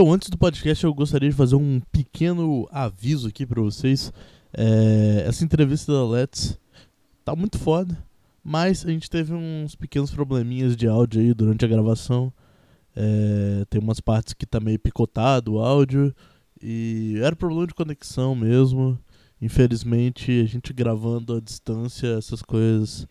Então, antes do podcast, eu gostaria de fazer um pequeno aviso aqui para vocês. É, essa entrevista da Let's tá muito foda, mas a gente teve uns pequenos probleminhas de áudio aí durante a gravação. É, tem umas partes que tá meio picotado o áudio e era problema de conexão mesmo. Infelizmente, a gente gravando à distância, essas coisas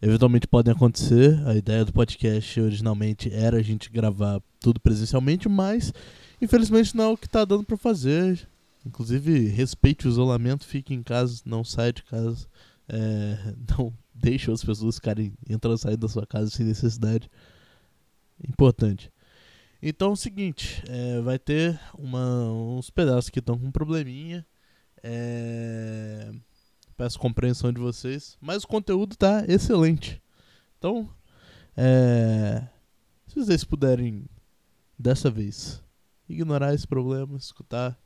eventualmente podem acontecer. A ideia do podcast originalmente era a gente gravar tudo presencialmente, mas infelizmente não é o que está dando para fazer. Inclusive, respeite o isolamento, fique em casa, não saia de casa. É, não deixe as pessoas ficarem entrando e saindo da sua casa sem necessidade. Importante. Então é o seguinte, é, vai ter uma, uns pedaços que estão com probleminha. É, peço compreensão de vocês, mas o conteúdo tá excelente. Então, é, se vocês puderem dessa vez ignorar esse problema, escutar.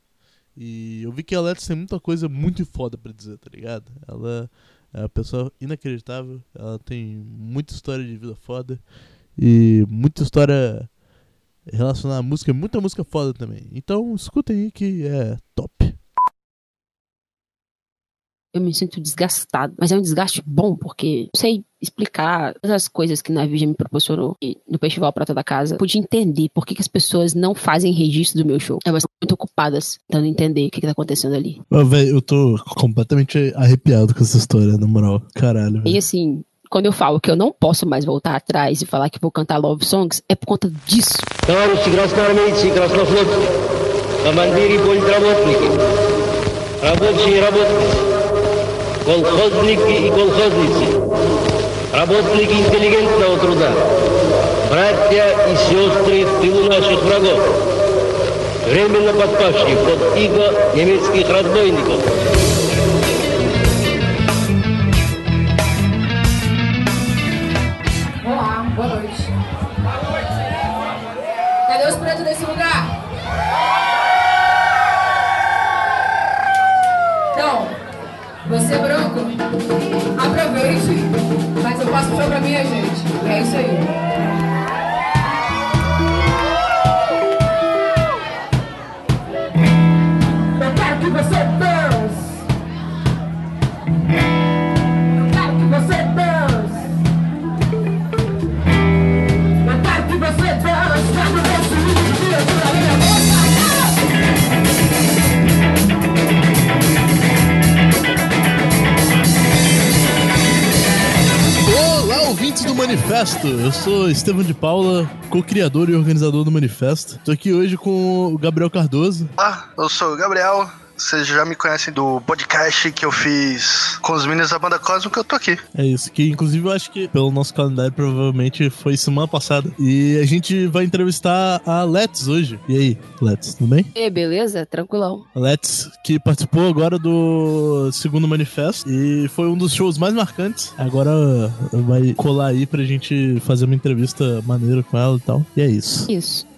E eu vi que a Alex tem muita coisa muito foda pra dizer, tá ligado? Ela é uma pessoa inacreditável, ela tem muita história de vida foda e muita história relacionada à música, muita música foda também. Então escutem aí que é top eu me sinto desgastado. Mas é um desgaste bom, porque não sei explicar todas as coisas que na Virgem me proporcionou no Festival Prata da Casa. Pude entender por que, que, as pessoas não fazem registro do meu show. Elas estão muito ocupadas tentando entender o que, que tá acontecendo ali. Velho, eu tô completamente arrepiado com essa história, na moral. Caralho. Véio. E assim, quando eu falo que eu não posso mais voltar atrás e falar que vou cantar love songs, é por conta disso. Колхозники и колхозницы, работники интеллигентного труда, братья и сестры в тылу наших врагов, временно подпавшие под иго немецких разбойников. Gente. É isso aí. Manifesto. Eu sou Estevam de Paula, co-criador e organizador do Manifesto. Tô aqui hoje com o Gabriel Cardoso. Ah, eu sou o Gabriel, vocês já me conhecem do podcast que eu fiz com os meninos da banda Cosmo que eu tô aqui. É isso, que inclusive eu acho que pelo nosso calendário provavelmente foi semana passada. E a gente vai entrevistar a Let's hoje. E aí, Let's, tudo bem? E beleza? Tranquilão. Let's, que participou agora do segundo manifesto e foi um dos shows mais marcantes. Agora vai colar aí pra gente fazer uma entrevista maneira com ela e tal. E é isso. Isso.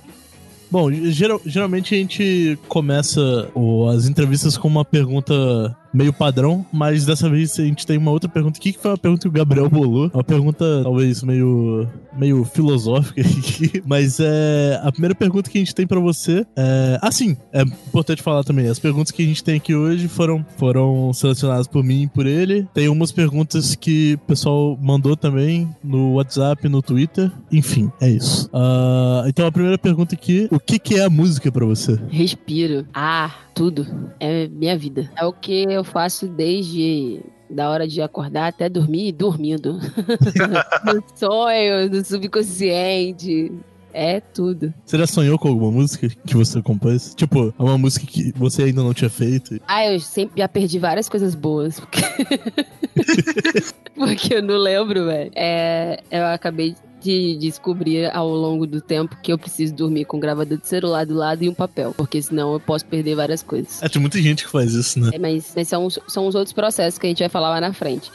Bom, geral, geralmente a gente começa as entrevistas com uma pergunta meio padrão, mas dessa vez a gente tem uma outra pergunta aqui, que foi uma pergunta que o Gabriel bolou. Uma pergunta, talvez, meio, meio filosófica aqui, mas é a primeira pergunta que a gente tem para você é... Ah, sim, é importante falar também, as perguntas que a gente tem aqui hoje foram, foram selecionadas por mim e por ele. Tem umas perguntas que o pessoal mandou também no WhatsApp, no Twitter, enfim, é isso. Uh, então a primeira pergunta aqui, o que, que é a música para você? Respiro. Ah, tudo. É minha vida. É o que eu faço desde da hora de acordar até dormir dormindo. no sonho, no subconsciente. É tudo. Você já sonhou com alguma música que você compôs? Tipo, uma música que você ainda não tinha feito? Ah, eu sempre já perdi várias coisas boas. Porque, porque eu não lembro, velho. É, eu acabei de descobrir ao longo do tempo que eu preciso dormir com um gravador de celular do lado e um papel, porque senão eu posso perder várias coisas. É, tem muita gente que faz isso, né? É, mas, mas são, são os outros processos que a gente vai falar lá na frente.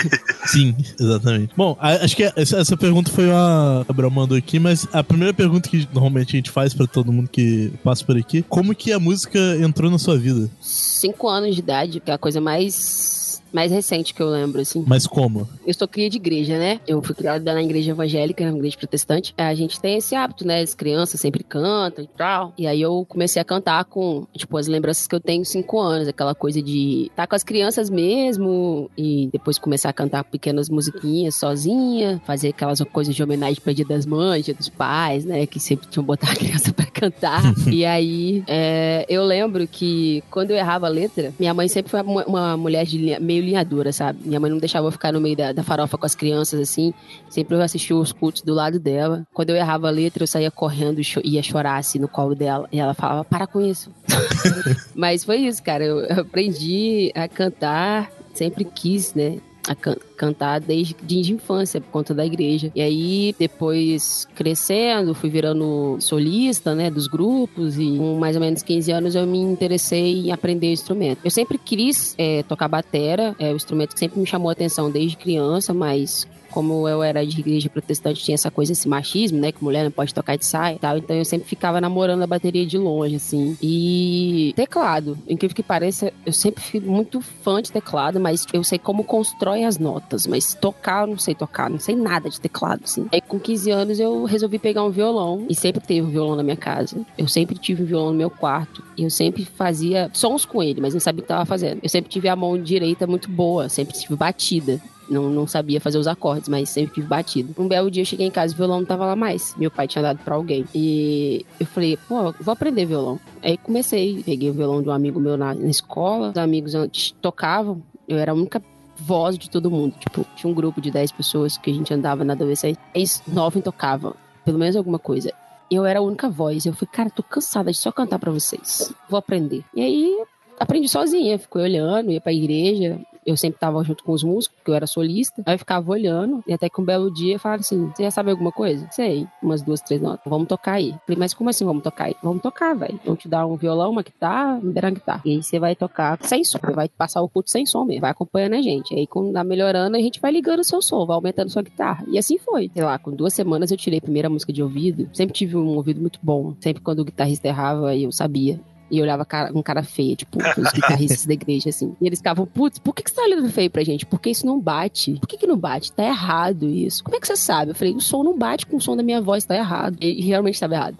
Sim, exatamente. Bom, acho que essa, essa pergunta foi uma. Gabriel mandou aqui, mas a primeira pergunta que normalmente a gente faz para todo mundo que passa por aqui: como que a música entrou na sua vida? Cinco anos de idade, que é a coisa mais mais recente que eu lembro, assim. Mas como? Eu sou cria de igreja, né? Eu fui criada na igreja evangélica, na igreja protestante. A gente tem esse hábito, né? As crianças sempre cantam e tal. E aí eu comecei a cantar com, tipo, as lembranças que eu tenho cinco anos. Aquela coisa de estar com as crianças mesmo e depois começar a cantar pequenas musiquinhas sozinha. Fazer aquelas coisas de homenagem pra Dia das Mães, Dia dos Pais, né? Que sempre tinham botar a criança pra cantar. e aí é, eu lembro que quando eu errava a letra, minha mãe sempre foi uma, uma mulher de linha, meio linha dura, sabe? Minha mãe não deixava eu ficar no meio da, da farofa com as crianças, assim. Sempre eu assistia os cultos do lado dela. Quando eu errava a letra, eu saía correndo e cho ia chorar, assim, no colo dela. E ela falava, para com isso. Mas foi isso, cara. Eu, eu aprendi a cantar, sempre quis, né? A can cantar desde de infância, por conta da igreja. E aí, depois crescendo, fui virando solista, né, dos grupos, e com mais ou menos 15 anos eu me interessei em aprender instrumento. Eu sempre quis é, tocar batera, é o instrumento que sempre me chamou a atenção desde criança, mas como eu era de igreja protestante, tinha essa coisa, esse machismo, né? Que mulher não pode tocar de saia e tal. Então eu sempre ficava namorando a bateria de longe, assim. E teclado, incrível que pareça, eu sempre fui muito fã de teclado, mas eu sei como constrói as notas. Mas tocar, eu não sei tocar, não sei nada de teclado, assim. Aí com 15 anos eu resolvi pegar um violão. E sempre teve um violão na minha casa. Eu sempre tive um violão no meu quarto. E eu sempre fazia sons com ele, mas não sabia o que tava fazendo. Eu sempre tive a mão direita muito boa, sempre tive batida. Não, não sabia fazer os acordes, mas sempre tive batido. Um belo dia eu cheguei em casa e o violão não tava lá mais. Meu pai tinha dado pra alguém. E eu falei, pô, vou aprender violão. Aí comecei, peguei o violão de um amigo meu na, na escola. Os amigos antes tocavam. Eu era a única voz de todo mundo. Tipo, tinha um grupo de 10 pessoas que a gente andava na adolescência. Eles nove tocavam. Pelo menos alguma coisa. Eu era a única voz. Eu falei, cara, tô cansada de só cantar para vocês. Vou aprender. E aí, aprendi sozinha. Fiquei olhando, ia pra igreja eu sempre tava junto com os músicos, porque eu era solista. Aí eu ficava olhando, e até que um belo dia falaram assim: Você já sabe alguma coisa? Sei, umas duas, três notas. Vamos tocar aí. Falei, mas como assim vamos tocar aí? Vamos tocar, velho. Vamos te dar um violão, uma guitarra, me deram uma guitarra. E aí você vai tocar sem som. Vai passar o culto sem som mesmo. Vai acompanhando a gente. Aí quando tá melhorando, a gente vai ligando o seu som, vai aumentando sua guitarra. E assim foi. Sei lá, com duas semanas eu tirei a primeira música de ouvido. Sempre tive um ouvido muito bom. Sempre quando o guitarrista errava, eu sabia. E eu olhava cara, um cara feio, tipo, os guitarristas da igreja, assim. E eles ficavam, putz, por que, que você tá olhando feio pra gente? Porque isso não bate. Por que, que não bate? Tá errado isso. Como é que você sabe? Eu falei, o som não bate com o som da minha voz, tá errado. E realmente estava errado.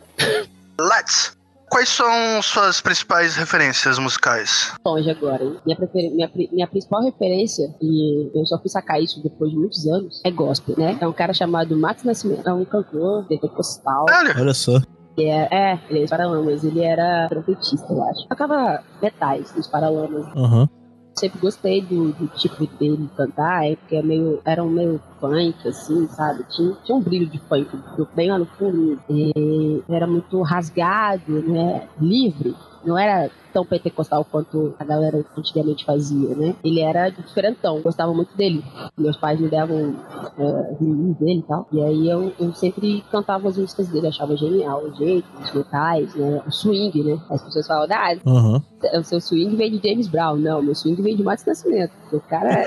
Let's! Quais são suas principais referências musicais? Longe agora. hein? Minha, prefer- minha, pri- minha principal referência, e eu só fui sacar isso depois de muitos anos, é gospel, né? É um cara chamado Max Nascimento. É um cantor pentecostal. Olha só. Ele é, é, ele é dos Paralamas. Ele era trompetista, eu acho. Tocava metais dos Paralamas. Aham. Sempre gostei do, do tipo dele cantar, é porque é meio, era um meio funk, assim, sabe? Tinha, tinha um brilho de funk bem lá no fundo. E era muito rasgado, né? Livre. Não era tão pentecostal quanto a galera antigamente fazia, né? Ele era diferentão, gostava muito dele. Meus pais me davam é, vinil dele e tal. E aí eu, eu sempre cantava as músicas dele, achava genial o jeito, os metais, né? O swing, né? As pessoas falam, ah, Aham. o seu swing vem de James Brown. Não, meu swing vem de Matos Nascimento. O cara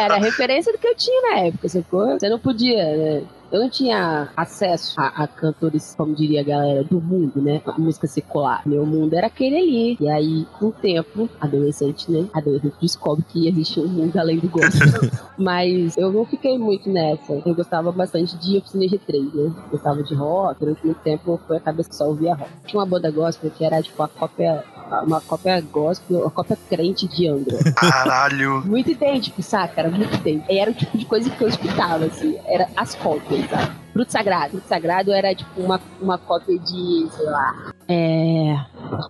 era a referência do que eu tinha na época, sacou? Você não podia, né? Eu não tinha acesso a, a cantores, como diria a galera, do mundo, né? A música secular. Meu mundo era aquele ali. E aí, com o tempo, adolescente, né? Adolescente descobre que existe um mundo além do gospel. Mas eu não fiquei muito nessa. Eu gostava bastante de Oficina G3, né? Gostava de rock. Durante muito tempo foi a cabeça que só ouvia rock. Tinha uma banda gospel que era tipo a cópia uma cópia gospel, uma cópia crente de Angra. caralho. Muito idêntico, saca? Era muito idêntico. Era o tipo de coisa que eu escutava, assim. Era as cópias, sabe? Fruto Sagrado. Fruto Sagrado era tipo uma, uma cópia de, sei lá. É.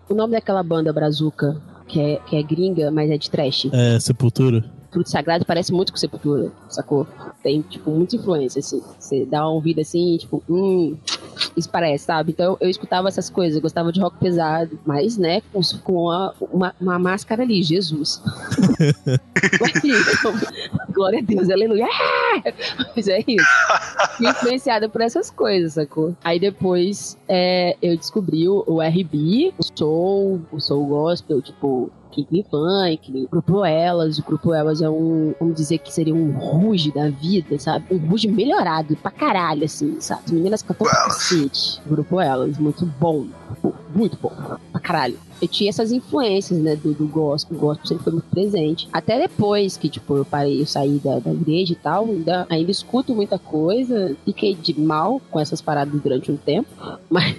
O nome daquela banda brazuca, que é, que é gringa, mas é de trash. É, Sepultura. Fruto Sagrado parece muito com Sepultura, sacou? Tem, tipo, muita influência, assim. Você dá uma ouvida assim, tipo, hum, isso parece, sabe? Então eu, escutava essas coisas, eu gostava de rock pesado, mas, né, com, com a- uma, uma máscara ali, Jesus. Glória a Deus, aleluia. Mas é isso. Fui influenciada por essas coisas, sacou? Aí depois é, eu descobri o, o RB, o soul, o soul gospel, tipo, King Funk, o Grupo Elas. O Grupo Elas é um, vamos dizer que seria um ruge da vida, sabe? Um ruge melhorado pra caralho, assim, sabe? As meninas cantam cacete. Grupo Elas, muito bom. Muito bom. Pra caralho. Eu tinha essas influências, né, do, do gospel. O gospel sempre foi muito presente. Até depois que, tipo, eu parei, eu saí da, da igreja e tal, ainda, ainda escuto muita coisa. Fiquei de mal com essas paradas durante um tempo. Mas,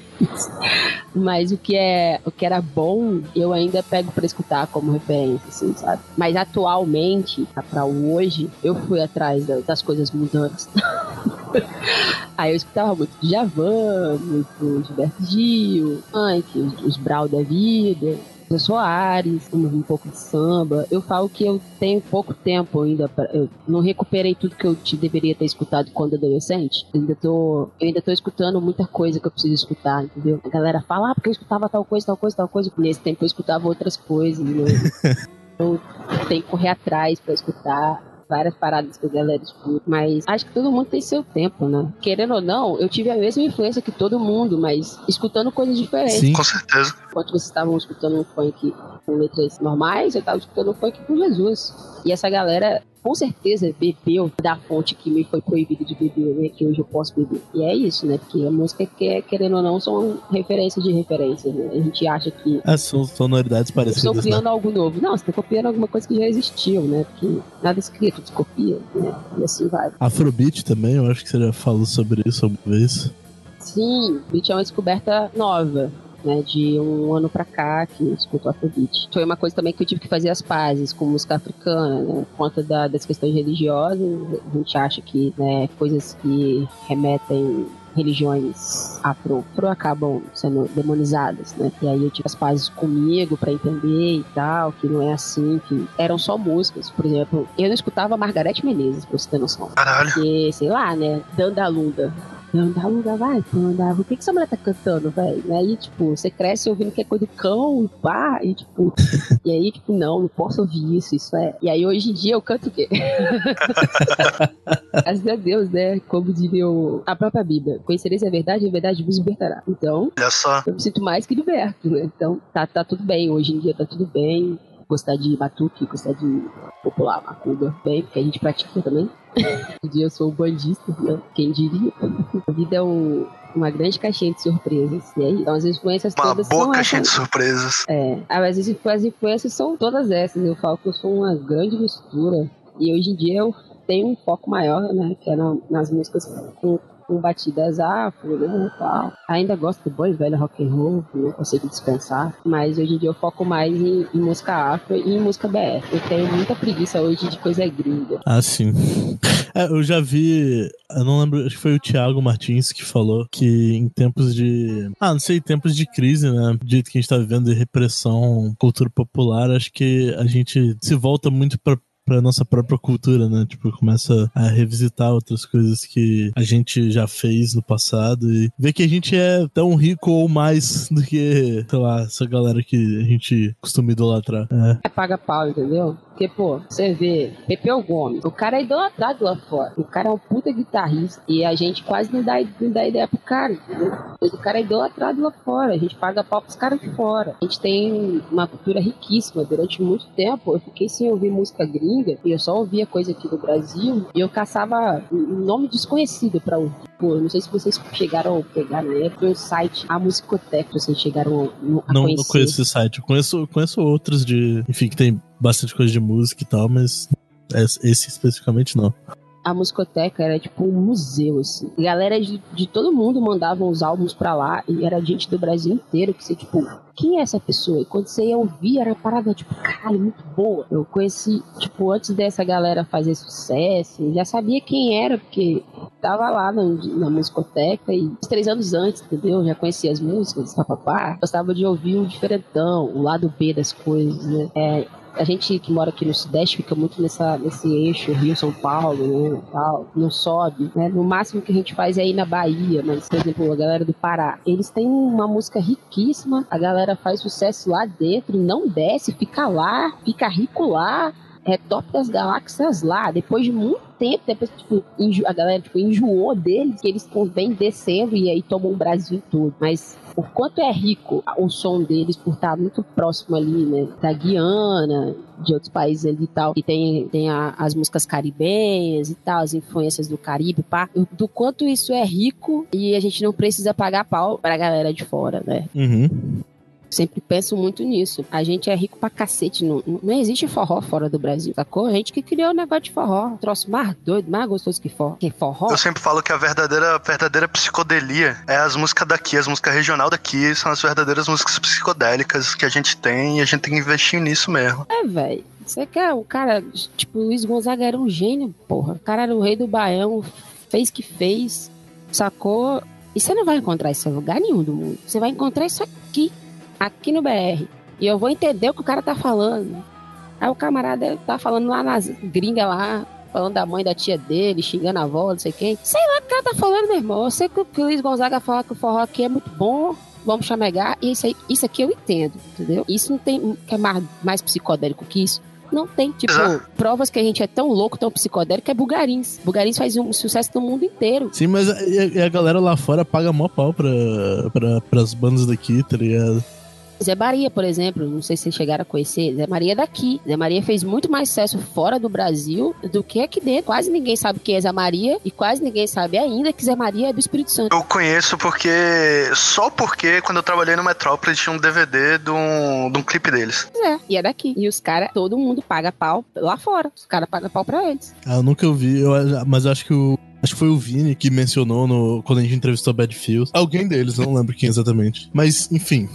mas o que é o que era bom, eu ainda pego pra escutar como referência, assim, sabe? Mas atualmente, pra hoje, eu fui atrás da- das coisas mudantes. Aí eu escutava muito Djavan, muito Gilberto Gil, os, os Brau da vida, Zé Soares, um, pouco de samba. Eu falo que eu tenho pouco tempo ainda, pra, eu não recuperei tudo que eu te deveria ter escutado quando adolescente. Eu ainda tô, eu ainda tô escutando muita coisa que eu preciso escutar, entendeu? A galera fala, ah, porque eu escutava tal coisa, tal coisa, tal coisa. Nesse tempo eu escutava outras coisas, né? Eu tenho que correr atrás pra escutar várias paradas que a galera escuta, mas acho que todo mundo tem seu tempo, né? Querendo ou não, eu tive a mesma influência que todo mundo, mas escutando coisas diferentes. Sim. Com certeza. Enquanto vocês estavam escutando um funk com letras normais, eu tava escutando um funk com Jesus. E essa galera, com certeza, bebeu da fonte que me foi proibido de beber, né? Que hoje eu posso beber. E é isso, né? Porque a música, que, querendo ou não, são referências de referências, né? A gente acha que É, são sonoridades parecidas, né? criando algo novo. Não, você está copiando alguma coisa que já existiu, né? Porque nada escrito, se copia, né? E assim vai. Afrobeat também, eu acho que você já falou sobre isso alguma vez. Sim, Beat é uma descoberta nova. Né, de um ano pra cá que eu escuto Afrobeat. Foi uma coisa também que eu tive que fazer as pazes com música africana, né, por conta da- das questões religiosas. A gente acha que né, coisas que remetem religiões afro, afro acabam sendo demonizadas, né? E aí eu tive as pazes comigo pra entender e tal, que não é assim, que eram só músicas. Por exemplo, eu não escutava Margarete Menezes, pra você ter noção. Caralho. Porque, sei lá, né? Dandalunda. Dandalunda, vai, Panda. O que, que essa mulher tá cantando, velho? Aí, tipo, você cresce ouvindo que é coisa do cão, e pá, e tipo. e aí, tipo, não, não posso ouvir isso, isso é. E aí, hoje em dia, eu canto o quê? Graças a Deus, né? Como diria o- a própria Bíblia: Conhecereis a verdade, a verdade vos libertará. Então, Olha só. eu me sinto mais que liberto, né? Então, tá, tá tudo bem. Hoje em dia tá tudo bem. Gostar de batuque, gostar de popular macumba, bem, porque a gente pratica também. Um dia eu sou um bandista, né? Quem diria? A vida é um- uma grande caixinha de surpresas. E aí, então as influências Uma todas boa são caixinha de essas. surpresas. É, ah, mas as influ- as influências são todas essas. Eu falo que eu sou uma grande mistura. E hoje em dia eu tenho um foco maior, né? Que é na- nas músicas com, com batidas afro, né? Tal. Ainda gosto do bom e velho rock and roll, não consigo dispensar. Mas hoje em dia eu foco mais em, em música afro e em música BR. Eu tenho muita preguiça hoje de coisa gringa. Ah, sim. É, eu já vi. Eu não lembro, acho que foi o Thiago Martins que falou que em tempos de. Ah, não sei, tempos de crise, né? Do jeito que a gente tá vivendo de repressão, cultura popular, acho que a gente se volta muito pra. Pra nossa própria cultura, né? Tipo, começa a revisitar outras coisas que a gente já fez no passado e ver que a gente é tão rico ou mais do que, sei lá, essa galera que a gente costuma idolatrar. É. É paga pau, entendeu? Porque, pô, você vê, Pepeu Gomes, o cara é idolatrado lá fora. O cara é um puta guitarrista. E a gente quase não dá, não dá ideia pro cara, entendeu? O cara é idolatrado lá fora. A gente paga pau pros caras de fora. A gente tem uma cultura riquíssima. Durante muito tempo, eu fiquei sem ouvir música gringa. E eu só ouvia coisa aqui do Brasil. E eu caçava um nome desconhecido pra ouvir. Pô, não sei se vocês chegaram a pegar na época o site A Musicoteca, vocês chegaram a Não, conhecer. não conheço esse site. Eu conheço, conheço outros de. Enfim, que tem bastante coisa de música e tal, mas esse especificamente não. A musicoteca era tipo um museu, assim. Galera de, de todo mundo mandavam os álbuns pra lá e era gente do Brasil inteiro que você, tipo, quem é essa pessoa? E quando você ia ouvir, era uma parada, tipo, caralho, muito boa. Eu conheci, tipo, antes dessa galera fazer sucesso, já sabia quem era, porque tava lá na, na musicoteca e três anos antes, entendeu? Eu já conhecia as músicas, papapá. Gostava de ouvir o diferentão, o lado B das coisas, né? É, a gente que mora aqui no Sudeste fica muito nessa, nesse eixo Rio-São Paulo, né, tal, não sobe, né, no máximo que a gente faz é ir na Bahia, mas, por exemplo, a galera do Pará, eles têm uma música riquíssima, a galera faz sucesso lá dentro não desce, fica lá, fica rico lá, é top das galáxias lá, depois de muito tempo, depois, tipo, a galera tipo, enjoou deles, que eles vêm descendo e aí tomam o Brasil todo, mas o quanto é rico o som deles por estar muito próximo ali, né, da Guiana, de outros países ali e tal, que tem, tem a- as músicas caribenhas e tal, as influências do Caribe, pá, do quanto isso é rico e a gente não precisa pagar pau pra galera de fora, né? Uhum. Sempre penso muito nisso. A gente é rico pra cacete. Não, não existe forró fora do Brasil, sacou? A gente que criou o negócio de forró. Troço mais doido, mais gostoso que forró. Que forró. Eu sempre falo que a verdadeira, verdadeira psicodelia é as músicas daqui, as músicas regional daqui, são as verdadeiras músicas psicodélicas que a gente tem e a gente tem que investir nisso mesmo. É, velho. Você quer o cara, tipo, o Luiz Gonzaga era um gênio, porra. O cara era o rei do Baião, fez que fez, sacou? E você não vai encontrar isso em lugar nenhum do mundo. Você vai encontrar isso aqui, aqui no BR. E eu vou entender o que o cara tá falando. Aí o camarada tá falando lá nas gringas lá, falando da mãe da tia dele, xingando a avó, não sei quem. Sei lá o que o cara tá falando, meu irmão. Eu sei que o Luiz Gonzaga fala que o forró aqui é muito bom. Vamos chamegar. E isso, aí, isso aqui eu entendo, entendeu? Isso não tem que é mais, mais psicodélico que isso. Não tem. Tipo, Exato. provas que a gente é tão louco, tão psicodélico, é Bugarins. Bugarins faz um sucesso no mundo inteiro. Sim, mas a, e a- a galera lá fora paga mó pau pra, pra, pras bandas daqui, tá ligado? Zé Maria, por exemplo, não sei se vocês chegaram a conhecer, Zé Maria é daqui. Zé Maria fez muito mais sucesso fora do Brasil do que aqui dentro. Quase ninguém sabe quem é Zé Maria e quase ninguém sabe ainda que Zé Maria é do Espírito Santo. Eu conheço porque. Só porque quando eu trabalhei no Metrópole tinha um DVD de um, de um clipe deles. É, e é daqui. E os caras, todo mundo paga pau lá fora. Os caras pagam pau pra eles. Ah, eu nunca ouvi, eu, mas acho que o. Acho que foi o Vini que mencionou no, quando a gente entrevistou a Bad Fields. Alguém deles, não lembro quem exatamente. Mas, enfim.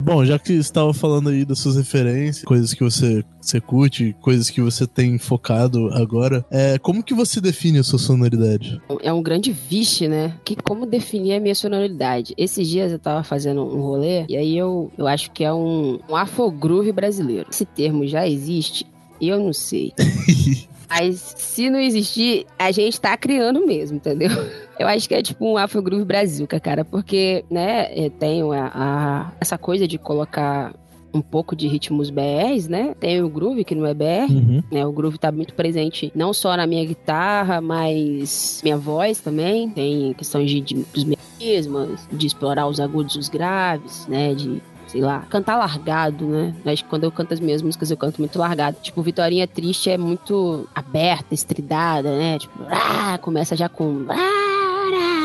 Bom, já que você estava falando aí das suas referências, coisas que você, você curte, coisas que você tem focado agora, é, como que você define a sua sonoridade? É um grande vixe, né? Que como definir a minha sonoridade? Esses dias eu tava fazendo um rolê e aí eu, eu acho que é um, um afrogroove brasileiro. Esse termo já existe? Eu não sei. Mas se não existir, a gente tá criando mesmo, entendeu? Eu acho que é tipo um Afrogroove Brazuca, cara, porque, né, eu tenho a, a- essa coisa de colocar um pouco de ritmos BRs, né? Tem o groove, que não é BR, Uhum. né? O groove tá muito presente não só na minha guitarra, mas minha voz também. Tem questões de, de dos mecanismos, de explorar os agudos os graves, né? De sei lá, cantar largado, né? Acho que quando eu canto as minhas músicas, eu canto muito largado. Tipo, Vitorinha Triste é muito aberta, estridada, né? Tipo, ah, começa já com. Ah,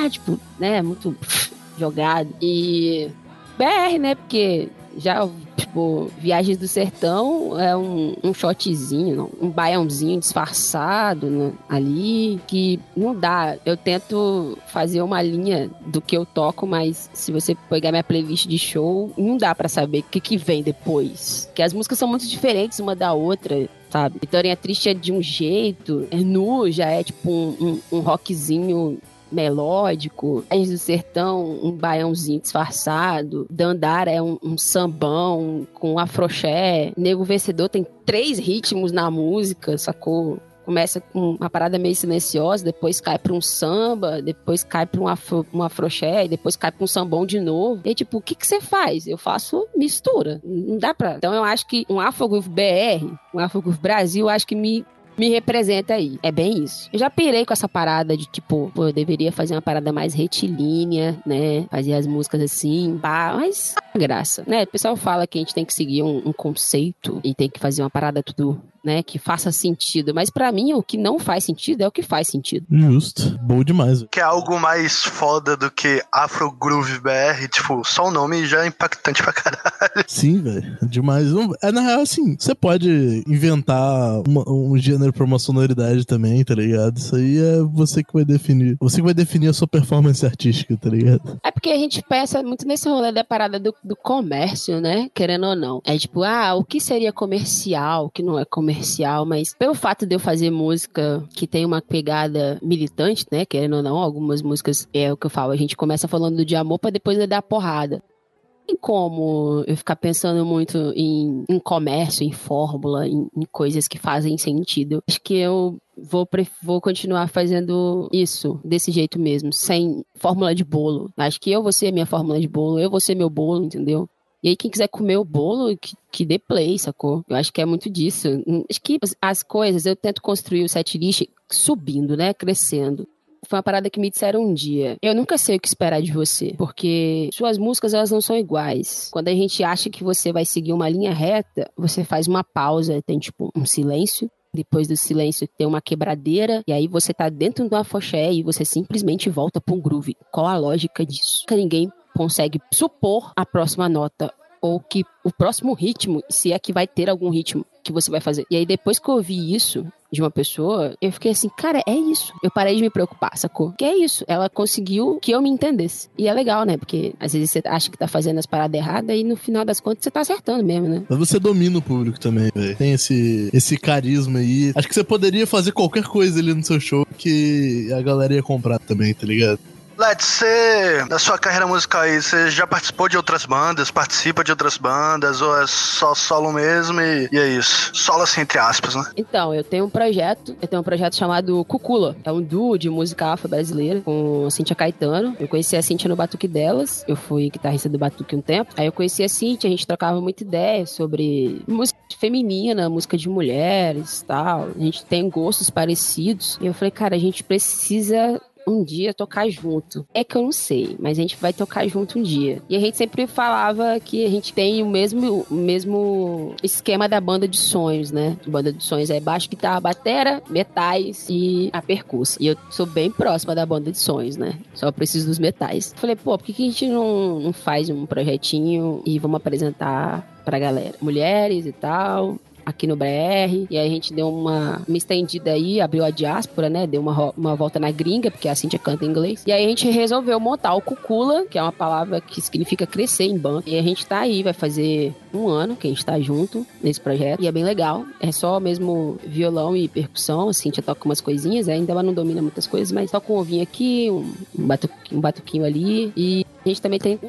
tipo, né? Muito jogado. E BR, né? Porque já, tipo, Viagens do Sertão é um, um shotzinho, um baiãozinho disfarçado né, ali, que não dá. Eu tento fazer uma linha do que eu toco, mas se você pegar minha playlist de show, não dá pra saber o que, que vem depois. Porque as músicas são muito diferentes uma da outra. Sabe? Vitória Triste é de um jeito, é nu já é tipo um, um, um rockzinho melódico, Reis do Sertão, um baiãozinho disfarçado, Dandara é um, um sambão com afroché, Nego Vencedor tem três ritmos na música, sacou? Começa com uma parada meio silenciosa, depois cai pra um samba, depois cai pra um, afro, um depois cai pra um sambão de novo. E tipo, o que que você faz? Eu faço mistura. Não dá pra... Então eu acho que um Afrogroove BR, um Afrogroove Brasil, eu acho que me me representa aí. É bem isso. Eu já pirei com essa parada de tipo, pô, eu deveria fazer uma parada mais retilínea, né? Fazer as músicas assim, pá, mas a graça, né? O pessoal fala que a gente tem que seguir um, um conceito e tem que fazer uma parada tudo, né? Que faça sentido. Mas pra mim, o que não faz sentido é o que faz sentido. Justo. Bom demais. Que é algo mais foda do que Afro Groove BR, tipo, só o nome já é impactante pra caralho. Sim, velho. Demais. É, na real, assim, você pode inventar uma- um gênero pra uma sonoridade também, tá ligado? Isso aí é você que vai definir. Você que vai definir a sua performance artística, tá ligado? É porque a gente pensa muito nesse rolê da parada do, do comércio, né? Querendo ou não. É tipo, ah, o que seria comercial, o que não é comercial, mas pelo fato de eu fazer música que tem uma pegada militante, né? Querendo ou não, algumas músicas é o que eu falo, a gente começa falando de amor pra depois dar porrada. Tem como eu ficar pensando muito em, em comércio, em fórmula, em, em coisas que fazem sentido. Acho que eu vou, vou continuar fazendo isso desse jeito mesmo, sem fórmula de bolo. Acho que eu vou ser minha fórmula de bolo, eu vou ser meu bolo, entendeu? E aí, quem quiser comer o bolo, que, que dê play, sacou? Eu acho que é muito disso. Hum, Acho que as- as coisas, eu tento construir o setlist subindo, né? Crescendo. Foi uma parada que me disseram um dia. Eu nunca sei o que esperar de você, porque suas músicas elas não são iguais. Quando a gente acha que você vai seguir uma linha reta, você faz uma pausa, tem tipo um silêncio. Depois do silêncio tem uma quebradeira, e aí você tá dentro do afoxé e você simplesmente volta pra um groove. Qual a lógica disso? Que ninguém consegue supor a próxima nota ou que o próximo ritmo, se é que vai ter algum ritmo que você vai fazer. E aí depois que eu ouvi isso, de uma pessoa, eu fiquei assim, cara, é isso. Eu parei de me preocupar, sacou? Que é isso. Ela conseguiu que eu me entendesse. E é legal, né? Porque às vezes você acha que tá fazendo as paradas erradas e no final das contas você tá acertando mesmo, né? Mas você domina o público também, velho. Tem esse, esse carisma aí. Acho que você poderia fazer qualquer coisa ali no seu show que a galera ia comprar também, tá ligado? Led, você, na sua carreira musical aí, você já participou de outras bandas, participa de outras bandas, ou é só solo mesmo e, e é isso? Solo assim, entre aspas, né? Então, eu tenho um projeto, eu tenho um projeto chamado Cucula. É um duo de música afro-brasileira com a Cintia Caetano. Eu conheci a Cintia no Batuque delas, eu fui guitarrista do Batuque um tempo. Aí eu conheci a Cintia, a gente trocava muita ideia sobre música feminina, música de mulheres tal. A gente tem gostos parecidos. E eu falei, cara, a gente precisa um dia tocar junto. É que eu não sei, mas a gente vai tocar junto um dia. E a gente sempre falava que a gente tem o mesmo, o mesmo esquema da banda de sonhos, né? Banda de sonhos é baixo, guitarra, batera, metais e a percussa. E eu sou bem próxima da banda de sonhos, né? Só preciso dos metais. Falei, pô, por que, que a gente não, não faz um projetinho e vamos apresentar pra galera? Mulheres e tal aqui no BR. E aí a gente deu uma, uma estendida aí, abriu a diáspora, né? Deu uma, uma volta na gringa, porque a Cintia canta em inglês. E aí a gente resolveu montar o Cucula, que é uma palavra que significa crescer em banda. E a gente tá aí, vai fazer um ano que a gente tá junto nesse projeto. E é bem legal. É só mesmo violão e percussão. A Cintia toca umas coisinhas, ainda ela não domina muitas coisas, mas toca um ovinho aqui, um, batuquinho, um batuquinho ali. E a gente também tem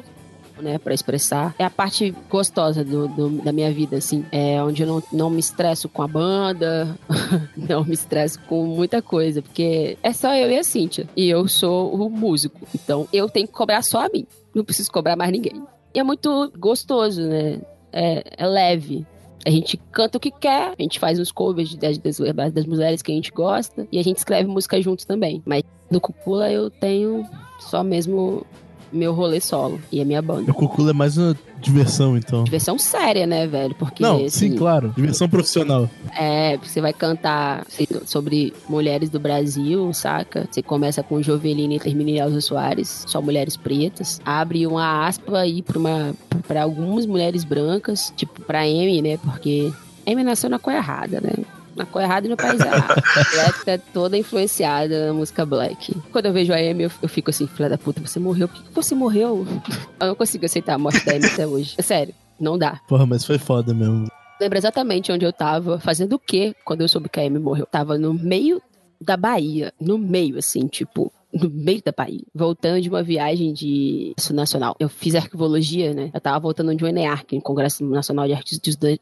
né, para expressar. É a parte gostosa do, do, da minha vida, assim. É onde eu não, não me estresso com a banda, não me estresso com muita coisa, porque é só eu e a Cíntia. E eu sou o músico. Então eu tenho que cobrar só a mim. Não preciso cobrar mais ninguém. E é muito gostoso, né? É, é leve. A gente canta o que quer, a gente faz uns covers das, das, das mulheres que a gente gosta e a gente escreve música junto também. Mas do Cúpula eu tenho só mesmo meu rolê solo e a minha banda. O Cucula é mais uma diversão, então. Diversão séria, né, velho? Porque. Não, assim, sim, claro. Diversão profissional. É, você vai cantar sobre mulheres do Brasil, saca? Você começa com Jovelina e termina em Elza Soares, só mulheres pretas. Abre uma aspa aí pra, uma, pra algumas mulheres brancas, tipo pra Amy, né? Porque Amy nasceu na cor errada, né? Na cor errada e no país errado. Black tá toda influenciada na música Black. Quando eu vejo a Amy, eu, eu fico assim, filha da puta, você morreu. Por que você morreu? Eu não consigo aceitar a morte da Amy até hoje. É sério, não dá. Porra, mas foi foda mesmo. Lembro exatamente onde eu tava, fazendo o quê quando eu soube que a Amy morreu. Tava no meio da Bahia, no meio, assim, tipo, no meio da Bahia, voltando de uma viagem de nacional. Eu fiz arquivologia, né? Eu tava voltando de um ENEARC, um Congresso Nacional de,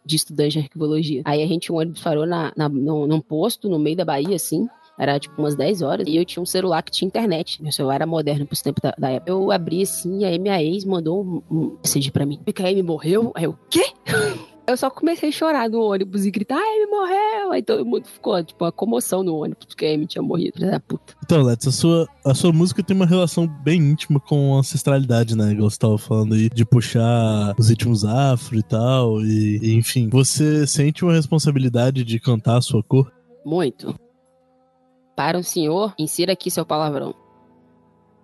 de Estudantes de Arquivologia. Aí a gente, um ônibus parou na, na, num, num posto no meio da Bahia, assim, era tipo umas 10 horas. E eu tinha um celular que tinha internet. Meu celular era moderno pros tempos da, da época. Eu abri assim, aí minha ex mandou um, um message pra mim. Me morreu? Aí eu, quê? Eu só comecei a chorar no ônibus e gritar, ai, ele morreu! Aí todo mundo ficou, tipo, uma comoção no ônibus, porque a Amy tinha morrido, filha da puta. Então, Let's, a sua, a sua música tem uma relação bem íntima com a ancestralidade, né? Igual você tava falando aí, de puxar os ritmos afro e tal, e, e enfim. Você sente uma responsabilidade de cantar a sua cor? Muito. Para o senhor, insira aqui seu palavrão.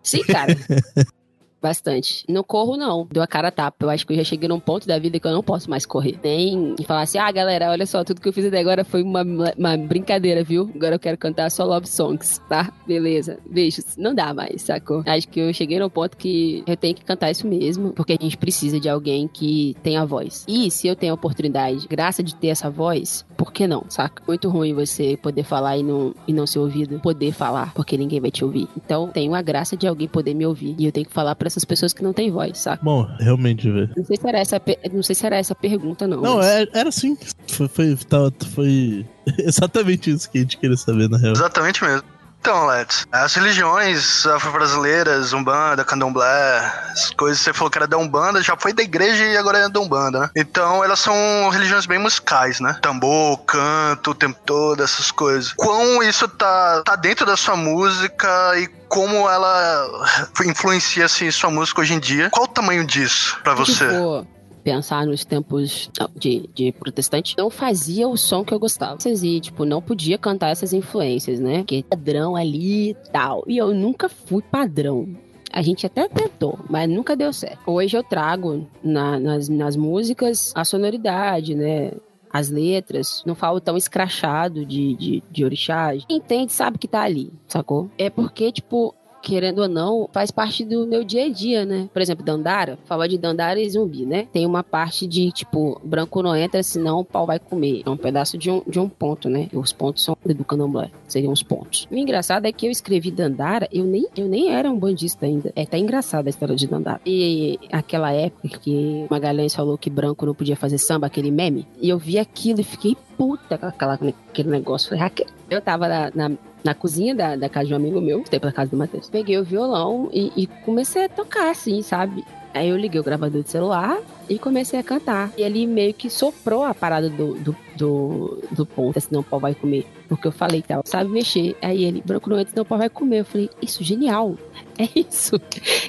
Sim, cara. Bastante. Não corro, não. Deu a cara a tapa. Eu acho que eu já cheguei num ponto da vida que eu não posso mais correr. Nem falar assim, ah, galera, olha só, tudo que eu fiz até agora foi uma, uma brincadeira, viu? Agora eu quero cantar só love songs, tá? Beleza. Beijos. Não dá mais, sacou? Acho que eu cheguei num ponto que eu tenho que cantar isso mesmo, porque a gente precisa de alguém que tenha voz. E se eu tenho a oportunidade, graça de ter essa voz, por que não, saca? Muito ruim você poder falar e não, e não ser ouvido. Poder falar, porque ninguém vai te ouvir. Então, tenho a graça de alguém poder me ouvir. E eu tenho que falar pra essas pessoas que não têm voz, saca? Bom, realmente, velho. Não sei se era essa, não sei se era essa pergunta, não. Não, mas... era, era sim. Foi, foi, tava, foi exatamente isso que a gente queria saber, na real. Exatamente mesmo. Então, Let's, as religiões afro-brasileiras, Umbanda, Candomblé, as coisas que você falou que era da Umbanda, já foi da igreja e agora é da Umbanda, né? Então, elas são religiões bem musicais, né? Tambor, canto, o tempo todo, essas coisas. Quão isso tá, tá dentro da sua música e como ela influencia assim, sua música hoje em dia. Qual o tamanho disso para você? Tipo, pensar nos tempos de, de protestante, não fazia o som que eu gostava. E, tipo, não podia cantar essas influências, né? Que padrão ali e tal. E eu nunca fui padrão. A gente até tentou, mas nunca deu certo. Hoje eu trago na- nas, nas músicas a sonoridade, né? As letras, não falo tão escrachado de, de, de orixá. Quem entende sabe que tá ali, sacou? É porque, tipo, querendo ou não, faz parte do meu dia a dia, né? Por exemplo, Dandara, fala de Dandara e zumbi, né? Tem uma parte de, tipo, branco não entra, senão o pau vai comer. É um pedaço de um, de um ponto, né? Os pontos são do candomblé, seriam os pontos. O engraçado é que eu escrevi Dandara, eu nem, eu nem era um bandista ainda. É até engraçada a história de Dandara. E aquela época que Magalhães falou que branco não podia fazer samba, aquele meme, e eu vi aquilo e fiquei puta com aquela, aquele negócio. Eu tava na, na, na cozinha da, da casa de um amigo meu, que tem pela casa do Matheus. Peguei o violão e, e comecei a tocar, assim, sabe? Aí eu liguei o gravador de celular e comecei a cantar. E ele meio que soprou a parada do, do, do, do ponto, senão o pau vai comer. Porque eu falei ela sabe mexer. Aí ele, branco não senão o pau vai comer. Eu falei, isso, genial. É isso.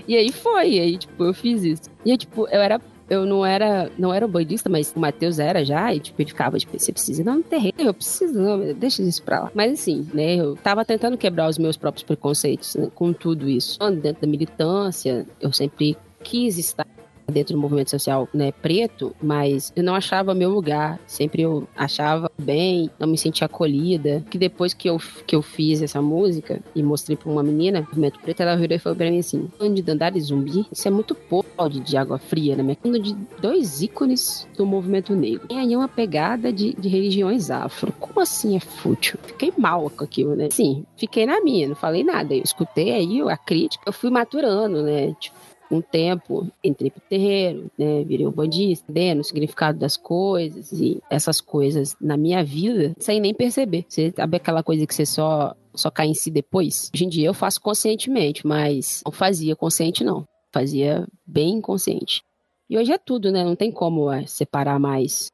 E aí foi. E aí, tipo, eu fiz isso. E aí, tipo, eu era eu não era, não era bandista, mas o Matheus era já, e tipo, ele ficava, tipo, você precisa ir no terreno, eu preciso, não, deixa isso pra lá. Mas assim, né, eu tava tentando quebrar os meus próprios preconceitos né, com tudo isso. Dentro da militância, eu sempre quis estar dentro do movimento social né, preto, mas eu não achava meu lugar. Sempre eu achava bem, não me sentia acolhida. Que depois que eu, que eu fiz essa música e mostrei pra uma menina, movimento preto, ela virou e falou pra mim assim: falando de zumbi, isso é muito pouco de, água fria, né? Falando de dois ícones do movimento negro. E aí uma pegada de, de religiões afro. Como assim é fútil? Fiquei mal com aquilo, né? Sim, fiquei na minha, não falei nada. Eu escutei aí a crítica, eu fui maturando, né? Tipo, um tempo entrei pro terreiro, né, virei um bandista, entendendo o significado das coisas e essas coisas na minha vida sem nem perceber. Você sabe aquela coisa que você só só cai em si depois? Hoje em dia eu faço conscientemente, mas não fazia consciente não. Fazia bem inconsciente. E hoje é tudo, né? Não tem como é, separar mais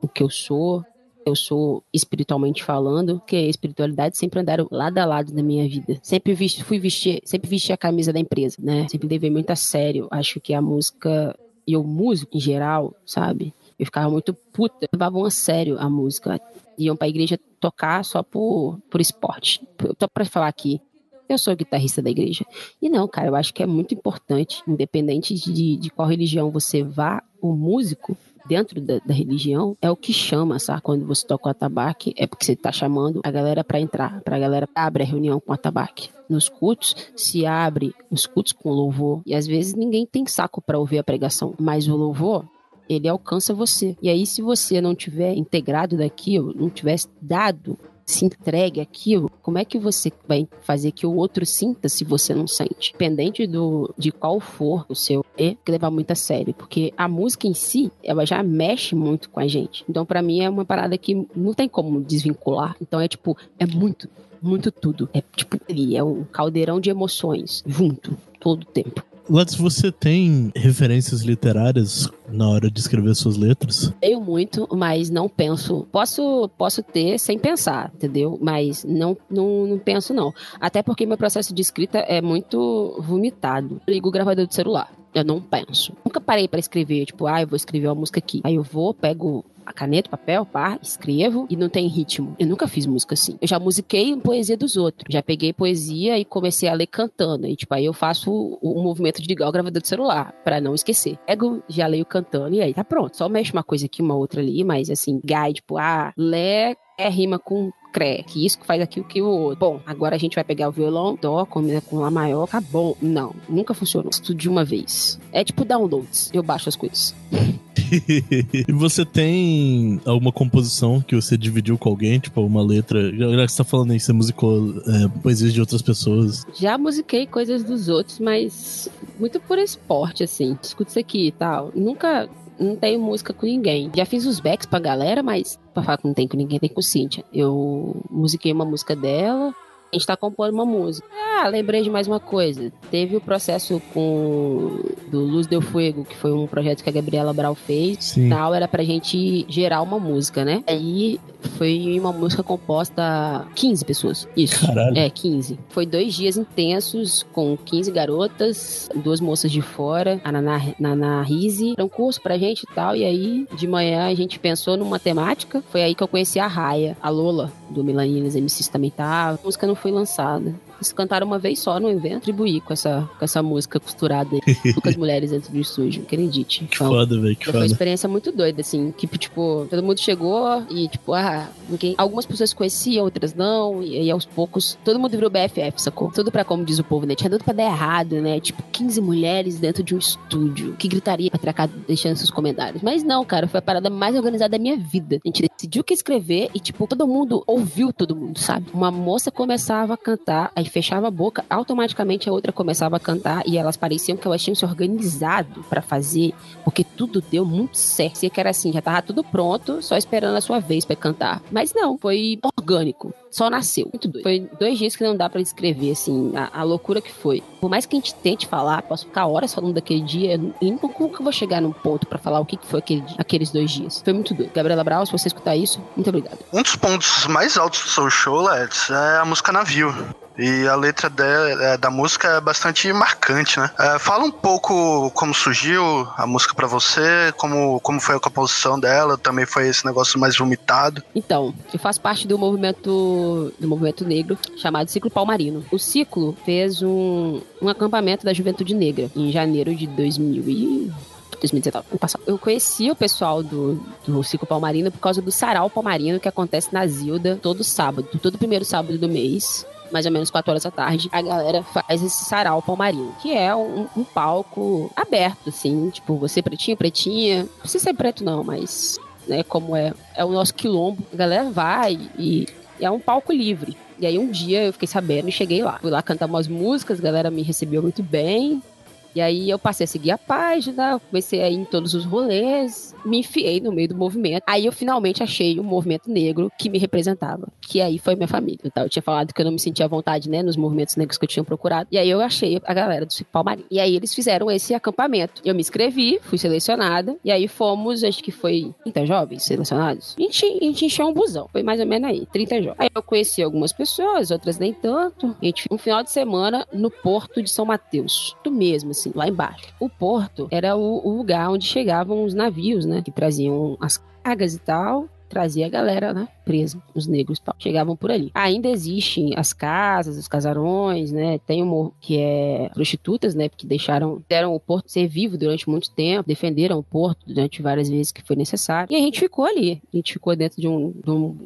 o que eu sou, eu sou espiritualmente falando, que a espiritualidade sempre andaram lado a lado na minha vida. Sempre vesti, fui vestir, sempre vesti a camisa da empresa, né? Sempre levei muito a sério. Acho que a música e o músico em geral, sabe? Eu ficava muito puta, levavam a sério a música. Iam pra igreja tocar só por, por esporte. Tô pra falar aqui. Eu sou guitarrista da igreja. E não, cara, eu acho que é muito importante, independente de, de qual religião você vá, o músico dentro da, da, religião é o que chama, sabe? Quando você toca o atabaque, é porque você tá chamando a galera para entrar, pra galera abre a reunião com o atabaque. Nos cultos, se abre os cultos com louvor. E às vezes ninguém tem saco para ouvir a pregação, mas o louvor, ele alcança você. E aí, se você não tiver integrado daquilo, não tivesse dado se entregue aquilo, como é que você vai fazer que o outro sinta se você não sente? Dependente do, de qual for o seu é que levar muito a sério, porque a música em si, ela já mexe muito com a gente. Então, para mim, é uma parada que não tem como desvincular. Então, é tipo, é muito, muito tudo. É tipo, é um caldeirão de emoções, junto, todo o tempo. Lattes, você tem referências literárias na hora de escrever suas letras? Tenho muito, mas não penso. Posso, posso ter sem pensar, entendeu? Mas não, não, não penso, não. Até porque meu processo de escrita é muito vomitado. Ligo o gravador do celular. Eu não penso. Nunca parei para escrever, tipo, ah, eu vou escrever uma música aqui. Aí eu vou, pego a caneta, papel, pá, escrevo e não tem ritmo. Eu nunca fiz música assim. Eu já musiquei poesia dos outros. Já peguei poesia e comecei a ler cantando. E tipo, aí eu faço o, o movimento de ligar o gravador do celular, para não esquecer. Pego, já leio cantando e aí tá pronto. Só mexe uma coisa aqui, uma outra ali, mas assim, gai, tipo, ah, lé é rima com cré, que isso que faz aqui o que o outro. Bom, agora a gente vai pegar o violão, dó, combina com lá maior, tá bom. Não, nunca funcionou. Tudo de uma vez. É tipo downloads. Eu baixo as coisas. e você tem alguma composição que você dividiu com alguém, tipo uma letra? Já que você tá falando aí, você musicou é, poesias de outras pessoas. Já musiquei coisas dos outros, mas muito por esporte, assim. Escuta isso aqui e tal. Nunca não tenho música com ninguém. Já fiz os backs pra galera, mas pra falar que não tem com ninguém, tem com Cíntia. Eu musiquei uma música dela. A gente tá compondo uma música. Ah, lembrei de mais uma coisa. Teve o processo com do Luz Deu Fuego, que foi um projeto que a Gabriela Brau fez. Sim. Tal, era pra gente gerar uma música, né? Aí foi uma música composta 15 pessoas. Isso. Caralho. É, 15. Foi dois dias intensos com 15 garotas, duas moças de fora, a Naná, Naná Rise. Era um curso pra gente e tal. E aí, de manhã, a gente pensou numa temática. Foi aí que eu conheci a Raia, a Lola, do Melaninas MCs também tava. A música não foi lançada. Eles cantaram uma vez só no evento, tribuí com essa, com essa música costurada aí, com as mulheres dentro do estúdio, acredite. Que Então, foda, velho, que foi uma foda. experiência muito doida, assim. Que, tipo, todo mundo chegou e, tipo, ah, ninguém... algumas pessoas conheciam, outras não. E aí, aos poucos, todo mundo virou BFF, sacou? Tudo pra, como diz o povo, né? Tinha tudo pra dar errado, né? Tipo, 15 mulheres dentro de um estúdio. Que gritaria pra tracar deixando seus comentários. Mas não, cara, foi a parada mais organizada da minha vida. A gente decidiu o que escrever e, tipo, todo mundo ouviu todo mundo, sabe? Uma moça começava a cantar, aí fechava a boca, automaticamente a outra começava a cantar e elas pareciam que elas tinham se organizado pra fazer, porque tudo deu muito certo. Parecia que era assim, já tava tudo pronto, só esperando a sua vez pra cantar. Mas não, foi orgânico. Só nasceu. Muito doido. Foi dois dias que não dá pra descrever, assim, a, a loucura que foi. Por mais que a gente tente falar, posso ficar horas falando daquele dia, e nunca, vou chegar num ponto pra falar o que, foi aquele aqueles dois dias. Foi muito doido. Gabriela Brau, se você escutar isso, muito obrigada. Um dos pontos mais altos do seu show, Let's, é a música Navio. E a letra de- é, da música é bastante marcante, né? É, fala um pouco como surgiu a música pra você, como, como foi a composição dela, também foi esse negócio mais vomitado. Então, eu faço parte do movimento do movimento negro chamado Ciclo Palmarino. O Ciclo fez um, um acampamento da Juventude Negra em janeiro de 2000 e 2019, ano passado. Eu conheci o pessoal do, do Ciclo Palmarino por causa do Sarau Palmarino que acontece na Zilda todo sábado, todo primeiro sábado do mês. Mais ou menos 4 horas da tarde, a galera faz esse sarau palmarino, que é um, um palco aberto, assim, tipo, você pretinho, pretinha. Não precisa ser preto, não, mas né, como é, é o nosso quilombo. A galera vai e, e é um palco livre. E aí um dia eu fiquei sabendo e cheguei lá. Fui lá cantar umas músicas, a galera me recebeu muito bem. E aí eu passei a seguir a página, comecei a ir em todos os rolês, me enfiei no meio do movimento. Aí eu finalmente achei um movimento negro que me representava, que aí foi minha família. Então, eu tinha falado que eu não me sentia à vontade, né, nos movimentos negros que eu tinha procurado. E aí eu achei a galera do Marinho. E aí eles fizeram esse acampamento. Eu me inscrevi, fui selecionada, e aí fomos, acho que foi 30 jovens selecionados. A gente, a gente encheu um busão, foi mais ou menos aí, 30 jovens. Aí eu conheci algumas pessoas, outras nem tanto. A gente um final de semana no porto de São Mateus. Do mesmo, assim, lá embaixo. O porto era o, o lugar onde chegavam os navios, né? Que traziam as cargas e tal. Trazia a galera, né? Presa, os negros. Chegavam por ali. Ainda existem as casas, os casarões, né? Tem uma que é prostitutas, né? Porque deixaram, deram o porto ser vivo durante muito tempo, defenderam o porto durante várias vezes que foi necessário. E a gente ficou ali. A gente ficou dentro de um, de um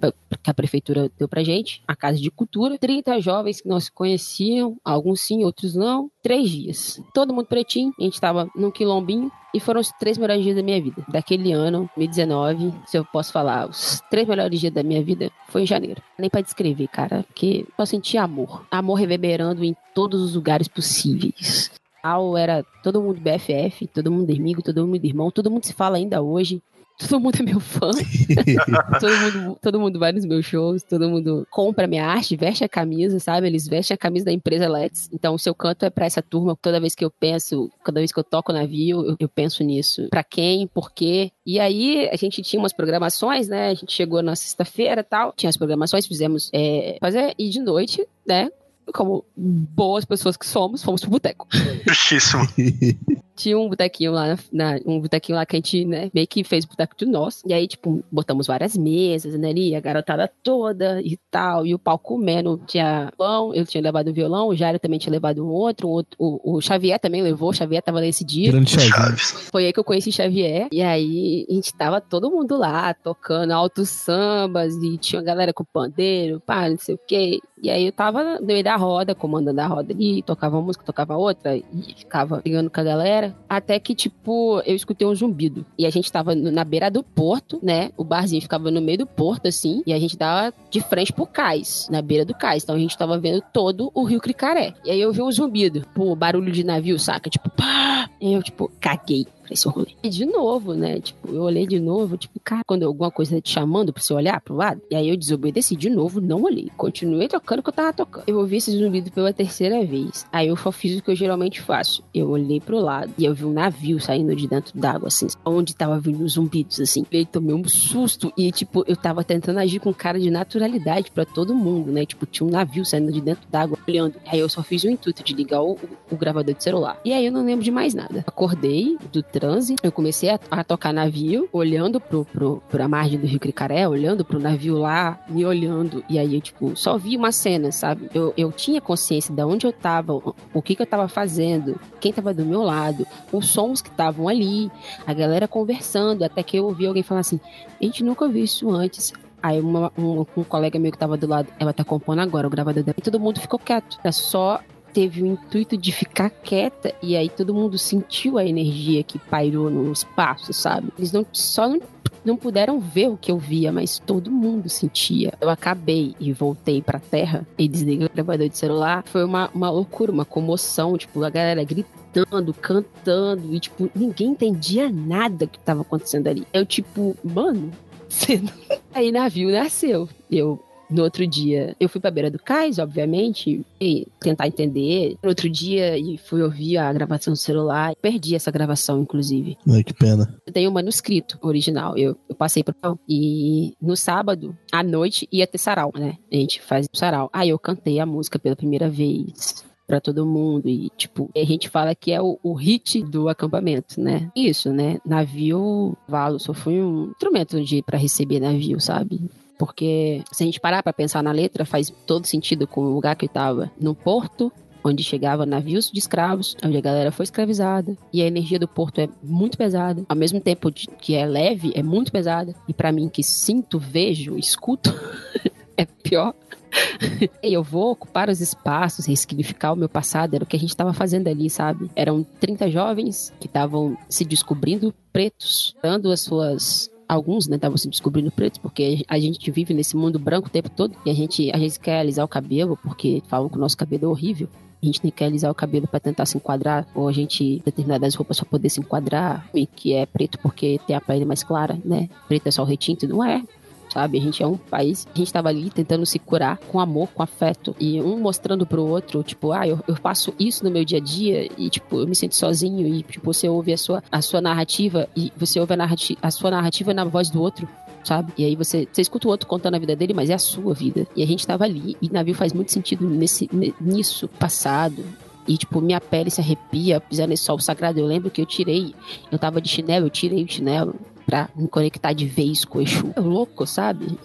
que a prefeitura deu pra gente, a Casa de Cultura. 30 jovens que nós conheciam, alguns sim, outros não. Três dias. Todo mundo pretinho. A gente tava num quilombinho. E foram os três melhores dias da minha vida. Daquele ano, 2019, se eu posso falar, os três melhores dias da minha vida foi em janeiro. Nem pra descrever, cara, porque só senti amor. Amor reverberando em todos os lugares possíveis. Al era todo mundo BFF, todo mundo amigo, todo mundo irmão, todo mundo se fala ainda hoje. Todo mundo é meu fã. todo, mundo, todo mundo vai nos meus shows, todo mundo compra minha arte, veste a camisa, sabe? Eles vestem a camisa da empresa Let's. Então, o seu canto é pra essa turma. Toda vez que eu penso, cada vez que eu toco navio, eu, eu penso nisso. Pra quem, por quê? E aí, a gente tinha umas programações, né? A gente chegou na sexta-feira e tal. Tinha as programações, fizemos é, fazer e de noite, né? Como boas pessoas que somos, fomos pro boteco. Justíssimo. Tinha um botequinho lá, na, um botequinho lá que a gente, né, meio que fez o boteco de nós. E aí, tipo, botamos várias mesas, né, ali, a garotada toda e tal. E o palco comendo. Tinha violão, eu tinha levado um violão, o Jairo também tinha levado um outro, um outro o, o Xavier também levou, o Xavier tava nesse dia. Grande. Chaves. Foi aí que eu conheci Xavier. E aí a gente tava todo mundo lá, tocando altos sambas, e tinha uma galera com pandeiro, pá, não sei o quê. E aí eu tava no da roda, comandando a roda ali, tocava uma música, tocava outra, e ficava brigando com a galera. Até que, tipo, eu escutei um zumbido. E a gente tava na beira do porto, né? O barzinho ficava no meio do porto, assim, e a gente tava de frente pro cais, na beira do cais. Então a gente tava vendo todo o rio Cricaré. E aí eu vi um zumbido, pô, barulho de navio, saca? Tipo, pá! E eu, tipo, caguei pra esse rolê. E de novo, né? Tipo, eu olhei de novo, tipo, cara, quando alguma coisa te chamando pra você olhar pro lado, e aí eu desobedeci de novo, não olhei. Continuei tocando o que eu tava tocando. Eu ouvi esse zumbido pela terceira vez. Aí eu só fiz o que eu geralmente faço. Eu olhei pro lado e eu vi um navio saindo de dentro d'água, assim, onde tava vindo os zumbidos, assim. E aí tomei um susto e, tipo, eu tava tentando agir com cara de naturalidade pra todo mundo, né? Tipo, tinha um navio saindo de dentro d'água, olhando. Aí eu só fiz o intuito de ligar o, o gravador de celular. E aí eu não lembro de mais nada. Acordei do transe. Eu comecei a, a tocar navio, olhando pro, pro, pra margem do Rio Cricaré, olhando pro navio lá, me olhando. E aí eu, tipo, só vi uma cena, sabe? Eu, eu tinha consciência de onde eu tava, o que que eu tava fazendo, quem tava do meu lado, os sons que estavam ali, a galera conversando, até que eu ouvi alguém falar assim: a gente nunca viu isso antes. Aí uma, um, um, colega meu que tava do lado, ela tá compondo agora o gravador dela. E todo mundo ficou quieto. Ela só teve o intuito de ficar quieta e aí todo mundo sentiu a energia que pairou no espaço, sabe? Eles não só não, não puderam ver o que eu via, mas todo mundo sentia. Eu acabei e voltei pra terra e desliguei o gravador de celular. Foi uma, uma loucura, uma comoção, tipo, a galera gritando, cantando, e, tipo, ninguém entendia nada que tava acontecendo ali. Eu, tipo, mano, Aí navio nasceu. Eu no outro dia, eu fui pra beira do cais, obviamente, e tentar entender. No outro dia, e fui ouvir a gravação do celular. Perdi essa gravação, inclusive. Ai, que pena. Eu tenho o um manuscrito original. Eu, eu passei por. E no sábado, à noite, ia ter sarau, né? A gente faz sarau. Aí eu cantei a música pela primeira vez para todo mundo. E, tipo, a gente fala que é o, o hit do acampamento, né? Isso, né? Navio, valo, só foi um instrumento de para receber navio, sabe? Porque se a gente parar para pensar na letra, faz todo sentido com o lugar que eu tava. No porto, onde chegava navios de escravos, onde a galera foi escravizada, e a energia do porto é muito pesada, ao mesmo tempo que é leve, é muito pesada, e para mim que sinto, vejo, escuto, é pior. eu vou ocupar os espaços, ressignificar o meu passado, era o que a gente estava fazendo ali, sabe? Eram 30 jovens que estavam se descobrindo pretos, dando as suas alguns, né, estavam se descobrindo pretos, porque a gente vive nesse mundo branco o tempo todo e a gente, a gente quer alisar o cabelo porque falam que o nosso cabelo é horrível. A gente nem quer alisar o cabelo para tentar se enquadrar, ou a gente determinadas roupas para poder se enquadrar, e que é preto porque tem a pele mais clara, né? Preto é só o retinto, não é sabe? A gente é um país, a gente estava ali tentando se curar com amor, com afeto, e um mostrando pro outro, tipo, ah, eu, eu passo isso no meu dia a dia, e tipo, eu me sinto sozinho, e tipo, você ouve a sua, a sua narrativa, e você ouve a, narrativa, a sua narrativa na voz do outro, sabe? E aí você, você escuta o outro contando a vida dele, mas é a sua vida. E a gente tava ali, e navio faz muito sentido nesse, nisso passado. E, tipo, minha pele se arrepia pisando nesse sol sagrado. Eu lembro que eu tirei, eu tava de chinelo, eu tirei o chinelo pra me conectar de vez com o Exu. É louco, sabe?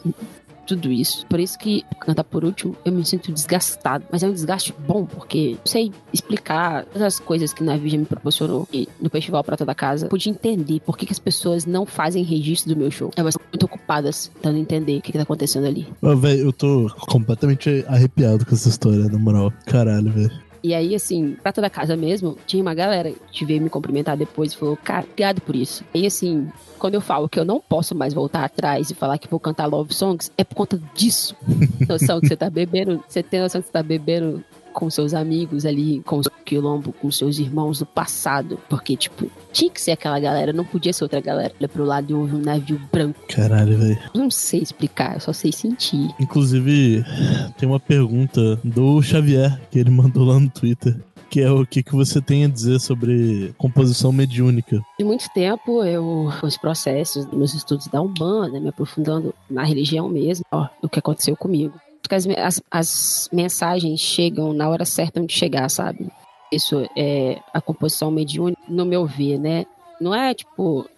tudo isso. Por isso que, cantar por último, eu me sinto desgastado. Mas é um desgaste bom, porque eu sei explicar todas as coisas que na já me proporcionou e no Festival Prata da Casa. Pude entender por que, que as pessoas não fazem registro do meu show. Elas estão muito ocupadas tentando entender o que, que tá acontecendo ali. Velho, eu tô completamente arrepiado com essa história, na moral. Caralho, velho. E aí, assim, prata da casa mesmo, tinha uma galera que veio me cumprimentar depois e falou, cara, obrigado por isso. E assim, quando eu falo que eu não posso mais voltar atrás e falar que vou cantar love songs, é por conta disso. noção que você tá bebendo, você tem noção que você tá bebendo com seus amigos ali, com o quilombo, com seus irmãos do passado. Porque, tipo, tinha que ser aquela galera, não podia ser outra galera. Olha pro lado e houve um navio branco. Caralho, velho. Não sei explicar, eu só sei sentir. Inclusive, tem uma pergunta do Xavier que ele mandou lá no Twitter que é o que, que você tem a dizer sobre composição mediúnica. De muito tempo, eu, os processos, meus estudos da Umbanda, me aprofundando na religião mesmo, ó, o que aconteceu comigo que as, as, as mensagens chegam na hora certa onde chegar, sabe? Isso é a composição mediúnica, no meu ver, né? Não é tipo,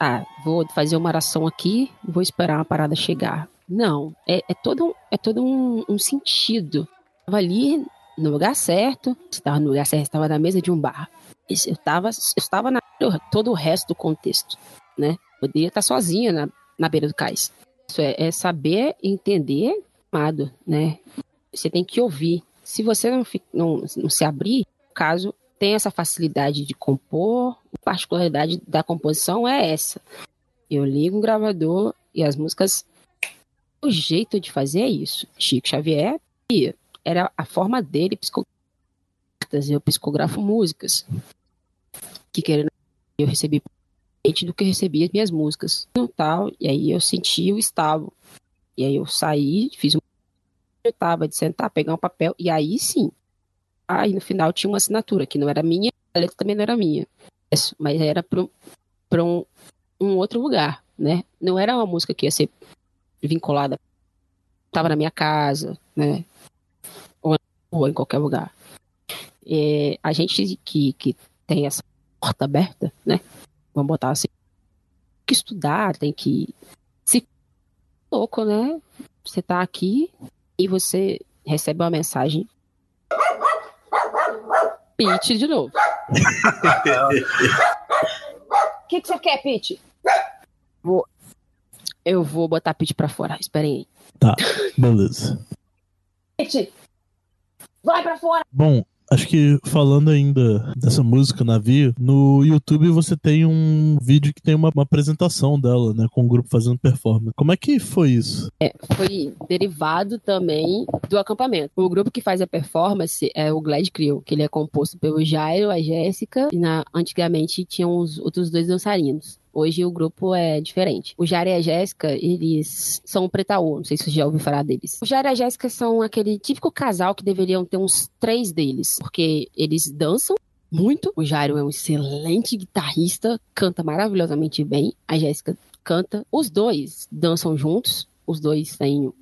ah, vou fazer uma oração aqui, vou esperar uma parada chegar. Não, é, é todo, um, é todo um, um sentido. Estava ali no lugar certo, estava no lugar certo, estava na mesa de um bar. Eu estava, eu estava na todo o resto do contexto, né? Poderia estar sozinha na, na beira do cais. Isso é, é saber entender né? Você tem que ouvir. Se você não, não, não se abrir, caso tem essa facilidade de compor, a particularidade da composição é essa. Eu ligo um gravador e as músicas. O jeito de fazer é isso. Chico Xavier era a forma dele psicografar. Eu psicografo músicas. Que querendo eu recebi do que recebi as minhas músicas. Tal, e aí eu senti o estalo. E aí eu saí, fiz um. Eu tava de sentar, pegar um papel, e aí sim. Aí no final tinha uma assinatura, que não era minha, a letra também não era minha. Mas era para um, um outro lugar, né? Não era uma música que ia ser vinculada. Tava na minha casa, né? Ou, ou em qualquer lugar. É, a gente que, que tem essa porta aberta, né? vamos botar assim, tem que estudar, tem que louco, né? Você tá aqui e você recebe uma mensagem. Pete de novo. O que, que você quer, Pete? Vou. Eu vou botar Pete pra fora. Esperem aí. Tá, beleza. Pete! Vai pra fora! Bom, acho que falando ainda dessa música navio, no YouTube você tem um vídeo que tem uma, uma apresentação dela, né? Com o grupo fazendo performance. Como é que foi isso? É, foi derivado também do acampamento. O grupo que faz a performance é o Glad Crew, que ele é composto pelo Jairo, a Jéssica, e na, antigamente tinham os outros dois dançarinos. Hoje o grupo é diferente. O Jairo e a Jéssica, eles são Pretaú, não sei se você já ouviu falar deles. O Jairo e a Jéssica são aquele típico casal que deveriam ter uns três deles, porque eles dançam muito. O Jairo é um excelente guitarrista, canta maravilhosamente bem. A Jéssica canta. Os dois dançam juntos. Os dois têm,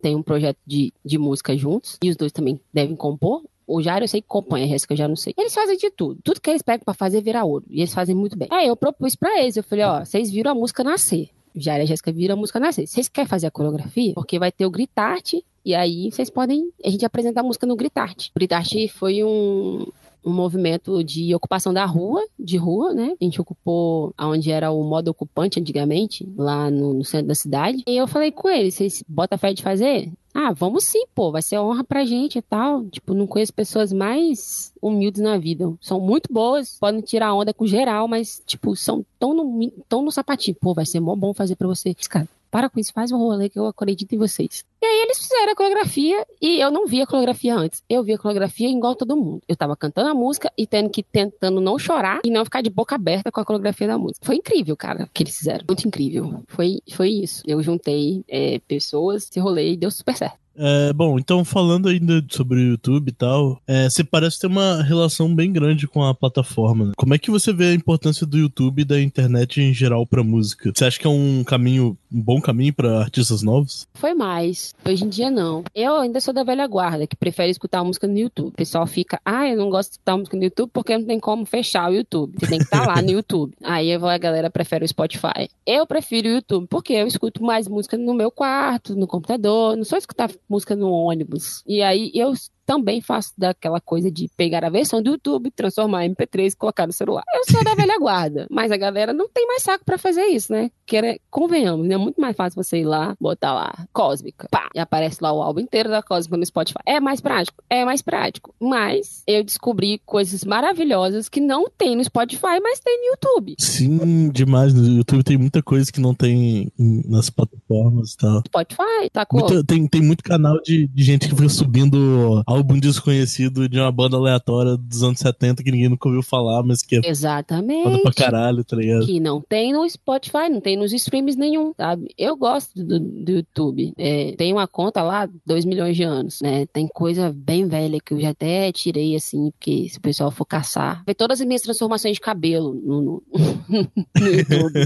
têm um projeto de, de música juntos. E os dois também devem compor. O Jairo eu sei que compõe, a Jéssica eu já não sei. Eles fazem de tudo. Tudo que eles pegam pra fazer vira ouro. E eles fazem muito bem. Aí eu propus pra eles. Eu falei, ó, vocês viram a música nascer. Jairo e a Jéssica viram a música nascer. Vocês querem fazer a coreografia? Porque vai ter o Gritarte. E aí vocês podem a gente apresentar a música no Gritarte. O Gritarte foi um, um movimento de ocupação da rua, de rua, né? A gente ocupou onde era o modo ocupante antigamente, lá no, no centro da cidade. E eu falei com eles, vocês botam fé de fazer? Ah, vamos sim, pô, vai ser honra pra gente e tal. Tipo, não conheço pessoas mais humildes na vida. São muito boas, podem tirar onda com geral, mas, tipo, são tão no, tão no sapatinho. Pô, vai ser mó bom fazer pra você. Cara, para com isso, faz um rolê que eu acredito em vocês. E aí eles fizeram a coreografia e eu não via a coreografia antes. Eu via a coreografia igual todo mundo. Eu tava cantando a música e tendo que tentando não chorar e não ficar de boca aberta com a coreografia da música. Foi incrível, cara, o que eles fizeram. Muito incrível. Foi, foi isso. Eu juntei é, pessoas, esse rolê e deu super certo. É, bom, então falando ainda sobre o YouTube e tal, é, você parece ter uma relação bem grande com a plataforma. Né? Como é que você vê a importância do YouTube e da internet em geral pra música? Você acha que é um caminho, um bom caminho para artistas novos? Foi mais. Hoje em dia não. Eu ainda sou da velha guarda, que prefere escutar música no YouTube. O pessoal fica, ah, eu não gosto de escutar música no YouTube porque não tem como fechar o YouTube. Você tem que estar lá no YouTube. Aí a galera prefere o Spotify. Eu prefiro o YouTube porque eu escuto mais música no meu quarto, no computador, não só escutar música no ônibus. E aí eu também faço daquela coisa de pegar a versão do YouTube, transformar em MP3 e colocar no celular. Eu sou da velha guarda, mas a galera não tem mais saco para fazer isso, né? Que era, convenhamos, né? É muito mais fácil você ir lá, botar lá, Cósmica, pá, e aparece lá o álbum inteiro da Cósmica no Spotify. É mais prático? É mais prático. Mas eu descobri coisas maravilhosas que não tem no Spotify, mas tem no YouTube. Sim, demais. No YouTube tem muita coisa que não tem nas plataformas e tal. Spotify, tá com. Muita- tem, tem muito canal de, de gente que fica subindo álbum desconhecido de uma banda aleatória dos anos 70 que ninguém nunca ouviu falar, mas que é foda Exatamente. pra caralho, tá ligado? que não tem no Spotify, não tem nos streams nenhum, sabe? Eu gosto do, do YouTube. É, tem uma conta lá, 2 milhões de anos, né? Tem coisa bem velha que eu já até tirei, assim, porque se o pessoal for caçar, ver todas as minhas transformações de cabelo no, no, no YouTube.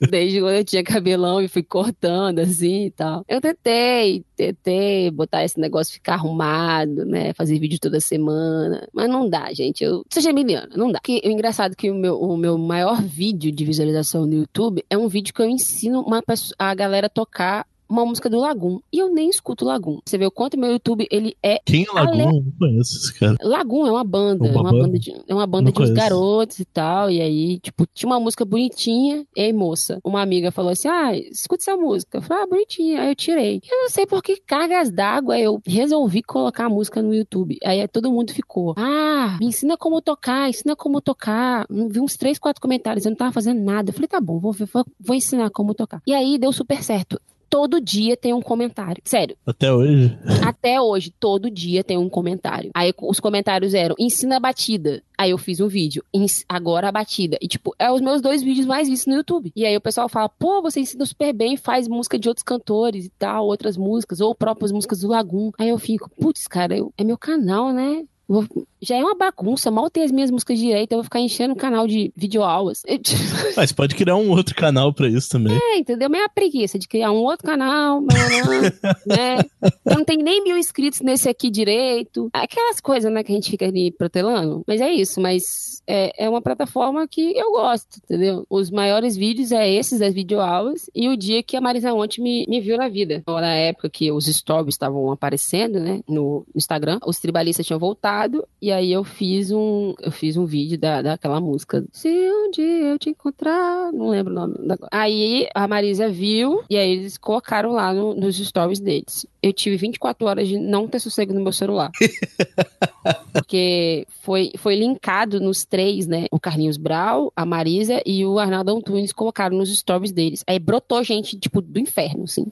Desde quando eu tinha cabelão e fui cortando, assim, e tal. Eu tentei, tentei botar esse negócio ficar arrumado, né? Fazer vídeo toda semana. Mas não dá, gente. Eu sou geminiana, não dá. Que, o engraçado é que o meu, o meu maior vídeo de visualização no YouTube é um vídeo que eu ensino uma a galera tocar uma música do Lagum. E eu nem escuto Lagum. Você vê o quanto meu YouTube, ele é Quem é Lagoon? Eu Não conheço esse cara. Lagum é uma banda, Uma é uma banda? banda de, é uma banda Não de uns garotos e tal. E aí, tipo, tinha uma música bonitinha. Ei, moça, uma amiga falou assim: Ah, escuta essa música. Eu falei, ah, bonitinha. Aí eu tirei. Eu não sei por que cargas d'água eu resolvi colocar a música no YouTube. Aí todo mundo ficou: Ah, me ensina como tocar, ensina como tocar. Não vi uns três, quatro comentários. Eu não tava fazendo nada. Eu falei, tá bom, vou, ver, vou, vou ensinar como tocar. E aí deu super certo. Todo dia tem um comentário. Sério, Até hoje. até hoje, todo dia tem um comentário. Aí os comentários eram: ensina a batida. Aí eu fiz um vídeo, "Ens- agora a batida. E, tipo, é os meus dois vídeos mais vistos no YouTube. E aí o pessoal fala: pô, você ensina super bem, faz música de outros cantores e tal, outras músicas, ou próprias músicas do Lagum. Aí eu fico: putz, cara, eu- é meu canal, né? Vou- Já é uma bagunça, mal tem as minhas músicas direito, eu vou ficar enchendo o canal de videoaulas. Mas pode criar um outro canal pra isso também. É, entendeu? Mas é a preguiça de criar um outro canal, né? Eu não tenho nem mil inscritos nesse aqui direito. Aquelas coisas, né, que a gente fica ali protelando. Mas é isso, mas é, é uma plataforma que eu gosto, entendeu? Os maiores vídeos é esses das videoaulas e o dia que a Marisa ontem me, me viu na vida. Na época que os stories estavam aparecendo, né, no Instagram, os tribalistas tinham voltado e aí eu fiz um, eu fiz um vídeo da, daquela música. Se um dia eu te encontrar, não lembro o nome da Aí a Marisa viu e aí eles colocaram lá no- nos stories deles. Eu tive 24 horas de não ter sossego no meu celular. Porque foi, foi linkado nos três, né? O Carlinhos Brau, a Marisa e o Arnaldo Antunes colocaram nos stories deles. Aí brotou gente, tipo, do inferno, assim.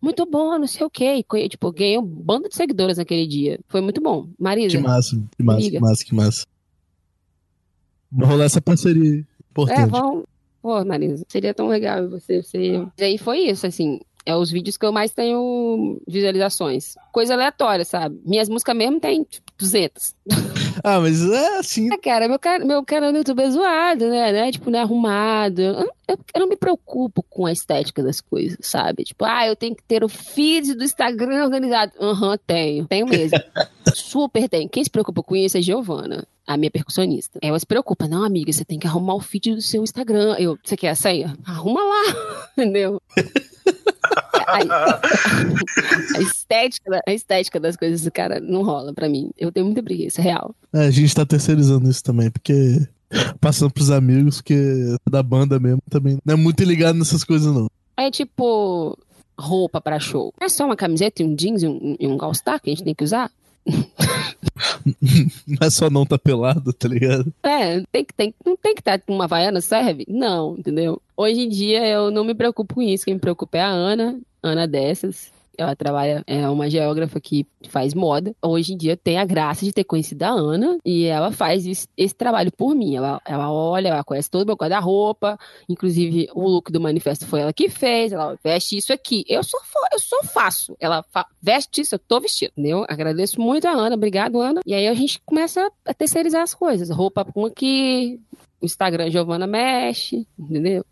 Muito bom, não sei o quê. E, tipo, ganhei um bando de seguidoras naquele dia. Foi muito bom. Marisa. Massa, que massa, que massa, que massa. Vai rolar essa parceria É, importante. vamos. Pô, Marisa, seria tão legal você. você... E aí foi isso, assim. É os vídeos que eu mais tenho visualizações. Coisa aleatória, sabe? Minhas músicas mesmo tem tipo, 200. Ah, mas é assim. Ah, cara, meu, meu canal no YouTube é zoado, né? né? Tipo, não é arrumado. Eu, eu- eu não me preocupo com a estética das coisas, sabe? Tipo, ah, eu tenho que ter o feed do Instagram organizado. Aham, tenho. Tenho mesmo. Super tenho. Quem se preocupa com isso é Giovana, a minha percussionista. Ela se preocupa. Não, amiga, você tem que arrumar o feed do seu Instagram. Eu, você quer a senha? Arruma lá, entendeu? A, a estética, a estética das coisas, cara, não rola pra mim. Eu tenho muita preguiça, real. É, a gente tá terceirizando isso também, porque passando pros amigos, que da banda mesmo também não é muito ligado nessas coisas, não. É tipo roupa pra show. É só uma camiseta e um jeans e um, e um all-star que a gente tem que usar? Não é só não tá pelado, tá ligado? É, tem que, tem, não tem que estar com uma vaiana, serve? Não, entendeu? Hoje em dia eu não me preocupo com isso. Quem me preocupa é a Ana, Ana dessas. Ela trabalha, é uma geógrafa que faz moda. Hoje em dia tenho a graça de ter conhecido a Ana e ela faz esse, esse trabalho por mim. Ela, ela olha, ela conhece todo o meu guarda-roupa. Inclusive, o look do manifesto foi ela que fez. Ela veste isso aqui. Eu só, eu só faço. Ela fa- veste isso, eu tô vestindo, entendeu? Agradeço muito a Ana. Obrigado, Ana. E aí a gente começa a terceirizar as coisas. Roupa com aqui, Instagram Giovana mexe, entendeu?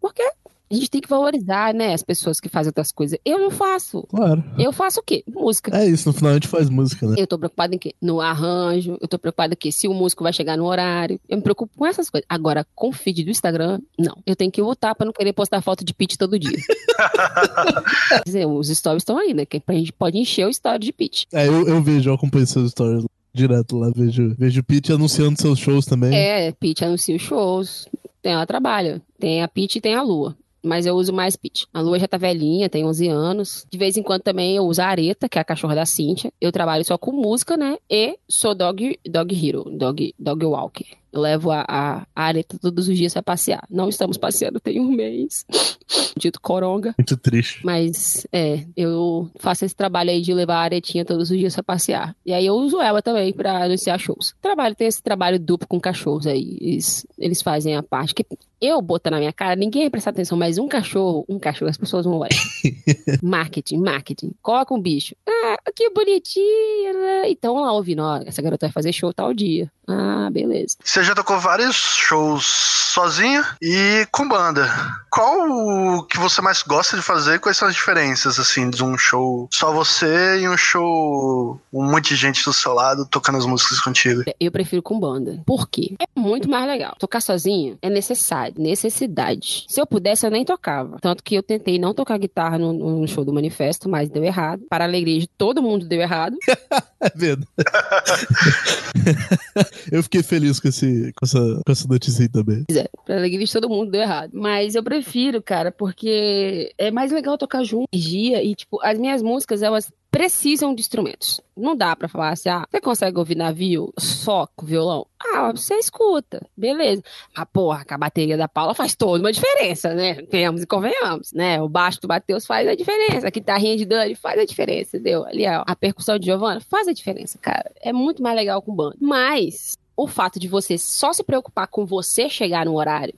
Porque a gente tem que valorizar, né, as pessoas que fazem outras coisas. Eu não faço. Claro. Eu faço o quê? Música. É isso, no final a gente faz música, né? Eu tô preocupada em quê? No arranjo. Eu tô preocupada em quê? Se o músico vai chegar no horário. Eu me preocupo com essas coisas. Agora, com o feed do Instagram, não. Eu tenho que lutar pra não querer postar foto de pitch todo dia. Quer dizer, os stories estão aí, né? Que a gente pode encher o story de pitch. É, eu, eu vejo, eu acompanho seus stories direto lá, vejo, vejo o Pete anunciando seus shows também. É, Pitch anuncia os shows. Tem, ela trabalha. Tem a Pitch e tem a Lua. Mas eu uso mais Pitch. A Lua já tá velhinha, tem 11 anos. De vez em quando também eu uso a Areta, que é a cachorra da Cíntia. Eu trabalho só com música, né? E sou dog, dog hero, dog, dog walker. Eu levo a, a, Areta todos os dias pra passear. Não estamos passeando tem um mês. Dito coronga. Muito triste. Mas, é, eu faço esse trabalho aí de levar a aretinha todos os dias pra passear. E aí eu uso ela também pra anunciar shows. Trabalho, tem esse trabalho duplo com cachorros aí. Eles, eles fazem a parte que eu botar na minha cara, ninguém vai prestar atenção, mas um cachorro, um cachorro, as pessoas vão olhar. marketing, marketing. Coloca um bicho. Ah, que bonitinha, né? Então lá ouvindo, ó, essa garota vai fazer show tal dia. Ah, beleza. Você já tocou vários shows sozinho e com banda. Qual o que você mais gosta de fazer? Quais são as diferenças, assim, de um show só você e um show com um monte de gente do seu lado tocando as músicas contigo? Eu prefiro com banda. Por quê? É muito mais legal. Tocar sozinho é necessário, necessidade. Se eu pudesse, eu nem tocava. Tanto que eu tentei não tocar guitarra no, no show do Manifesto, mas deu errado. Para a alegria de todo mundo, deu errado. É verdade. eu fiquei feliz com, esse, com, essa, com essa notícia aí também. Pois é, pra alegria de todo mundo deu errado. Mas eu prefiro, cara, porque é mais legal tocar junto. Energia e, tipo, as minhas músicas, elas precisam de instrumentos. Não dá pra falar assim, ah, você consegue ouvir navio só com violão? Ah, você escuta, beleza. Mas, porra, que a bateria da Paula faz toda uma diferença, né? Venhamos e convenhamos, né? O baixo do Matheus faz a diferença, a guitarrinha de Dani faz a diferença, entendeu? Ali, ó, a percussão de Giovanna faz a diferença, cara. É muito mais legal com banda. Mas o fato de você só se preocupar com você chegar no horário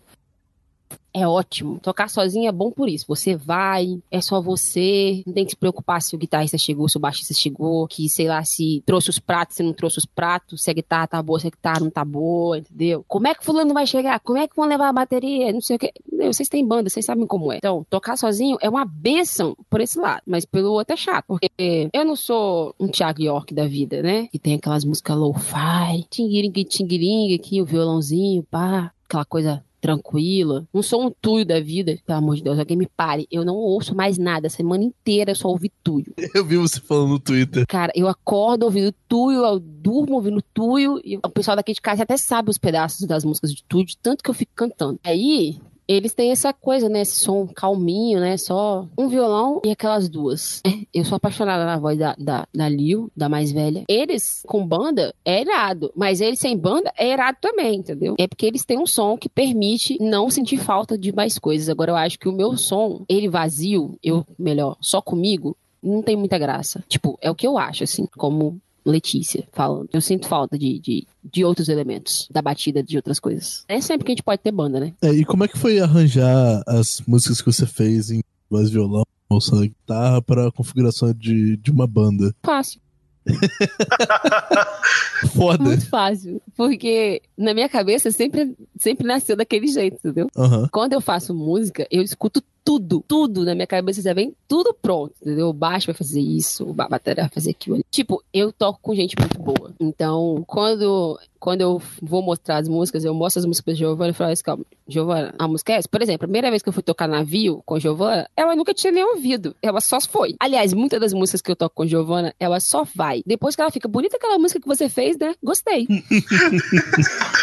é ótimo. Tocar sozinho é bom por isso. Você vai, é só você, não tem que se preocupar se o guitarrista chegou, se o baixista chegou, que sei lá, se trouxe os pratos, se não trouxe os pratos, se a guitarra tá boa, se a guitarra não tá boa, entendeu? Como é que fulano vai chegar? Como é que vão levar a bateria? Não sei o que. Vocês têm banda, vocês sabem como é. Então, tocar sozinho é uma benção por esse lado, mas pelo outro é chato, porque eu não sou um Thiago York da vida, né? Que tem aquelas músicas lo-fi, tinguiringue, tinguiringue aqui, o violãozinho, pá, aquela coisa tranquila. Não sou um tuio da vida, pelo amor de Deus, alguém me pare. Eu não ouço mais nada, a semana inteira eu só ouvi tuio. Eu vi você falando no Twitter. Cara, eu acordo ouvindo tuio, eu durmo ouvindo tuio, e o pessoal daqui de casa até sabe os pedaços das músicas de tuio, de tanto que eu fico cantando. Aí, eles têm essa coisa, né? Esse som calminho, né? Só um violão e aquelas duas. Eu sou apaixonada na voz da, da, da Lil, da mais velha. Eles com banda é irado, mas eles sem banda é irado também, entendeu? É porque eles têm um som que permite não sentir falta de mais coisas. Agora eu acho que o meu som, ele vazio, eu, melhor, só comigo, não tem muita graça. Tipo, é o que eu acho, assim, como Letícia falando. Eu sinto falta de, de, de outros elementos, da batida de outras coisas. É sempre que a gente pode ter banda, né? É, e como é que foi arranjar as músicas que você fez em voz violão ou só guitarra para a configuração de, de uma banda? Fácil. Foda. Muito fácil. Porque na minha cabeça sempre, sempre nasceu daquele jeito, entendeu? Aham. Quando eu faço música, eu escuto tudo, tudo na minha cabeça já vem tudo pronto, entendeu? O baixo vai fazer isso, a bateria vai fazer aquilo. Tipo, eu toco com gente muito boa. Então, quando, quando eu vou mostrar as músicas, eu mostro as músicas pra Giovanna e falo assim, calma, Giovanna, a música é essa? Por exemplo, a primeira vez que eu fui tocar navio com Giovanna, ela nunca tinha nem ouvido. Ela só foi. Aliás, muitas das músicas que eu toco com Giovanna, ela só vai. Depois que ela fica bonita aquela música que você fez, né? Gostei.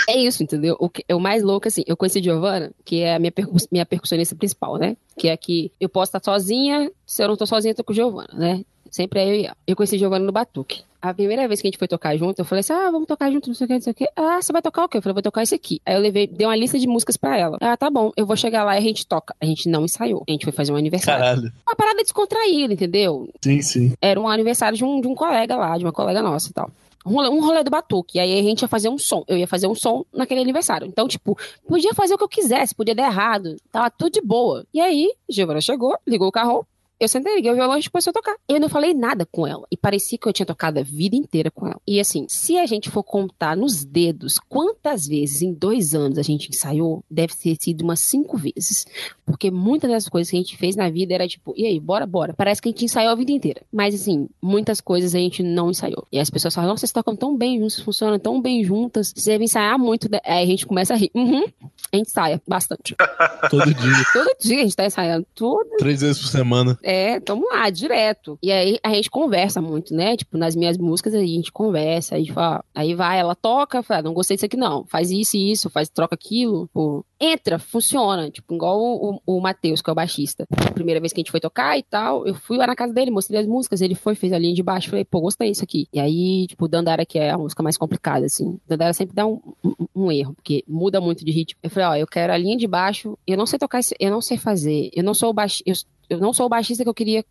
É isso, entendeu? O, que, é o mais louco, assim, eu conheci Giovanna, que é a minha, percu minha percussionista principal, né? Que é que eu posso estar sozinha, se eu não tô sozinha, eu tô com Giovanna, né? Sempre é eu. Eu conheci Giovanna no Batuque. A primeira vez que a gente foi tocar junto, eu falei assim: ah, vamos tocar junto, não sei o que, não sei o que. Ah, você vai tocar o quê? Eu falei, vou tocar esse aqui. Aí eu levei, dei uma lista de músicas pra ela. Ah, tá bom, eu vou chegar lá e a gente toca. A gente não ensaiou. A gente foi fazer um aniversário. Caralho. Uma parada descontraída, entendeu? Sim, sim. Era um aniversário de um, de um colega lá, de uma colega nossa e tal. Um rolê, do batuque. Aí a gente ia fazer um som. Eu ia fazer um som naquele aniversário. Então, tipo, podia fazer o que eu quisesse, podia dar errado. Tava tudo de boa. E aí, Giovana chegou, ligou o carro. Eu sentei, liguei o violão e a gente começou a tocar. Eu não falei nada com ela. E parecia que eu tinha tocado a vida inteira com ela. E assim, se a gente for contar nos dedos quantas vezes em dois anos a gente ensaiou, deve ter sido umas cinco vezes. Porque muitas das coisas que a gente fez na vida era tipo, e aí, bora, bora. Parece que a gente ensaiou a vida inteira. Mas assim, muitas coisas a gente não ensaiou. E as pessoas falam, nossa, vocês tocam tão bem juntos, funcionam tão bem juntas. Você deve ensaiar muito. né? Aí a gente começa a rir. Uhum. A gente ensaia bastante. Todo dia. Todo dia a gente tá ensaiando. Tudo. Três vezes por semana. É, tamo lá, direto. E aí a gente conversa muito, né? Tipo, nas minhas músicas a gente conversa, a gente fala, aí vai, ela toca, fala, "Ah, não gostei disso aqui não, faz isso e isso, faz, troca aquilo, pô. Entra, funciona, tipo, igual o, o, o Matheus, que é o baixista. Primeira vez que a gente foi tocar e tal, eu fui lá na casa dele, mostrei as músicas, ele foi, fez a linha de baixo, falei, pô, gostei disso aqui. E aí, tipo, Dandara, que é a música mais complicada, assim, Dandara sempre dá um, um, um erro, porque muda muito de ritmo. Eu falei, ó, eu quero a linha de baixo, eu não sei tocar, esse, eu não sei fazer, eu não sou o baixista, eu, não sou o baixista que eu queria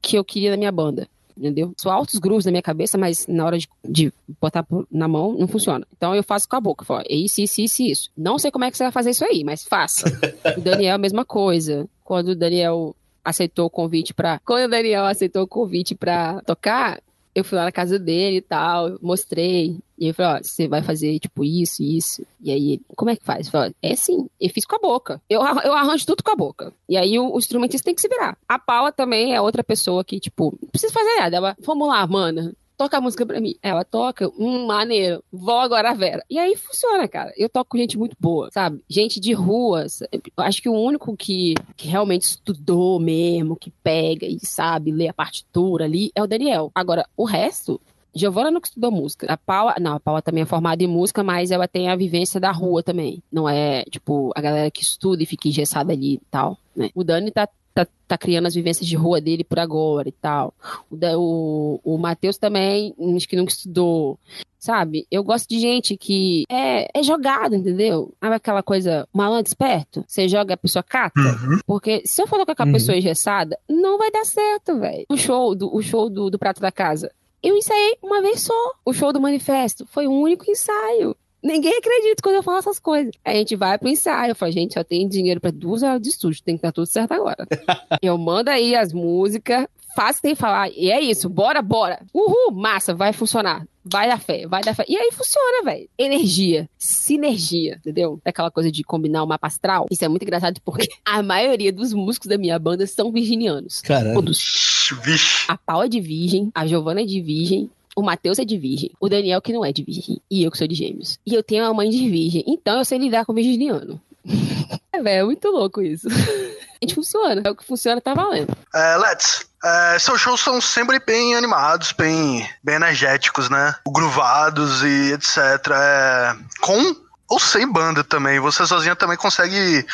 que eu queria na minha banda. Entendeu? Sou altos grooves na minha cabeça, mas na hora de, de botar na mão não funciona. Então eu faço com a boca. Falo, é isso, isso, isso, isso. Não sei como é que você vai fazer isso aí, mas faça. o Daniel, a mesma coisa. Quando o Daniel aceitou o convite pra. Quando o Daniel aceitou o convite pra tocar, eu fui lá na casa dele e tal, mostrei. E ele falou, ó, você vai fazer, tipo, isso, isso. E aí, como é que faz? Eu falei, é sim, eu fiz com a boca. Eu, eu arranjo tudo com a boca. E aí o, o instrumentista tem que se virar. A Paula também é outra pessoa que, tipo, não precisa fazer nada. Ela, vamos lá, mana. Toca a música pra mim. Ela toca, hum, maneiro. Vou agora, Vera. E aí funciona, cara. Eu toco com gente muito boa, sabe? Gente de ruas. Eu acho que o único que, que realmente estudou mesmo, que pega e sabe ler a partitura ali, é o Daniel. Agora, o resto, Giovana nunca estudou música. A Paula, não, a Paula também é formada em música, mas ela tem a vivência da rua também. Não é, tipo, a galera que estuda e fica engessada ali e tal, né? O Dani tá, tá, tá criando as vivências de rua dele por agora e tal. O, o, o Matheus também, acho que nunca estudou. Sabe? Eu gosto de gente que é, é jogado, entendeu? Sabe aquela coisa malandro esperto? Você joga, a pessoa cata. Porque se eu for com a Uhum. pessoa engessada, não vai dar certo, velho. O show, do, o show do, do Prato da Casa. Eu ensaiei uma vez só. O show do Manifesto foi o único ensaio. Ninguém acredita quando eu falo essas coisas. A gente vai pro ensaio. Eu falo, gente, só tem dinheiro pra duas horas de estúdio. Tem que dar tudo certo agora. eu mando aí as músicas, faço tem que falar. E é isso, bora, bora. Uhul, massa, vai funcionar. Vai dar fé, vai dar fé. E aí funciona, velho. Energia, sinergia, entendeu? É aquela coisa de combinar o mapa astral. Isso é muito engraçado porque a maioria dos músicos da minha banda são virginianos. Caralho. Todos. Vixe. A Paula é de virgem, a Giovana é de virgem, o Matheus é de virgem, o Daniel que não é de virgem, e eu que sou de gêmeos. E eu tenho uma mãe de virgem, então eu sei lidar com virginiano. é, velho, é muito louco isso. Gente funciona, é o que funciona, tá valendo. É, Let's, é, seus shows são sempre bem animados, bem, bem energéticos, né? Gruvados e etc. É, com ou sem banda também. Você sozinha também consegue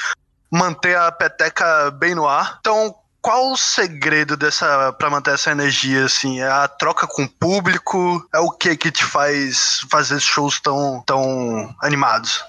manter a peteca bem no ar. Então, qual o segredo dessa para manter essa energia assim? É a troca com o público? É o que que te faz fazer shows tão tão animados?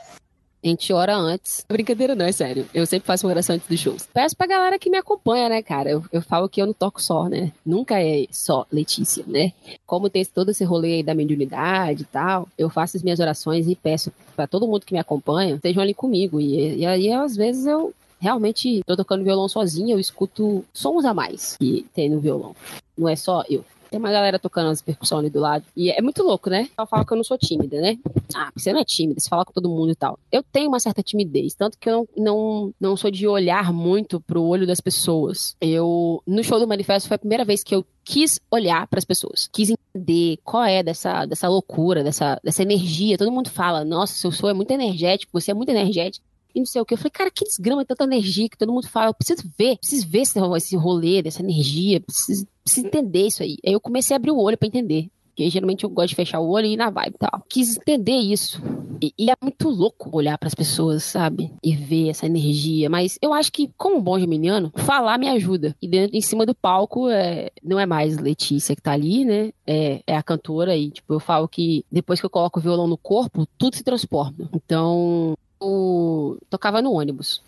A gente ora antes. Brincadeira não, é sério. Eu sempre faço uma oração antes dos shows. Peço pra galera que me acompanha, né, cara? Eu, eu falo que eu não toco só, né? Nunca é só Letícia, né? Como tem todo esse rolê aí da mediunidade e tal, eu faço as minhas orações e peço pra todo mundo que me acompanha, estejam ali comigo. E, e aí, às vezes, eu realmente tô tocando violão sozinho, eu escuto sons a mais que tem no violão. Não é só eu. Tem uma galera tocando as percussões ali do lado. E é muito louco, né? Eu falo que eu não sou tímida, né? Ah, você não é tímida, você fala com todo mundo e tal. Eu tenho uma certa timidez, tanto que eu não, não, não sou de olhar muito pro olho das pessoas. Eu, no show do Manifesto, foi a primeira vez que eu quis olhar para as pessoas, quis entender qual é dessa, dessa loucura, dessa, dessa energia. Todo mundo fala, nossa, seu show é muito energético, você é muito energético e não sei o que. Eu falei, cara, que desgrama, tanta energia que todo mundo fala. Eu preciso ver, preciso ver esse rolê, dessa energia, preciso, preciso entender isso aí. Aí eu comecei a abrir o olho para entender. Porque geralmente eu gosto de fechar o olho e ir na vibe e tal. Quis entender isso. E, e é muito louco olhar para as pessoas, sabe? E ver essa energia. Mas eu acho que, como bom geminiano, falar me ajuda. E dentro, em cima do palco, é, não é mais Letícia que tá ali, né? É, é a cantora. E, tipo, eu falo que depois que eu coloco o violão no corpo, tudo se transforma. Então, eu tocava no ônibus.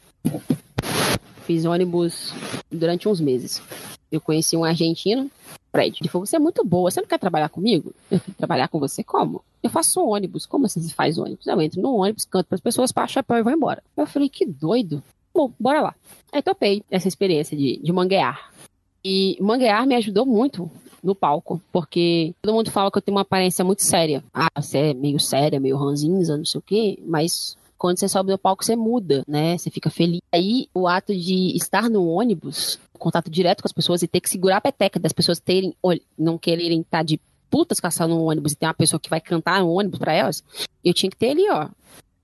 Fiz ônibus durante uns meses. Eu conheci um argentino, Fred. Ele falou: Você é muito boa, você não quer trabalhar comigo? Eu falei: Trabalhar com você? Como? Eu faço ônibus. Como assim você faz ônibus? Eu entro no ônibus, canto para as pessoas, passo chapéu e vou embora. Eu falei: Que doido. Bom, bora lá. Aí topei essa experiência de, de manguear. E manguear me ajudou muito no palco, porque todo mundo fala que eu tenho uma aparência muito séria. Ah, você é meio séria, meio ranzinza, não sei o quê, mas quando você sobe no palco, você muda, né? Você fica feliz. Aí, o ato de estar no ônibus, contato direto com as pessoas e ter que segurar a peteca das pessoas terem, não quererem estar de putas caçando no ônibus e ter uma pessoa que vai cantar no ônibus para elas, eu tinha que ter ali, ó,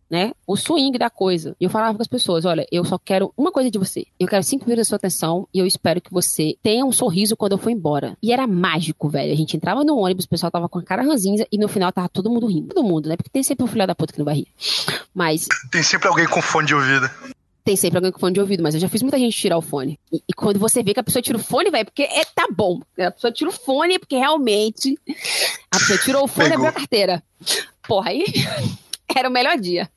né? O swing da coisa. E eu falava com as pessoas: olha, eu só quero uma coisa de você. Eu quero cinco minutos da sua atenção e eu espero que você tenha um sorriso quando eu for embora. E era mágico, velho. A gente entrava no ônibus, o pessoal tava com a cara ranzinza e no final tava todo mundo rindo. Todo mundo, né? Porque tem sempre um filho da puta que não vai rir. Mas. Tem sempre alguém com fone de ouvido. Tem sempre alguém com fone de ouvido, mas eu já fiz muita gente tirar o fone. E, e quando você vê que a pessoa tira o fone, velho, porque é, tá bom. A pessoa tira o fone porque realmente. A pessoa tirou o fone e abriu a carteira. Porra, aí. Era o melhor dia.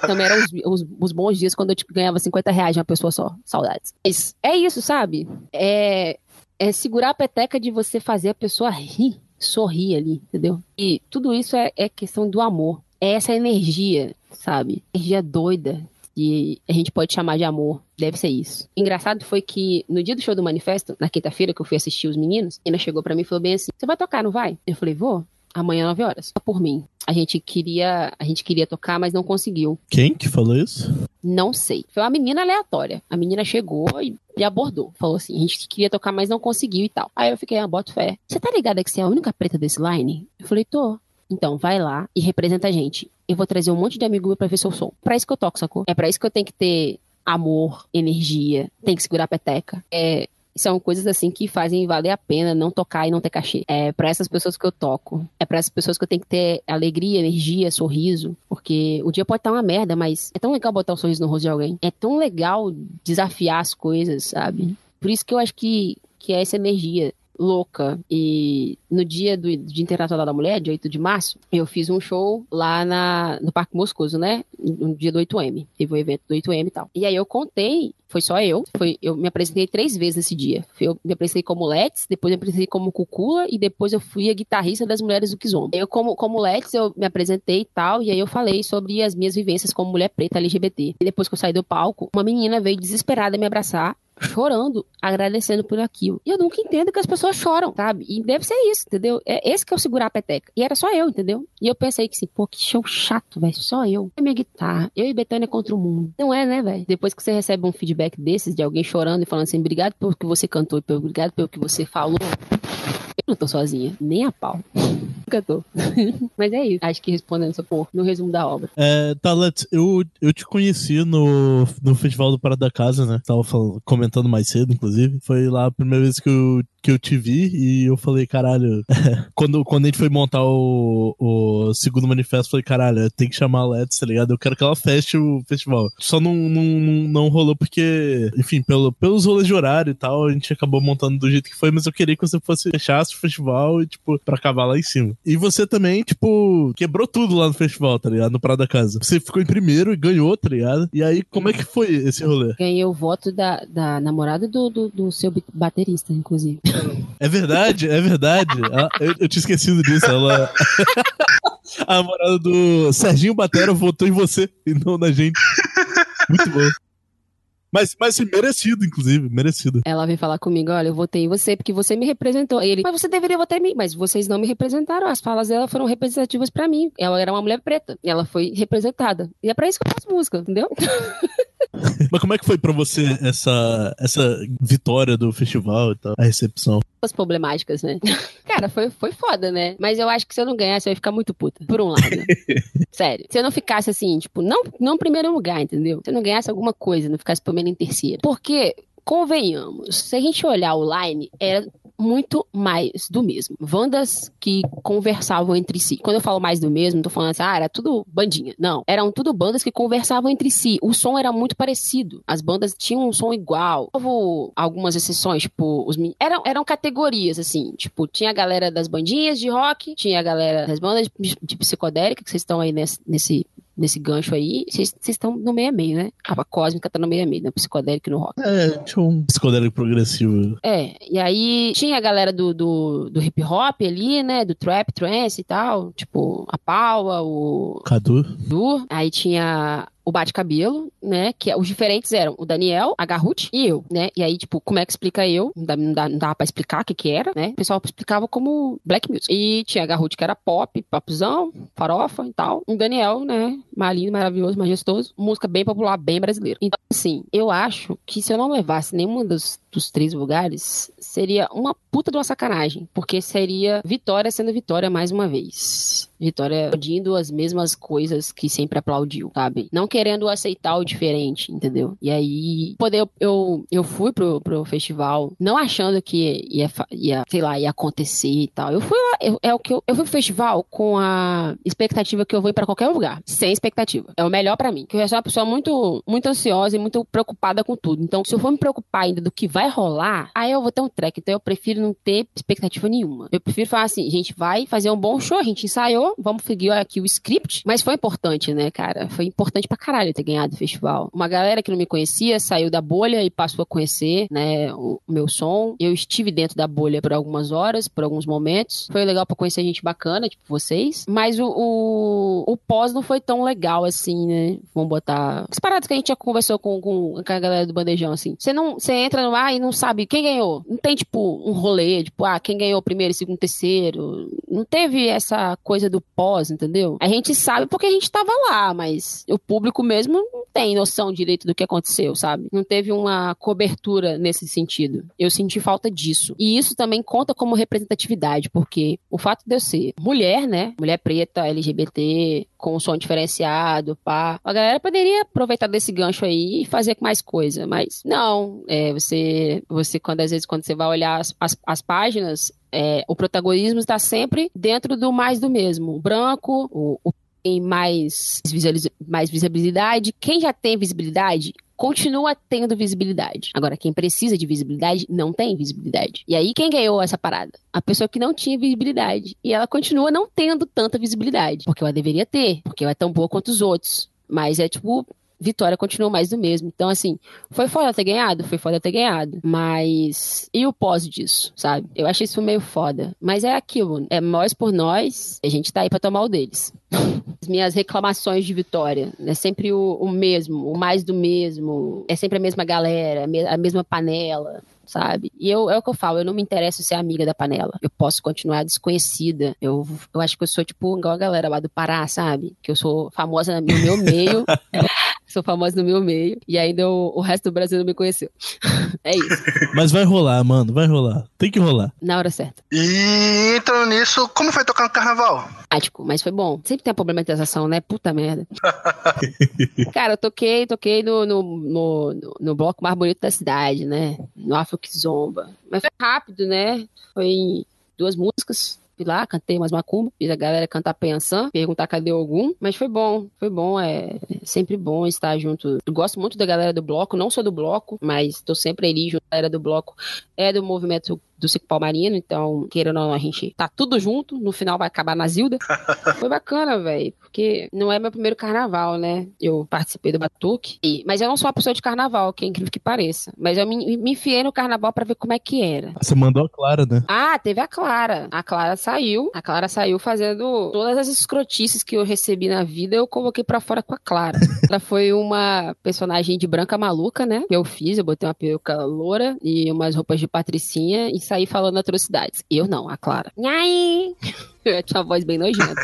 Também eram os, os, os, bons dias quando eu tipo, ganhava 50 reais de uma pessoa só. Saudades. É isso, sabe? É, é segurar a peteca de você fazer a pessoa rir, sorrir ali, entendeu? E tudo isso é, é questão do amor. É essa energia, sabe? Energia doida que a gente pode chamar de amor. Deve ser isso. O engraçado foi que no dia do show do Manifesto, na quinta-feira que eu fui assistir os meninos, ela chegou para mim e falou bem assim: Você vai tocar, não vai? Eu falei: Vou. Amanhã, 9 horas. Só por mim. A gente queria, a gente queria tocar, mas não conseguiu. Quem que falou isso? Não sei. Foi uma menina aleatória. A menina chegou e, e abordou. Falou assim: a gente queria tocar, mas não conseguiu e tal. Aí eu fiquei, ah, boto fé. Você tá ligada que você é a única preta desse line? Eu falei, tô. Então, vai lá e representa a gente. Eu vou trazer um monte de amigo meu pra ver seu som. Pra isso que eu toco, sacou? É pra isso que eu tenho que ter amor, energia, tem que segurar a peteca. É, são coisas assim que fazem valer a pena não tocar e não ter cachê. É para essas pessoas que eu toco. É para essas pessoas que eu tenho que ter alegria, energia, sorriso. Porque o dia pode estar uma merda, mas é tão legal botar um sorriso no rosto de alguém. É tão legal desafiar as coisas, sabe? Por isso que eu acho que, que é essa energia. Louca. E no dia do Dia Internacional da Mulher, dia 8 de março, eu fiz um show lá na, no Parque Moscoso, né? No dia do 8M. Teve um evento do 8M e tal. E aí eu contei foi só eu. Foi, eu me apresentei três vezes nesse dia. Eu me apresentei como Let's, depois me apresentei como Cucula e depois eu fui a guitarrista das Mulheres do Kizomba. Eu, como, como Let's, eu me apresentei e tal, e aí eu falei sobre as minhas vivências como mulher preta LGBT. E depois que eu saí do palco, uma menina veio desesperada me abraçar chorando, agradecendo por aquilo. E eu nunca entendo que as pessoas choram, sabe? E deve ser isso, entendeu? É esse que é o segurar a peteca. E era só eu, entendeu? E eu pensei que assim, pô, que show chato, velho. Só eu. É minha guitarra. Eu e Betânia contra o mundo. Não é, né, velho? Depois que você recebe um feedback desses, de alguém chorando e falando assim, obrigado pelo que você cantou e obrigado pelo que você falou. Eu não tô sozinha, nem a pau. Tô. Mas é isso. Acho que respondendo essa porra, no resumo da obra. É, Talet, eu, eu te conheci no, no Festival do Parada da Casa, né? Tava falando, comentando mais cedo, inclusive. Foi lá a primeira vez que eu que eu te vi e eu falei, caralho, quando, quando a gente foi montar o, o segundo manifesto, eu falei, caralho, tem que chamar a Let's, tá ligado? Eu quero que ela feche o festival. Só não, não, não, rolou porque, enfim, pelo, pelos rolês de horário e tal, a gente acabou montando do jeito que foi, mas eu queria que você fosse fechasse o festival e, tipo, pra acabar lá em cima. E você também, tipo, quebrou tudo lá no festival, tá ligado? No Prado da Casa. Você ficou em primeiro e ganhou, tá ligado? E aí, como é que foi esse rolê? Ganhei o voto da, da namorada do, do, do seu baterista, inclusive. É verdade, é verdade. Ah, eu, eu tinha esquecido disso. Ela. A namorada do Serginho Batera votou em você e não na gente. Muito bom. Mas, mas merecido, inclusive, merecido. Ela veio falar comigo: olha, eu votei em você porque você me representou. E ele, mas você deveria votar em mim. Mas vocês não me representaram. As falas dela foram representativas para mim. Ela era uma mulher preta. E ela foi representada. E é pra isso que eu faço música, entendeu? Mas como é que foi para você essa, essa vitória do festival e tal, a recepção? As problemáticas, né? Cara, foi, foi foda, né? Mas eu acho que se eu não ganhasse, eu ia ficar muito puta. Por um lado. Sério. Se eu não ficasse assim, tipo, não, não primeiro lugar, entendeu? Se eu não ganhasse alguma coisa, não ficasse pelo em terceiro. Porque convenhamos, se a gente olhar o line, era muito mais do mesmo. Bandas que conversavam entre si. Quando eu falo mais do mesmo, tô falando assim, ah, era tudo bandinha. Não. Eram tudo bandas que conversavam entre si. O som era muito parecido. As bandas tinham um som igual. Houve algumas exceções, tipo, os eram, eram categorias, assim. Tipo, tinha a galera das bandinhas de rock, tinha a galera das bandas de, de psicodélica, que vocês estão aí nesse, nesse nesse gancho aí, vocês estão no meio a meio, né? A cósmica tá no meio a meio, né? Psicodélico no rock. É, tinha um psicodélico progressivo. É, e aí tinha a galera do, do, do hip hop ali, né? Do trap, trance e tal. Tipo, a Paula, o. Cadu. Cadu. Aí tinha o bate-cabelo, né? Que é, os diferentes eram o Daniel, a Garrut e eu, né? E aí, tipo, como é que explica eu? Não, dá, não, dá, pra explicar o que que era, né? O pessoal explicava como black music. E tinha a Garrut que era pop, popzão, farofa e tal. Um Daniel, né? Malinho, maravilhoso, majestoso. Música bem popular, bem brasileira. Então, assim, eu acho que se eu não levasse nenhuma dos, dos três lugares, seria uma puta de uma sacanagem. Porque seria Vitória sendo Vitória mais uma vez. Vitória pedindo as mesmas coisas que sempre aplaudiu, sabe? Não querendo aceitar o diferente, entendeu? E aí, poder eu, eu, fui pro, pro festival não achando que ia, ia, sei lá, ia acontecer e tal. Eu fui lá, eu, é o que eu, eu fui pro festival com a expectativa que eu vou ir pra qualquer lugar, sem expectativa. É o melhor para mim. Que eu sou uma pessoa muito, muito ansiosa e muito preocupada com tudo. Então, se eu for me preocupar ainda do que vai rolar, aí eu vou ter um track. Então, eu prefiro não ter expectativa nenhuma. Eu prefiro falar assim, gente vai fazer um bom show, a gente ensaiou, vamos seguir aqui o script. Mas foi importante, né, cara? Foi importante pra caralho ter ganhado o festival. Uma galera que não me conhecia saiu da bolha e passou a conhecer, né, o meu som. Eu estive dentro da bolha por algumas horas, por alguns momentos. Foi legal pra conhecer gente bacana, tipo vocês. Mas o, o, o pós não foi tão legal assim, né? Vamos botar. As paradas que a gente já conversou com, com a galera do bandejão, assim. Você não. Você entra no ar e não sabe quem ganhou. Não tem, tipo, um rolê, tipo, ah, quem ganhou primeiro, segundo, terceiro. Não teve essa coisa do pós, entendeu? A gente sabe porque a gente tava lá, mas o público mesmo não tem noção direito do que aconteceu, sabe? Não teve uma cobertura nesse sentido. Eu senti falta disso. E isso também conta como representatividade, porque o fato de eu ser mulher, né? Mulher preta, LGBT, com som diferenciado, pá. A galera poderia aproveitar desse gancho aí e fazer mais coisa, mas não. É, você, você quando às vezes quando você vai olhar as, as, as páginas, é, o protagonismo está sempre dentro do mais do mesmo. O branco, o, o tem mais, mais visibilidade. Quem já tem visibilidade continua tendo visibilidade. Agora, quem precisa de visibilidade não tem visibilidade. E aí, quem ganhou essa parada? A pessoa que não tinha visibilidade. E ela continua não tendo tanta visibilidade. Porque ela deveria ter. Porque ela é tão boa quanto os outros. Mas é tipo, Vitória continua mais do mesmo. Então, assim, foi foda ter ganhado? Foi foda ter ganhado. Mas. E o pós disso, sabe? Eu achei isso meio foda. Mas é aquilo. É nós por nós. A gente tá aí pra tomar o deles. As minhas reclamações de Vitória. É sempre o, o mesmo, o mais do mesmo. É sempre a mesma galera, a mesma panela sabe? E eu, é o que eu falo, eu não me interesso ser amiga da panela. Eu posso continuar desconhecida. Eu, eu acho que eu sou tipo igual a galera lá do Pará, sabe? Que eu sou famosa no meu meio. sou famosa no meu meio. E ainda o, o resto do Brasil não me conheceu. é isso. Mas vai rolar, mano, vai rolar. Tem que rolar. Na hora certa. E entrando nisso, como foi tocar no carnaval? Prático, mas foi bom. Sempre tem a problematização, né? Puta merda. Cara, eu toquei, toquei no, no, no, no- no bloco mais bonito da cidade, né? No Afro que Zomba. Mas foi rápido, né? Foi duas músicas. Fui lá, cantei mais macumba, fiz a galera cantar pensão, perguntar cadê algum, mas foi bom, foi bom, é sempre bom estar junto. Eu gosto muito da galera do bloco, não sou do bloco, mas tô sempre ali junto. A galera do bloco é do movimento do Cico Palmarino, então, querendo ou não, a gente tá tudo junto, no final vai acabar na Zilda. Foi bacana, velho, porque não é meu primeiro carnaval, né? Eu participei do Batuque, e- mas eu não sou uma pessoa de carnaval, que é incrível que pareça. Mas eu me, me enfiei no carnaval pra ver como é que era. Você mandou a Clara, né? Ah, teve a Clara. A Clara saiu. A Clara saiu fazendo todas as escrotices que eu recebi na vida, eu coloquei pra fora com a Clara. Ela foi uma personagem de branca maluca, né? Que eu fiz, eu botei uma peruca loura e umas roupas de patricinha e saí falando atrocidades. Eu não, a Clara. Nhai! Eu tinha uma voz bem nojenta.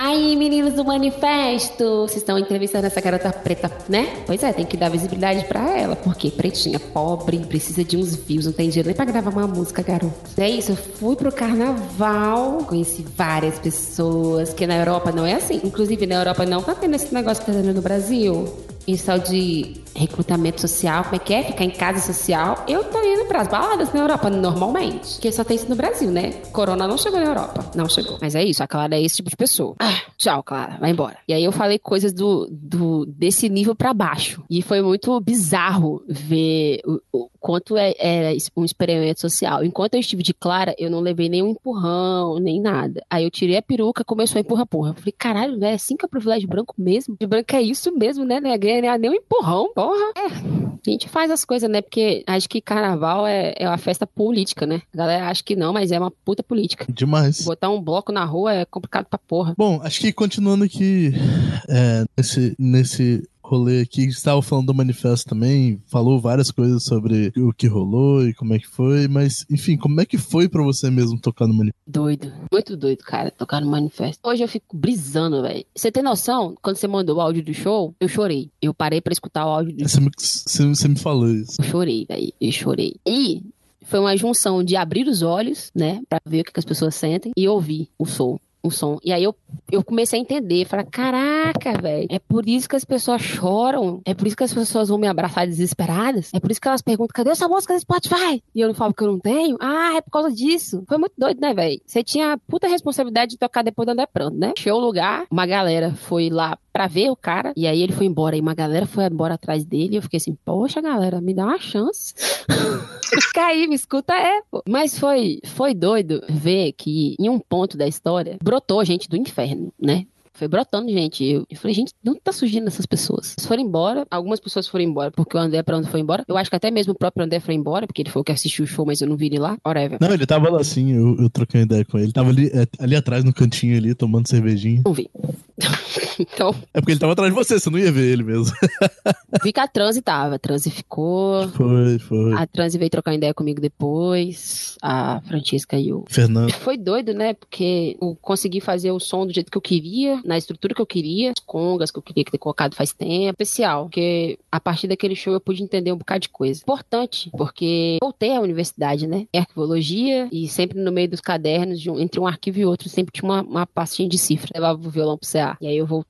Aí, meninos do manifesto, vocês estão entrevistando essa garota preta, né? Pois é, tem que dar visibilidade pra ela, porque pretinha, pobre, precisa de uns views, não tem dinheiro nem pra gravar uma música, garoto. É isso, eu fui pro carnaval, conheci várias pessoas, que na Europa não é assim. Inclusive, na Europa não tá tendo esse negócio que tá tendo no Brasil. Isso tal de recrutamento social, como é que é? Ficar em casa social. Eu tô indo pras baladas na Europa normalmente. Porque só tem isso no Brasil, né? Corona não chegou na Europa. Não chegou. Mas é isso, a Clara é esse tipo de pessoa. Ah, tchau, Clara, vai embora. E aí eu falei coisas do, do desse nível pra baixo. E foi muito bizarro ver o, o quanto é, es- um experimento social. Enquanto eu estive de Clara, eu não levei nenhum empurrão, nem nada. Aí eu tirei a peruca, começou a empurra-porra. Eu falei, caralho, velho, é assim que é privilégio branco mesmo? De branco é isso mesmo, né? Não é ganhar nem um empurrão, porra. É, a gente faz as coisas, né? Porque acho que carnaval é, é uma festa política, né? A galera acha que não, mas é uma puta política. Demais. Botar um bloco na rua é complicado pra porra. Bom, acho que continuando aqui é, nesse, nesse rolê aqui, estava falando do manifesto também, falou várias coisas sobre o que rolou e como é que foi, mas enfim, como é que foi pra você mesmo tocar no manifesto? Doido. Muito doido, cara, tocar no manifesto. Hoje eu fico brisando, velho. Você tem noção? Quando você mandou o áudio do show, eu chorei. Eu parei pra escutar o áudio do Você me, você, me falou isso. Eu chorei, velho. Eu chorei. E foi uma junção de abrir os olhos, né? Pra ver o que, que as pessoas sentem e ouvir o som. Som. E aí eu, eu comecei a entender. Falar, caraca, velho. É por isso que as pessoas choram. É por isso que as pessoas vão me abraçar desesperadas. É por isso que elas perguntam, cadê essa música do Spotify? E eu não falo que eu não tenho. Ah, é por causa disso. Foi muito doido, né, velho? Você tinha a puta responsabilidade de tocar depois do André Pronto, né? Show o lugar. Uma galera foi lá pra ver o cara. E aí ele foi embora. E uma galera foi embora atrás dele. E eu fiquei assim, poxa, galera, me dá uma chance. Fica aí, me escuta, é, pô. Mas foi, foi doido ver que em um ponto da história brotou gente do inferno, né? Foi brotando gente. Eu, eu falei, gente, de onde tá surgindo essas pessoas? Eles foram embora. Algumas pessoas foram embora porque o André pra onde foi embora. Eu acho que até mesmo o próprio André foi embora, porque ele foi o que assistiu o show, mas eu não vi ele lá. Whatever. Não, ele tava lá assim, eu, eu troquei ideia com ele. Ele tava ali, é, ali atrás no cantinho ali, tomando cervejinha. Não vi. então, É porque ele tava atrás de você, você não ia ver ele mesmo. vi que a transe tava. A transe ficou. Foi, foi. A transe veio trocar ideia comigo depois. A Francisca e o Fernando. Foi doido, né? Porque eu consegui fazer o som do jeito que eu queria, na estrutura que eu queria, as congas que eu queria ter colocado faz tempo. Especial, porque a partir daquele show eu pude entender um bocado de coisa. Importante, porque voltei à universidade, né? Em arquivologia e sempre no meio dos cadernos, de um- entre um arquivo e outro, sempre tinha uma, uma pastinha de cifra. Levava o violão pro CA. E aí eu voltei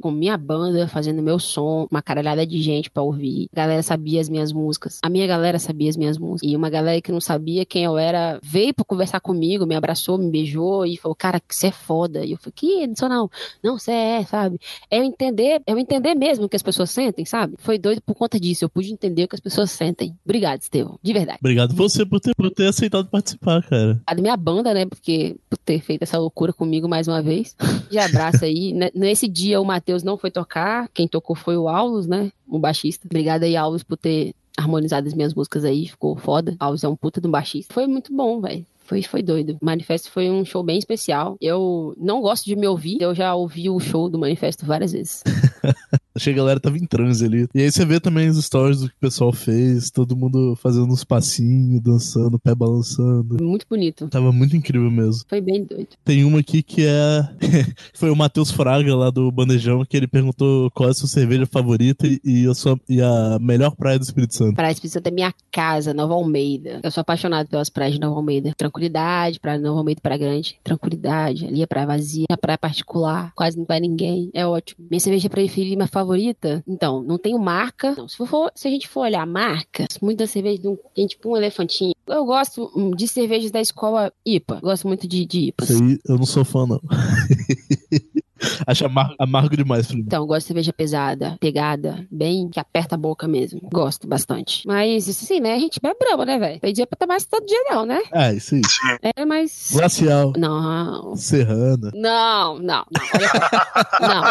com minha banda, fazendo meu som, uma caralhada de gente pra ouvir. A galera sabia as minhas músicas. A minha galera sabia as minhas músicas. E uma galera que não sabia quem eu era veio pra conversar comigo, me abraçou, me beijou e falou: Cara, que você é foda. E eu falei: Que? Não sou não. Não, você é, sabe? É eu entender, é eu entender mesmo o que as pessoas sentem, sabe? Foi doido por conta disso. Eu pude entender o que as pessoas sentem. Obrigado, Estevão. De verdade. Obrigado você por ter, por ter aceitado participar, cara. A minha banda, né? Porque por ter feito essa loucura comigo mais uma vez. De abraço aí. Nesse dia o Matheus não foi tocar. Quem tocou foi o Aulus, né? O baixista. Obrigada aí, Aulus, por ter harmonizado as minhas músicas aí. Ficou foda. Aulus é um puta de um baixista. Foi muito bom, velho. Foi, foi doido. Manifesto foi um show bem especial. Eu não gosto de me ouvir. Eu já ouvi o show do Manifesto várias vezes. Achei que a galera tava em transe ali. E aí você vê também os stories do que o pessoal fez, todo mundo fazendo uns passinhos, dançando, pé balançando. Muito bonito. Tava muito incrível mesmo. Foi bem doido. Tem uma aqui que é. Foi o Matheus Fraga lá do Bandejão, que ele perguntou qual é a sua cerveja favorita e- a, sua, e a melhor praia do Espírito Santo. Praia Espírito Santo é minha casa, Nova Almeida. Eu sou apaixonado pelas praias de Nova Almeida. Tranquilidade, praia de Nova Almeida, praia grande. Tranquilidade, ali é praia vazia, a praia particular, quase não vai ninguém. É ótimo. Minha cerveja preferida, minha favorita? Então, não tenho marca. Não, se, for, se a gente for olhar marca, muita cerveja de um, tem tipo um elefantinho. Eu gosto hum, de cervejas da escola IPA. Gosto muito de, de IPAs. Isso aí eu não sou fã, não. Acho amargo, amargo demais pra mim. Então, eu gosto de cerveja pesada, pegada, bem que aperta a boca mesmo. Gosto bastante. Mas, isso assim, né? A gente bebe brama, né, velho? Tem dia pra tomar isso todo dia, não, né? Ah, isso aí. É, mas. Glacial, Não. Serrana. Não, não, não. Não.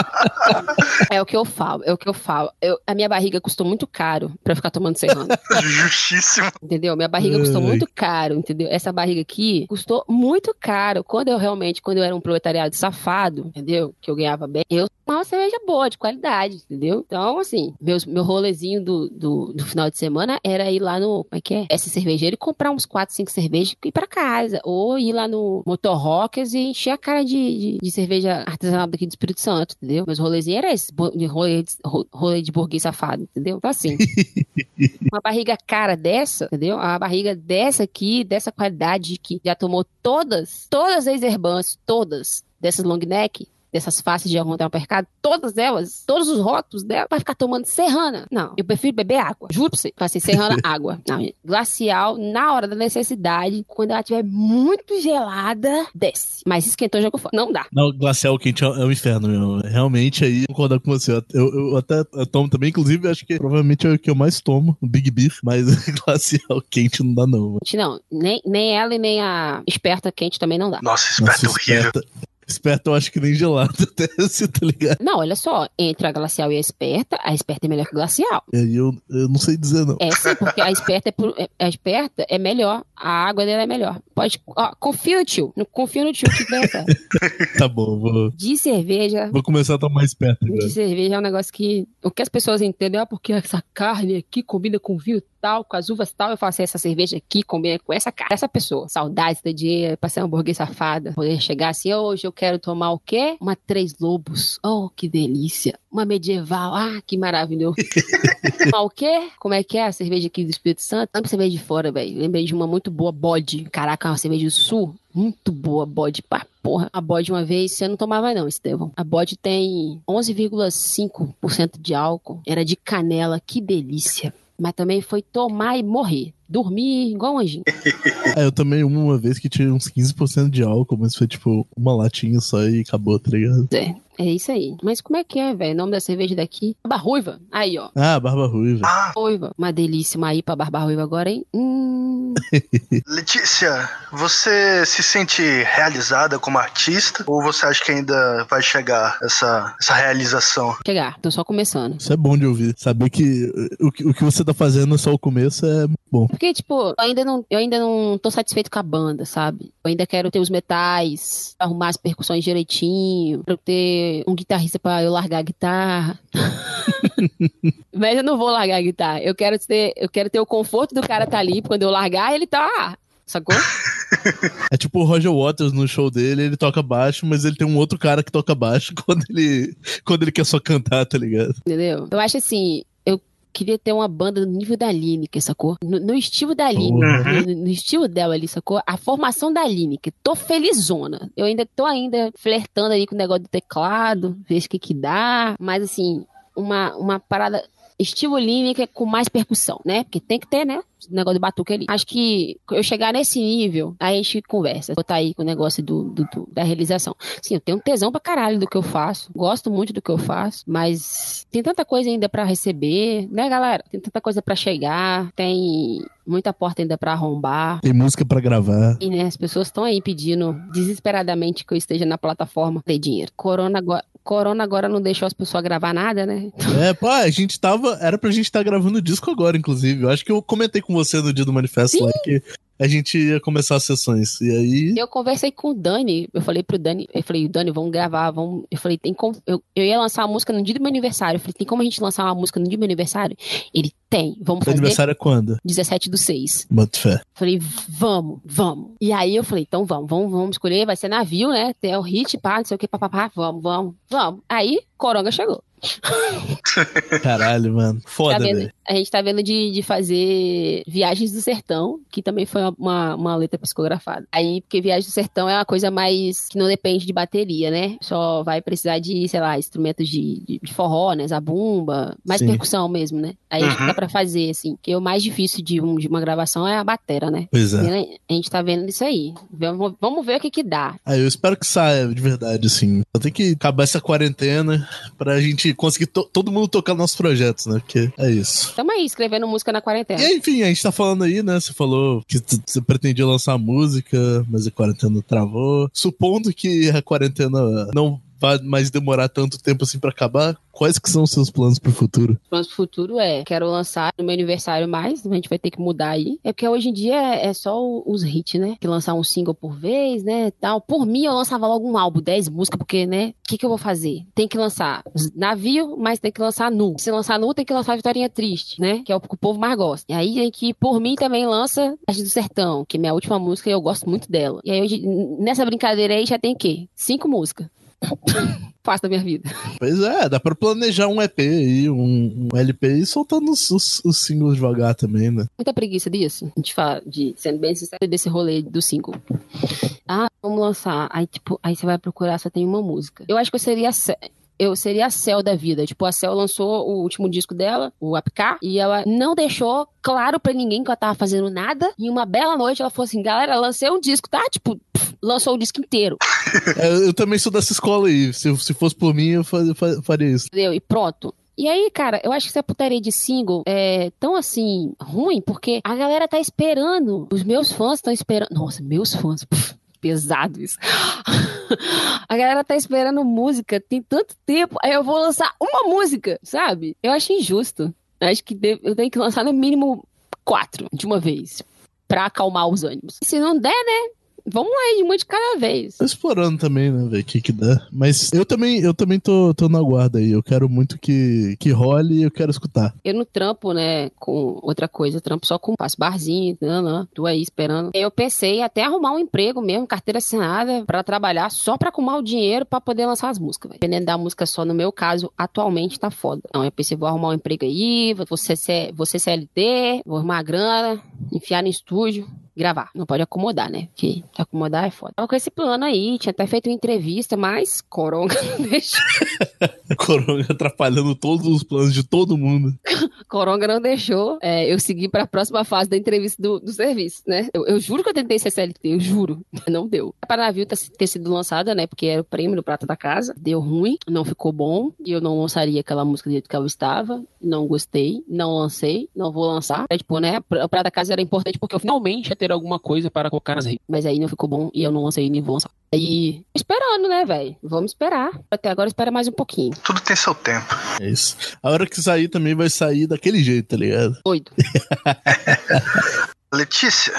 É o que eu falo, é o que eu falo. Eu, a minha barriga custou muito caro pra eu ficar tomando serrano. Justíssimo. Entendeu? Minha barriga custou muito caro, entendeu? Essa barriga aqui custou muito caro. Quando eu realmente, quando eu era um proletariado safado, entendeu? Que eu ganhava bem, eu tomava cerveja boa, de qualidade, entendeu? Então, assim, meus, meu rolezinho do, do, do final de semana era ir lá no, como é que é? Essa cervejeira e comprar uns 4, 5 cervejas e ir pra casa. Ou ir lá no Motor Rockers e encher a cara de, de, de cerveja artesanal daqui do Espírito Santo, entendeu? Meus rolezinhos eram de rolê, de- ro- rolê de burguês safado, entendeu? Então, assim, uma barriga cara dessa, entendeu? Uma barriga dessa aqui, dessa qualidade que já tomou todas, todas as herbãs, todas dessas long neck, dessas faces de arrondar o mercado, todas elas, todos os rótulos dela, vai ficar tomando serrana. Não, eu prefiro beber água. Juro pra você. Fala assim, serrana, água. Não, gente. glacial, na hora da necessidade, quando ela estiver muito gelada, desce. Mas esquentou, jogou fora. Não dá. Não, glacial quente é é um inferno, meu. Realmente aí, concordar com você. Eu, eu até eu tomo também, inclusive, acho que provavelmente é o que eu mais tomo, o Big Beef, mas glacial quente não dá, não. mano. Não, nem, nem ela e nem a esperta quente também não dá. Nossa, esperto Nossa, horrível. esperta. Esperta eu acho que nem gelado até se tá ligado? Não, olha só, entre a glacial e a esperta, a esperta é melhor que a glacial. Aí eu, eu não sei dizer, não. É sim, porque a esperta é, pro- é- a esperta é melhor, a água dela é melhor. Pode, ó, confia no tio, não confia no tio que der certo. Tá bom, vou, De cerveja, vou começar a tomar esperto agora. de cerveja é um negócio que o que as pessoas entendem, ah, porque essa carne aqui combina com vinho tal, com as uvas tal, eu faço essa cerveja aqui combina com essa cara, essa pessoa. Saudades do dia, pra ser uma hambúrguer safada, poder chegar assim, hoje eu quero tomar o quê? Uma Três Lobos. Oh, que delícia. Uma medieval, ah, que maravilhoso. Tomar o quê? Como é que é a cerveja aqui do Espírito Santo? Lembra cerveja de fora, velho. Lembrei de uma muito boa, bode. Caraca, uma cerveja do sul. Muito boa, bode. Pá, porra. A bode uma vez, você não tomava não, Estevão. A bode tem 11,5% de álcool. Era de canela, que delícia. Mas também foi tomar e morrer. Dormir igual um anjinho. É, eu tomei uma, uma vez que tinha uns 15% de álcool, mas foi tipo uma latinha só e acabou, tá ligado? É, é isso aí. Mas como é que é, velho? O nome da cerveja daqui? Barba Ruiva. Aí, ó. Ah, barba ruiva. Ah, Ruiva. Uma delícia. Uma IPA Barba Ruiva agora, hein? Hum. Letícia, você se sente realizada como artista? Ou você acha que ainda vai chegar essa, essa realização? Chegar. Tô só começando. Isso é bom de ouvir. Saber que o, que o que você tá fazendo é só o começo é bom. Porque, tipo, eu ainda não, eu ainda não tô satisfeito com a banda, sabe? Eu ainda quero ter os metais, arrumar as percussões direitinho, pra eu ter um guitarrista pra eu largar a guitarra. Mas eu não vou largar a guitarra. Eu quero ter, eu quero ter o conforto do cara tá ali, quando eu largar, ele tá. Sacou? É tipo o Roger Waters no show dele, ele toca baixo, mas ele tem um outro cara que toca baixo quando ele, quando ele quer só cantar, tá ligado? Entendeu? Eu acho assim, queria ter uma banda no nível da Lineker, sacou? No, no estilo da Lineker, no, no estilo dela ali, sacou? A formação da Lineker. Tô felizona. Eu ainda tô ainda flertando aí com o negócio do teclado, ver o que que dá. Mas assim, uma, uma parada estilo Lineker com mais percussão, né? Porque tem que ter, né? negócio de batuque ali. Acho que eu chegar nesse nível, aí a gente conversa. Botar aí com o negócio do, do, do, da realização. Sim, eu tenho um tesão pra caralho do que eu faço. Gosto muito do que eu faço, mas tem tanta coisa ainda para receber, né, galera? Tem tanta coisa para chegar, tem muita porta ainda para arrombar. Tem música para gravar. E, né, as pessoas estão aí pedindo desesperadamente que eu esteja na plataforma de dinheiro. Corona agora, Corona agora não deixou as pessoas gravar nada, né? É, pô, a gente tava. Era pra gente estar tá gravando disco agora, inclusive. Eu acho que eu comentei com você no dia do manifesto Sim. lá que a gente ia começar as sessões. E aí. Eu conversei com o Dani. Eu falei pro Dani, eu falei, Dani, vamos gravar, vamos. Eu falei, tem como. Eu, eu ia lançar uma música no dia do meu aniversário. Eu falei, tem como a gente lançar uma música no dia do meu aniversário? Ele tem, vamos fazer. aniversário é quando? 17 do 6. Boto fé. Falei, vamos, vamos. E aí eu falei, então vamos, vamos, vamos escolher, vai ser navio, né? Tem o hit, pá, não sei o que, papapá, vamos, vamos, vamos. Aí, Coronga chegou. Caralho, mano. Foda, tá velho. A gente tá vendo de, de fazer Viagens do Sertão, que também foi uma, uma letra psicografada. Aí, porque Viagens do Sertão é uma coisa mais que não depende de bateria, né? Só vai precisar de, sei lá, instrumentos de, de, de forró, né? Zabumba, mais Sim. percussão mesmo, né? Aí uhum. dá pra fazer, assim. Que o mais difícil de, um, de uma gravação é a batera, né? Pois é. A gente tá vendo isso aí. Vamos, vamos ver o que que dá. Aí eu espero que saia de verdade, assim. Só tem que acabar essa quarentena pra gente conseguir to todo mundo tocar nossos projetos, né? Porque é isso. Tamo aí, escrevendo música na quarentena. E enfim, a gente tá falando aí, né? Você falou que você pretendia lançar música, mas a quarentena travou. Supondo que a quarentena não vai mais demorar tanto tempo assim para acabar, quais que são os seus planos pro futuro? Planos pro futuro é, quero lançar no meu aniversário mais, a gente vai ter que mudar aí. É porque hoje em dia é, é só os hits, né? Que lançar um single por vez, né, tal. Por mim, eu lançava logo um álbum, 10 músicas, porque, né, o que que eu vou fazer? Tem que lançar navio, mas tem que lançar nu. Se lançar nu, tem que lançar Vitória Triste, né? Que é o que o povo mais gosta. E aí, tem que, por mim, também lança Arte do Sertão, que é minha última música e eu gosto muito dela. E aí, hoje, nessa brincadeira aí, já tem o quê? Cinco músicas. Faz da minha vida. Pois é, dá pra planejar um EP aí, um, um LP e soltando os, os, os, singles devagar também, né? Muita preguiça disso. A gente fala, de, sendo bem sincero, desse rolê do single. Ah, vamos lançar. Aí, tipo, aí você vai procurar, só tem uma música. Eu acho que eu seria eu seria a Cell da vida. Tipo, a Cell lançou o último disco dela, o Apcar, e ela não deixou claro para ninguém que ela tava fazendo nada. E uma bela noite ela falou assim: galera, lancei um disco, tá? Tipo, pff, lançou o disco inteiro. É, eu também sou dessa escola aí. Se, se fosse por mim, eu faria isso. Entendeu? E pronto. E aí, cara, eu acho que essa putaria de single é tão assim ruim, porque a galera tá esperando. Os meus fãs estão esperando. Nossa, meus fãs. Puf, pesado isso. A galera tá esperando música, tem tanto tempo, aí eu vou lançar uma música, sabe? Eu acho injusto. Eu acho que eu tenho que lançar no mínimo quatro de uma vez. Pra acalmar os ânimos. Se não der, né? Vamos lá, de uma de cada vez. Tô explorando também, né, ver o que que dá. Mas eu também, eu também tô, tô na guarda aí. Eu quero muito que, que role e eu quero escutar. Eu no trampo, né, com outra coisa, trampo só com passo barzinho, não, não, tô aí esperando. Eu pensei até arrumar um emprego mesmo, carteira assinada, para trabalhar só pra acumular o dinheiro para poder lançar as músicas, véio. Dependendo da música só, no meu caso, atualmente tá foda. Então eu pensei, vou arrumar um emprego aí, vou ser, vou ser CLT, vou arrumar a grana, enfiar no estúdio, gravar. Não pode acomodar, né? Porque acomodar é foda. Tava com esse plano aí, tinha até feito uma entrevista, mas Coronga não deixou. Coronga atrapalhando todos os planos de todo mundo. Coronga não deixou é, eu seguir para a próxima fase da entrevista do, do serviço, né? Eu, eu, juro que eu tentei ser CLT, eu juro. Não deu. A Paranavio tá, ter sido lançada, né? Porque era o prêmio do Prata da Casa. Deu ruim, não ficou bom. E eu não lançaria aquela música do jeito que ela estava. Não gostei, não lancei, não vou lançar. É, tipo, né? O Prata da Casa era importante porque eu finalmente ia ter alguma coisa para colocar nas redes. Mas aí não ficou bom e eu não lancei nem vou lançar. Aí, esperando, né, velho? Vamos esperar. Até agora espera mais um pouquinho. Tudo tem seu tempo. É isso. A hora que sair também vai sair daquele jeito, tá ligado? Doido. Letícia,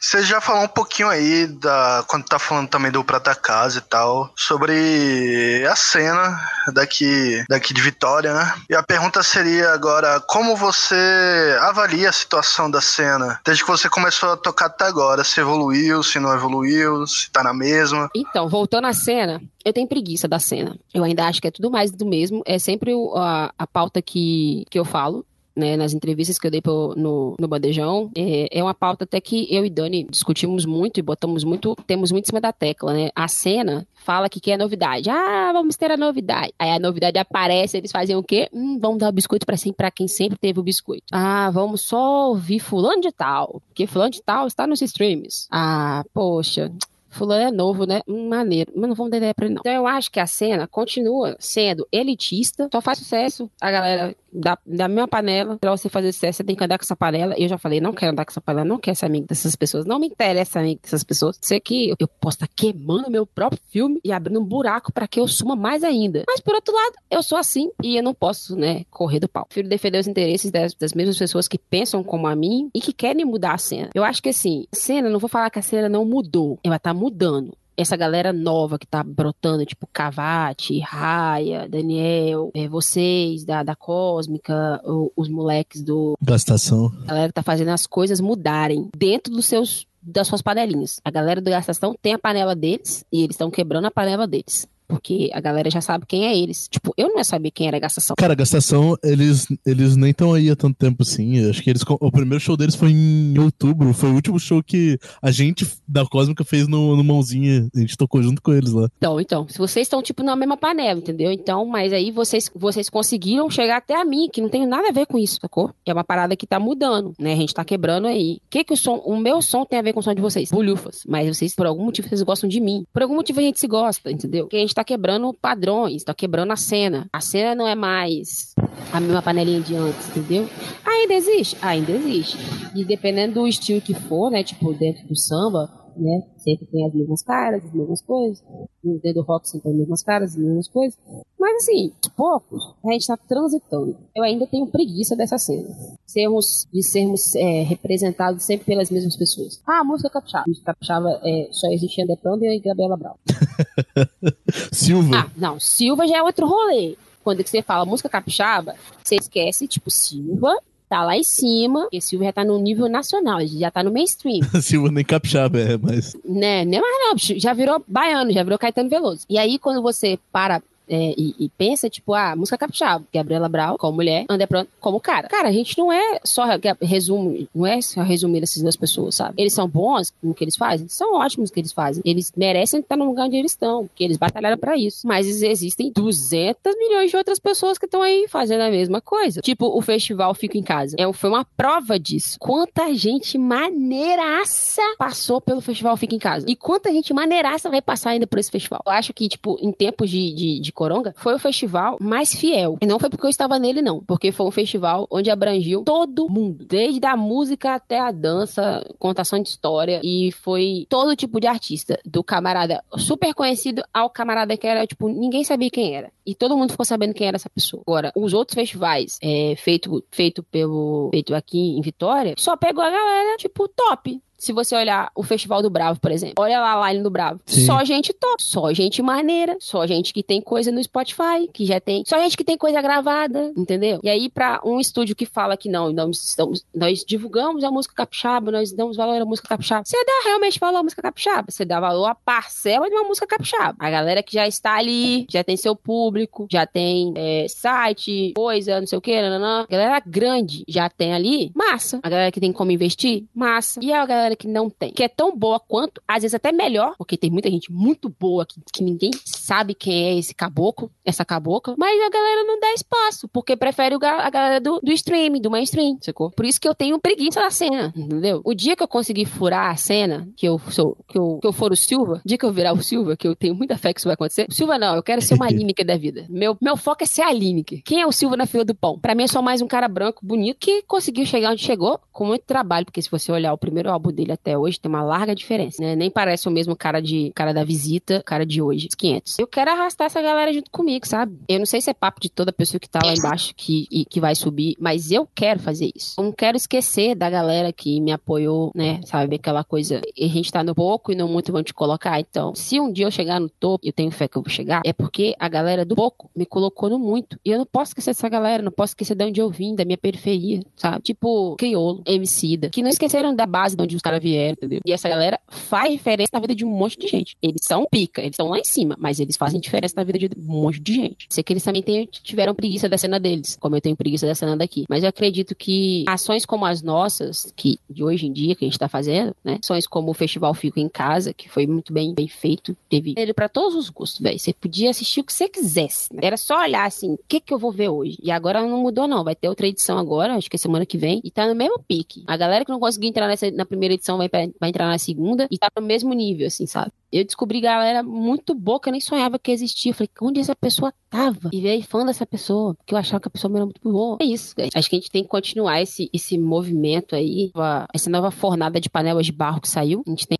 você já falou um pouquinho aí da quando tá falando também do Prata Casa e tal, sobre a cena daqui daqui de Vitória, né? E a pergunta seria agora, como você avalia a situação da cena desde que você começou a tocar até agora? Se evoluiu, se não evoluiu, se tá na mesma? Então, voltando à cena, eu tenho preguiça da cena. Eu ainda acho que é tudo mais do mesmo. É sempre a, a pauta que, que eu falo né, nas entrevistas que eu dei pro, no, no Bandejão, é, é uma pauta até que eu e Dani discutimos muito e botamos muito, temos muito em cima da tecla, né? A cena fala que quer novidade. Ah, vamos ter a novidade. Aí a novidade aparece, eles fazem o quê? Hum, vamos dar o biscoito pra, sempre, pra quem sempre teve o biscoito. Ah, vamos só ouvir fulano de tal, porque fulano de tal está nos streams. Ah, poxa, Fulano é novo, né? Hum, maneiro. Mas não vamos dar ideia pra ele, não. Então eu acho que a cena continua sendo elitista, só faz sucesso a galera da, da mesma panela. Pra você fazer sucesso, você tem que andar com essa panela. Eu já falei, não quero andar com essa panela, não quero ser amigo dessas pessoas. Não me interessa amigo dessas pessoas. Sei que eu posso estar queimando meu próprio filme e abrindo um buraco para que eu suma mais ainda. Mas por outro lado, eu sou assim e eu não posso, né, correr do pau. Prefiro defender os interesses das, das mesmas pessoas que pensam como a mim e que querem mudar a cena. Eu acho que assim, cena, não vou falar que a cena não mudou. Ela tá mudando essa galera nova que tá brotando, tipo Cavate, Raia, Daniel, é, vocês da, da Cósmica, o, os moleques do. Gastação. A galera que tá fazendo as coisas mudarem dentro dos seus das suas panelinhas. A galera do Gastação tem a panela deles e eles estão quebrando a panela deles. Porque a galera já sabe quem é eles. Tipo, eu não ia saber quem era Gastação. Cara, Gastação, eles, eles nem estão aí há tanto tempo assim. Eu acho que eles. O primeiro show deles foi em outubro. Foi o último show que a gente da Cósmica fez no, no Mãozinha. A gente tocou junto com eles lá. Então, então. Se vocês estão, tipo, na mesma panela, entendeu? Então, mas aí vocês, vocês conseguiram chegar até a mim, que não tem nada a ver com isso, sacou? É uma parada que tá mudando, né? A gente tá quebrando aí. O que que o som. O meu som tem a ver com o som de vocês? Bolhufas. Mas vocês, por algum motivo, vocês gostam de mim. Por algum motivo a gente se gosta, entendeu? Porque a gente tá quebrando padrões, tá quebrando a cena. A cena não é mais a mesma panelinha de antes, entendeu? Ainda existe? Ainda existe. E dependendo do estilo que for, né? Tipo, dentro do samba, né? Sempre tem as mesmas caras, as mesmas coisas. Dentro do rock sempre tem as mesmas caras, as mesmas coisas. Mas assim, de poucos, a gente tá transitando. Eu ainda tenho preguiça dessa cena. Sermos, de sermos é, representados sempre pelas mesmas pessoas. Ah, a música capixaba. A música capixaba é, só existia Thunder e Gabriela Brown. Silva. Ah, não, Silva já é outro rolê. Quando você fala música capixaba, você esquece, tipo, Silva, tá lá em cima, porque Silva já tá no nível nacional, já tá no mainstream. Silva nem capixaba, é, mas. né, nem mais não, já virou baiano, já virou Caetano Veloso. E aí, quando você para é, e, e pensa, tipo, ah, música capixaba, Gabriela Brau, como mulher, André Pronto, como cara. Cara, a gente não é só resumo, não é só resumir essas duas pessoas, sabe? Eles são bons no que eles fazem, são ótimos no que eles fazem. Eles merecem estar no lugar onde eles estão, porque eles batalharam pra isso. Mas existem 200 milhões de outras pessoas que estão aí fazendo a mesma coisa. Tipo, o festival Fico em Casa. É, foi uma prova disso. Quanta gente maneiraça passou pelo festival Fico em Casa. E quanta gente maneiraça vai passar ainda por esse festival. Eu acho que, tipo, em tempos de, de, de Coronga, foi o festival mais fiel. E não foi porque eu estava nele, não. Porque foi um festival onde abrangiu todo mundo. Desde a música até a dança, contação de história. E foi todo tipo de artista. Do camarada super conhecido ao camarada que era, tipo, ninguém sabia quem era. E todo mundo ficou sabendo quem era essa pessoa. Agora, os outros festivais, é, feito, feito pelo. feito aqui em Vitória, só pegou a galera, tipo, top. Se você olhar o Festival do Bravo, por exemplo, olha lá a line do Bravo. Sim. Só gente top, só gente maneira, só gente que tem coisa no Spotify, que já tem, só gente que tem coisa gravada, entendeu? E aí, pra um estúdio que fala que não, nós, estamos, nós divulgamos a música capixaba, nós damos valor à música capixaba, você dá realmente valor à música capixaba, você dá valor à parcela de uma música capixaba. A galera que já está ali, já tem seu público, já tem é, site, coisa, não sei o que, nananã. galera grande já tem ali, massa. A galera que tem como investir, massa. E a galera que não tem, que é tão boa quanto, às vezes até melhor, porque tem muita gente muito boa que, que ninguém sabe quem é esse caboclo, essa cabocla, mas a galera não dá espaço, porque prefere a galera do, do streaming, do mainstream, sacou? Por isso que eu tenho preguiça da cena, entendeu? O dia que eu conseguir furar a cena, que eu sou, que eu, que eu for o Silva, o dia que eu virar o Silva, que eu tenho muita fé que isso vai acontecer, o Silva não, eu quero ser uma Lineker da vida. Meu, meu foco é ser a Lineker. Quem é o Silva na fila do pão? Pra mim é só mais um cara branco, bonito, que conseguiu chegar onde chegou com muito trabalho, porque se você olhar o primeiro álbum dele até hoje, tem uma larga diferença, né? Nem parece o mesmo cara de cara da visita, cara de hoje, os 500. Eu quero arrastar essa galera junto comigo, sabe? Eu não sei se é papo de toda pessoa que tá lá embaixo que, e, que vai subir, mas eu quero fazer isso. Eu não quero esquecer da galera que me apoiou, né? Sabe? Aquela coisa, a gente tá no pouco e no muito vão te colocar. Então, se um dia eu chegar no topo, eu tenho fé que eu vou chegar, é porque a galera do pouco me colocou no muito. E eu não posso esquecer dessa galera, não posso esquecer de onde eu vim, da minha periferia, sabe? Tipo, Criolo, Emicida, que não esqueceram da base de onde os vieram, entendeu? E essa galera faz diferença na vida de um monte de gente. Eles são pica, eles estão lá em cima, mas eles fazem diferença na vida de um monte de gente. Sei que eles também tiveram preguiça da cena deles, como eu tenho preguiça da cena daqui. Mas eu acredito que ações como as nossas, que de hoje em dia, que a gente tá fazendo, né? Ações como o Festival Fico em Casa, que foi muito bem, bem feito, teve ele para todos os gostos, velho. Você podia assistir o que você quisesse. Né? Era só olhar assim, o que que eu vou ver hoje? E agora não mudou, não. Vai ter outra edição agora, acho que é semana que vem, e tá no mesmo pique. A galera que não conseguiu entrar nessa, na primeira edição vai, vai entrar na segunda e tá no mesmo nível, assim, sabe? Eu descobri galera muito boa que eu nem sonhava que existia. Eu falei, onde essa pessoa tava? E veio fã dessa pessoa, porque eu achava que a pessoa era muito boa. É isso, Acho que a gente tem que continuar esse, esse movimento aí, essa nova fornada de panelas de barro que saiu. A gente tem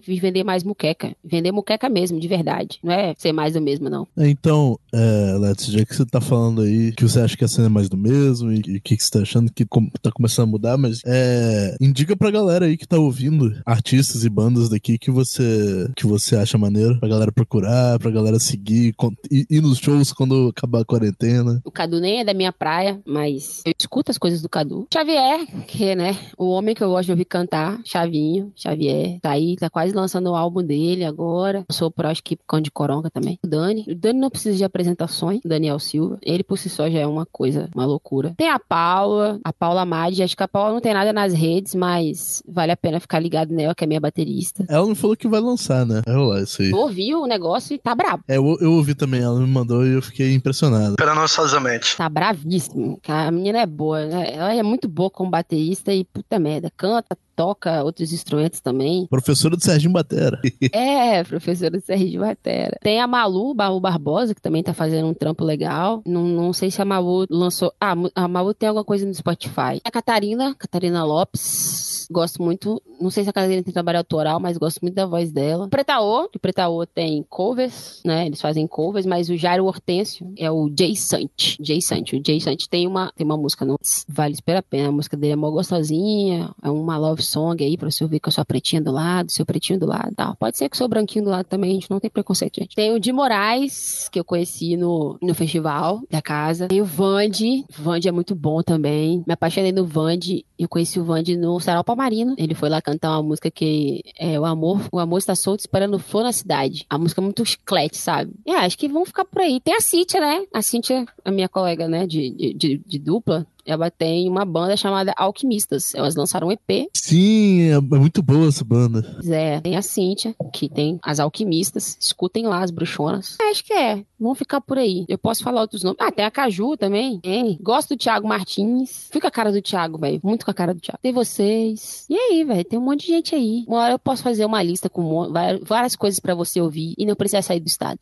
que vender mais muqueca. Vender muqueca mesmo, de verdade. Não é ser mais do mesmo, não. Então, é, Let's, já que você tá falando aí que você acha que a cena é mais do mesmo e o que, que você tá achando que tá começando a mudar, mas é, indica pra galera aí que tá ouvindo, artistas e bandas daqui que você que você acha maneiro pra galera procurar, pra galera seguir, ir, ir nos shows quando acabar a quarentena. O Cadu nem é da minha praia, mas eu escuto as coisas do Cadu. Xavier, que né, o homem que eu gosto de ouvir cantar, Chavinho, Xavier, tá aí, tá quase lançando o álbum dele agora. Sou por acho que de Coronga também. O Dani, o Dani não precisa de apresentações, Daniel Silva. Ele por si só já é uma coisa, uma loucura. Tem a Paula, a Paula Madi, acho que a Paula não tem nada nas redes, mas vale a pena ficar ligado nela, que é minha baterista. Ela não falou que vai lançar, né? Vai rolar isso aí. Eu ouvi o negócio e tá brabo. É, eu, eu ouvi também, ela me mandou e eu fiquei impressionado. Esperando ansiosamente. Tá bravíssimo. A menina é boa, né? Ela é muito boa como baterista e puta merda, canta, toca outros instrumentos também. Professora do Serginho Batera. é, professora do Serginho Batera. Tem a Malu, Malu Barbosa, que também tá fazendo um trampo legal. Não, não sei se a Malu lançou. Ah, a Malu tem alguma coisa no Spotify. A Catarina, Catarina Lopes. Gosto muito. Não sei se a Catarina tem trabalho autoral, mas gosto muito da voz dela. Pretaô, o Pretaô tem covers, né? Eles fazem covers, mas o Jairo Hortêncio é o Jay Sant. Jay Sant. O Jay Sant tem uma, tem uma música no Vale Super a Pena. A música dele é mó gostosinha. É uma love song aí pra você ouvir com a sua pretinha do lado, seu pretinho do lado tal. Pode ser que o seu branquinho do lado também, a gente não tem preconceito, gente. Tem o de Moraes, que eu conheci no, no festival da casa. Tem o Vande. Vande é muito bom também. Me apaixonei no Vande. Eu conheci o Vande no Sarau Palmarino. Ele foi lá cantar uma música que é o amor. O amor está solto esperando flor na cidade. A música é muito chiclete, sabe? E acho que vão ficar por aí. Tem a Cíntia, né? A Cíntia, a minha colega, né, de, de, de, de dupla, ela tem uma banda chamada Alquimistas. Elas lançaram um EP. Sim, é, é muito boa essa banda. É, tem a Cíntia, que tem as Alquimistas. Escutem lá as bruxonas. Acho que é. Vão ficar por aí. Eu posso falar outros nomes. Ah, tem a Caju também. Tem. Gosto do Thiago Martins. Fica a cara do Thiago, velho. Muito com a cara do Thiago. Tem vocês. E aí, velho? Tem um monte de gente aí. Uma hora eu posso fazer uma lista com várias coisas para você ouvir e não precisar sair do estado.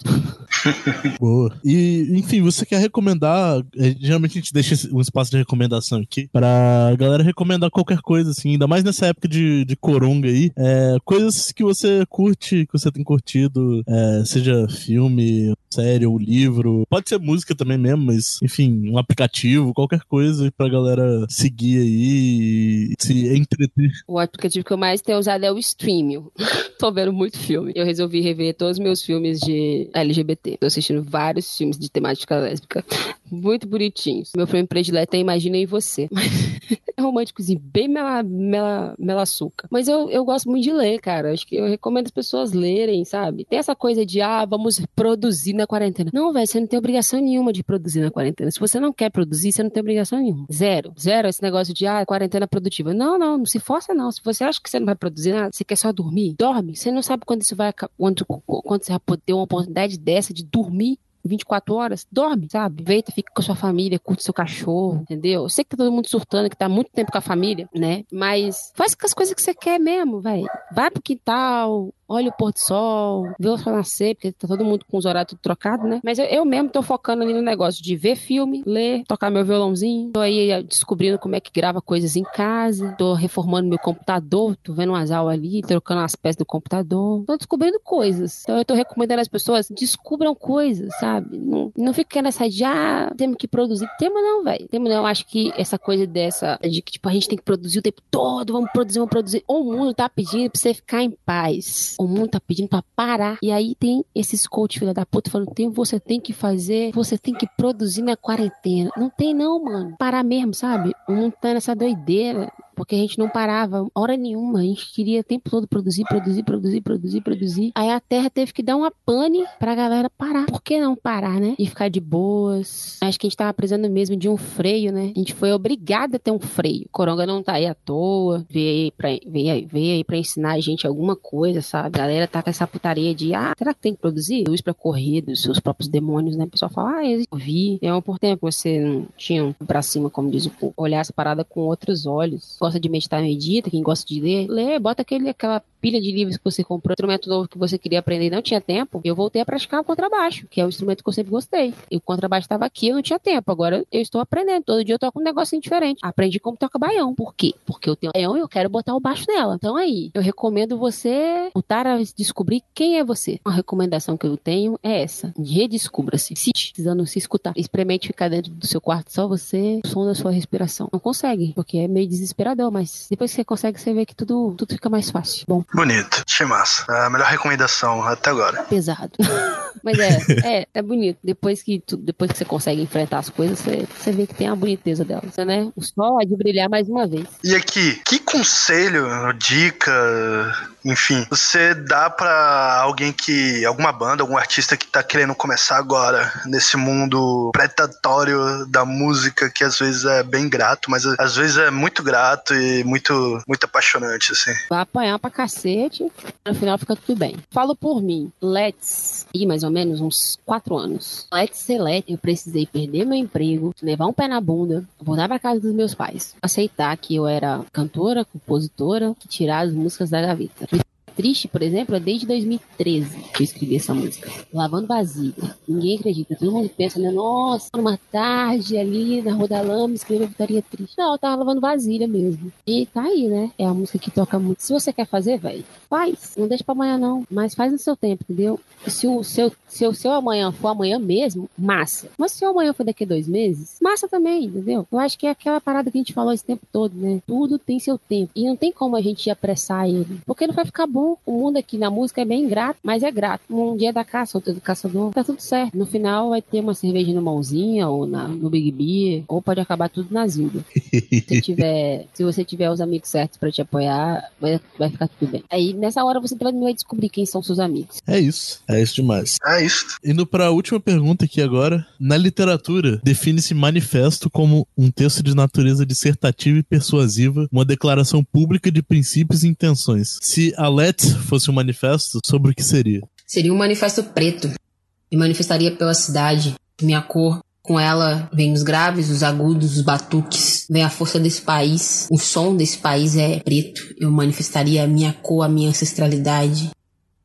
Boa. E, enfim, você quer recomendar? É, geralmente a gente deixa um espaço de recomendação aqui pra galera recomendar qualquer coisa, assim, ainda mais nessa época de, de coronga aí. É, coisas que você curte, que você tem curtido, é, seja filme, série ou livro. Pode ser música também mesmo, mas, enfim, um aplicativo, qualquer coisa pra galera seguir aí e se entreter. O aplicativo que eu mais tenho usado é o Streamio. Tô vendo muito filme. Eu resolvi rever todos os meus filmes de LGBT. Tô assistindo vários filmes de temática lésbica. Muito bonitinhos. Meu filme predileto é Imagina em Você. é românticozinho, bem mela, mela, mela açúcar. Mas eu, eu gosto muito de ler, cara. Acho que eu recomendo as pessoas lerem, sabe? Tem essa coisa de, ah, vamos produzir na quarentena. Não, velho, você não tem obrigação nenhuma de produzir na quarentena. Se você não quer produzir, você não tem obrigação nenhuma. Zero. Zero esse negócio de, ah, quarentena produtiva. Não, não, não se força não. Se você acha que você não vai produzir nada, você quer só dormir, dorme. Você não sabe quando isso vai, quando, quando você vai poder uma oportunidade dessa de dormir 24 horas, dorme, sabe? Aproveita, fica com a sua família, curte seu cachorro, entendeu? Eu sei que tá todo mundo surtando, que tá muito tempo com a família, né? Mas faz as coisas que você quer mesmo, vai. Vai pro quintal, olha o pôr do sol, vê o sol nascer, porque tá todo mundo com os horários tudo trocado, né? Mas eu, eu mesmo tô focando ali no negócio de ver filme, ler, tocar meu violãozinho. Tô aí eh, descobrindo como é que grava coisas em casa. Tô reformando meu computador, tô vendo umas aulas ali, trocando as peças do computador. Tô descobrindo coisas. Então eu tô recomendando às pessoas, descubram coisas, sabe? Não, não fica nessa de, ah, temos que produzir. Temos não, velho. Temos não. Eu acho que essa coisa dessa, de que, tipo, a gente tem que produzir o tempo todo, vamos produzir, vamos produzir. O mundo tá pedindo pra você ficar em paz o mundo tá pedindo para parar. E aí tem esses coach filha da puta falando: tem, você tem que fazer, você tem que produzir na quarentena. Não tem, não, mano. Parar mesmo, sabe? O mundo tá nessa doideira porque a gente não parava hora nenhuma. A gente queria o tempo todo produzir, produzir, produzir, produzir, produzir. Aí a Terra teve que dar uma pane pra galera parar. Por que não parar, né? E ficar de boas. Acho que a gente tava precisando mesmo de um freio, né? A gente foi obrigada a ter um freio. Coronga não tá aí à toa. Veio aí pra, veio aí, veio aí pra ensinar a gente alguma coisa, sabe? A galera tá com essa putaria de, ah, será que tem que produzir? Luz pra correr dos seus próprios demônios, né? O pessoal fala, ah, eu vi. Tempo por tempo você não tinha um pra cima, como diz o povo. Olhar essa parada com outros olhos. Gosta de meditar, medita. Quem gosta de ler, lê. Bota aquele, aquela pilha de livros que você comprou, instrumento novo que você queria aprender e não tinha tempo, eu voltei a praticar o contrabaixo, que é o instrumento que eu sempre gostei. E o contrabaixo estava aqui, eu não tinha tempo. Agora eu estou aprendendo. Todo dia eu toco um negocinho diferente. Aprendi como toca baião. Por quê? Porque eu tenho baião e eu quero botar o baixo nela. Então aí, eu recomendo você voltar a descobrir quem é você. Uma recomendação que eu tenho é essa. Redescubra-se. Se precisando se escutar. Experimente ficar dentro do seu quarto só você, o som da sua respiração. Não consegue, porque é meio desesperador, mas depois que você consegue, você vê que tudo, tudo fica mais fácil. Bom, Bonito. Achei massa. É a melhor recomendação até agora. pesado. Mas é, é, é bonito. Depois que, tu, depois que você consegue enfrentar as coisas, você, você vê que tem a boniteza delas, né? O sol há de brilhar mais uma vez. E aqui, que conselho, dica, enfim, você dá pra alguém que. alguma banda, algum artista que tá querendo começar agora nesse mundo predatório da música que às vezes é bem grato, mas às vezes é muito grato e muito, muito apaixonante, assim. Vai apanhar pra cacete, no final fica tudo bem. Falo por mim, Let's, e mais ou menos uns quatro anos. Let's ser Let's, eu precisei perder meu emprego, levar um pé na bunda, voltar pra casa dos meus pais, aceitar que eu era cantora, compositora, tirar as músicas da gaveta. Triste, por exemplo, é desde 2013 que eu escrevi essa música. Lavando vasilha. Ninguém acredita. Todo mundo pensa, né? Nossa, numa tarde ali na Rua da Lama, escreveu Vitória Triste. Não, eu tava lavando vasilha mesmo. E tá aí, né? É a música que toca muito. Se você quer fazer, velho, faz. Não deixa pra amanhã, não. Mas faz no seu tempo, entendeu? Se o seu, se o seu amanhã for amanhã mesmo, massa. Mas se o amanhã for daqui a dois meses, massa também, entendeu? Eu acho que é aquela parada que a gente falou esse tempo todo, né? Tudo tem seu tempo. E não tem como a gente apressar ele. Porque não vai ficar bom. O mundo aqui na música é bem grato, mas é grato. Um dia é da caça, outro é do caçador. Tá tudo certo. No final vai ter uma cerveja no mãozinha ou na, no Big Beer, ou pode acabar tudo na Zilda. se, tiver, se você tiver os amigos certos pra te apoiar, vai, vai ficar tudo bem. Aí nessa hora você vai vai descobrir quem são seus amigos. É isso. É isso demais. É isso. Indo pra última pergunta aqui agora. Na literatura, define-se manifesto como um texto de natureza dissertativa e persuasiva, uma declaração pública de princípios e intenções. Se a Fosse um manifesto, sobre o que seria? Seria um manifesto preto. Me manifestaria pela cidade, minha cor. Com ela vem os graves, os agudos, os batuques. Vem a força desse país. O som desse país é preto. Eu manifestaria a minha cor, a minha ancestralidade.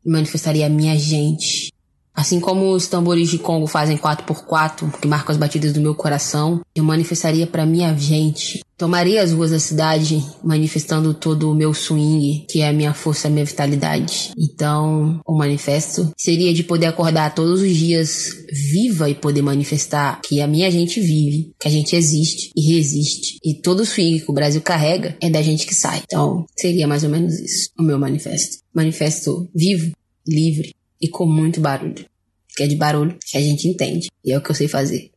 Manifestaria a minha gente. Assim como os tambores de Congo fazem 4x4, que marcam as batidas do meu coração, eu manifestaria para minha gente. Tomaria as ruas da cidade, manifestando todo o meu swing, que é a minha força, a minha vitalidade. Então, o manifesto seria de poder acordar todos os dias viva e poder manifestar que a minha gente vive, que a gente existe e resiste. E todo o swing que o Brasil carrega é da gente que sai. Então, seria mais ou menos isso, o meu manifesto. Manifesto vivo, livre e com muito barulho. Que é de barulho que a gente entende. E é o que eu sei fazer.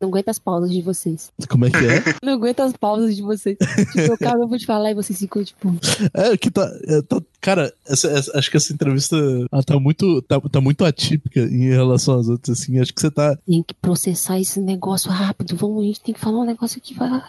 Não aguento as pausas de vocês. Como é que é? Não aguento as pausas de vocês. Tipo, eu acabo de falar e vocês ficam, tipo. É que tá. é, tá- cara, essa- essa- acho que essa entrevista tá muito, tá, tá muito atípica em relação às outras, assim. Acho que você tá. Tem que processar esse negócio rápido. Vamos, a gente tem que falar um negócio aqui. Vai.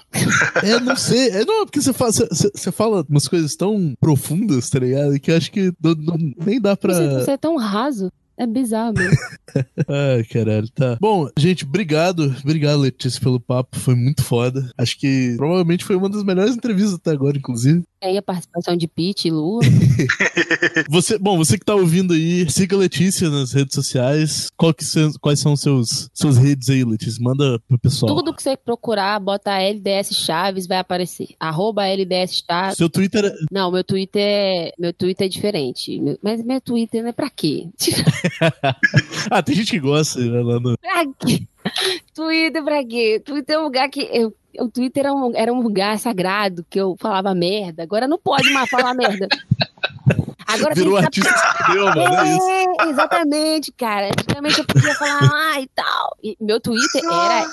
É, não sei. É, não, porque você fala, você, você- fala umas coisas tão profundas, tá ligado? Que eu acho que não- não- nem dá pra. Você, você é tão raso. É bizarro mesmo. Ai, caralho, tá. Bom, gente, obrigado. Obrigado, Letícia, pelo papo. Foi muito foda. Acho que provavelmente foi uma das melhores entrevistas até agora, inclusive. Aí a participação de Pete e Lua. Você, bom, você que tá ouvindo aí, siga a Letícia nas redes sociais. Qual que são- quais são seus suas redes aí, Letícia? Manda pro pessoal. Tudo que você procurar, bota LDS Chaves, vai aparecer. Arroba LDS Chaves. Seu Twitter é... Não, meu Twitter é, meu Twitter é diferente. Meu- Mas meu Twitter não é pra quê? Ah, tem gente que gosta, né, lá no... pra quê? Twitter pra quê? Twitter é um lugar que. Eu, o Twitter era um, era um lugar sagrado que eu falava merda. Agora não pode mais falar merda. Agora Virou tem que artista escreveu, mano, é isso. É, exatamente, cara. Antigamente eu podia falar, ah, e tal. E meu Twitter era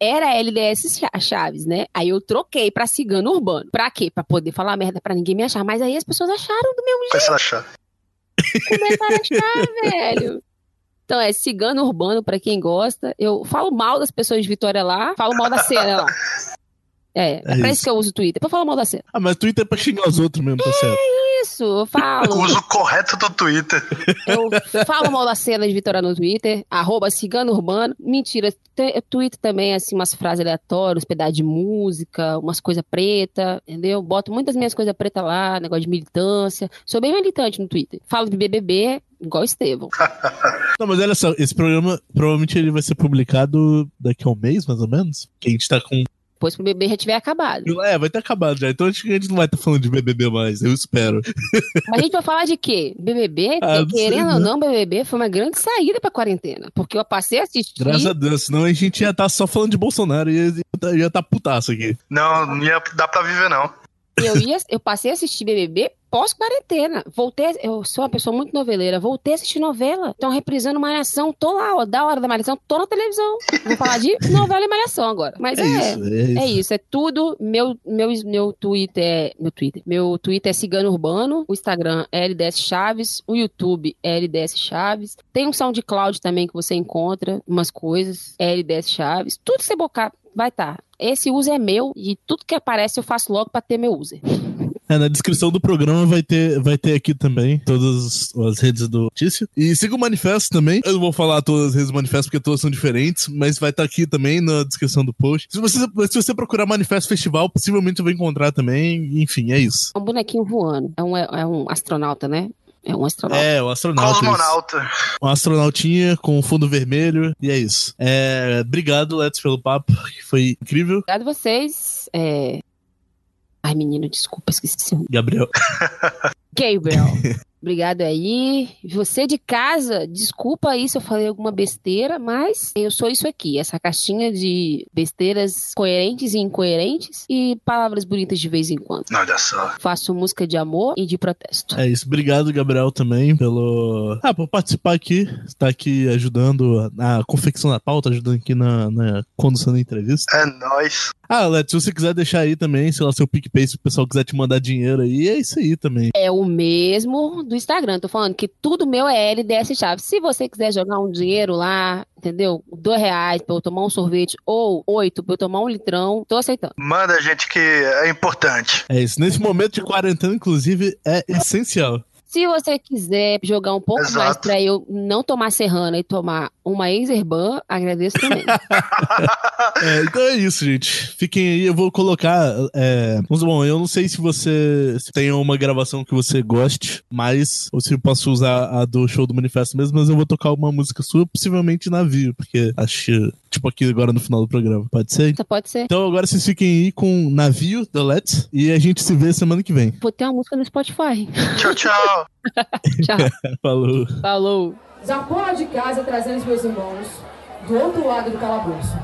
Era LDS Cha- Chaves, né? Aí eu troquei pra Cigano Urbano. Pra quê? Pra poder falar merda pra ninguém me achar. Mas aí as pessoas acharam do mesmo Vai se achar. jeito, começaram a achar, velho. Então é Cigano Urbano pra quem gosta. Eu falo mal das pessoas de Vitória lá, falo mal da cena lá. É, é, É pra isso isso. que eu uso o Twitter. Pra falar mal da cena. Ah, mas Twitter é pra xingar os outros mesmo, tá certo. Isso, eu falo. O uso correto do Twitter. Eu falo mal da cena de Vitória no Twitter, arroba cigano urbano. Mentira, eu tweeto também, assim, umas frases aleatórias, uns pedaços de música, umas coisas pretas, entendeu? Boto muitas minhas coisas pretas lá, negócio de militância. Sou bem militante no Twitter. Falo de BBB, igual o Estevão. Não, mas olha só, esse programa provavelmente ele vai ser publicado daqui a um mês, mais ou menos. Que a gente tá com. Depois que o BBB já tiver acabado. É, vai ter acabado já. Então acho que a gente não vai estar falando de BBB mais, eu espero. Mas a gente vai falar de quê? BBB, Ah, não querendo né? ou não, BBB foi uma grande saída pra quarentena. Porque eu passei a assistir. Graças a Deus, senão a gente ia estar só falando de Bolsonaro e ia estar ia tá putaço aqui. Não, não ia dar pra viver, não. Eu, ia, eu passei a assistir BBB pós-quarentena. Voltei, eu sou uma pessoa muito noveleira, voltei a assistir novela. Estão reprisando Malhação, tô lá, ó, da hora da Malhação, tô na televisão. Vou falar de novela e Malhação agora. Mas É, é, isso, é isso. é isso, é tudo. Meu, meu, meu Twitter é. Meu Twitter. Meu Twitter é Cigano Urbano. O Instagram é LDS Chaves. O YouTube é LDS Chaves. Tem um SoundCloud também que você encontra umas coisas. É LDS Chaves. Tudo que você bocar vai estar. Esse user é meu e tudo que aparece eu faço logo pra ter meu user. É, na descrição do programa vai ter, vai ter aqui também todas as redes do Notícia. E siga o manifesto também. Eu não vou falar todas as redes do manifesto porque todas são diferentes, mas vai estar aqui também na descrição do post. Se você, se você procurar Manifesto Festival, possivelmente vai encontrar também. Enfim, é isso. É um bonequinho voando. É um, é um astronauta, né? É um astronauta. É, o astronauta. isso. Cosmonauta. Um astronautinha com fundo vermelho. E é isso. É, obrigado, Let's, pelo papo, que foi incrível. Obrigado a vocês. É... Ai, menino, desculpa, esqueci seu Gabriel. Gabriel. Obrigado aí. Você de casa, desculpa aí se eu falei alguma besteira, mas eu sou isso aqui, essa caixinha de besteiras coerentes e incoerentes e palavras bonitas de vez em quando. Olha só. Faço música de amor e de protesto. É isso. Obrigado, Gabriel, também, pelo. Ah, por participar aqui. Estar aqui ajudando na confecção da pauta, ajudando aqui na, na condução da entrevista. É nóis. Ah, Leto, se você quiser deixar aí também, sei lá, seu PicPay, se o pessoal quiser te mandar dinheiro aí, é isso aí também. É o mesmo do Instagram. Tô falando que tudo meu é LDS Chaves. Se você quiser jogar um dinheiro lá, entendeu? Dois reais pra eu tomar um sorvete ou oito pra eu tomar um litrão, tô aceitando. Manda, gente, que é importante. É isso. Nesse momento de quarentena, inclusive, é essencial. Se você quiser jogar um pouco Exato. mais pra eu não tomar serrana e tomar uma Exerban, agradeço também. É, então é isso, gente. Fiquem aí, eu vou colocar. É... mas, Bom, eu não sei se você se tem uma gravação que você goste, mas. Ou se eu posso usar a do show do manifesto mesmo, mas eu vou tocar uma música sua, possivelmente navio, porque acho que, tipo aqui agora no final do programa. Pode ser? Isso pode ser. Então agora vocês fiquem aí com Navio da Let's e a gente se vê semana que vem. Vou ter uma música no Spotify. Tchau, tchau. Tchau. Falou. Falou. Zaporra de casa trazendo os meus irmãos do outro lado do calabouço.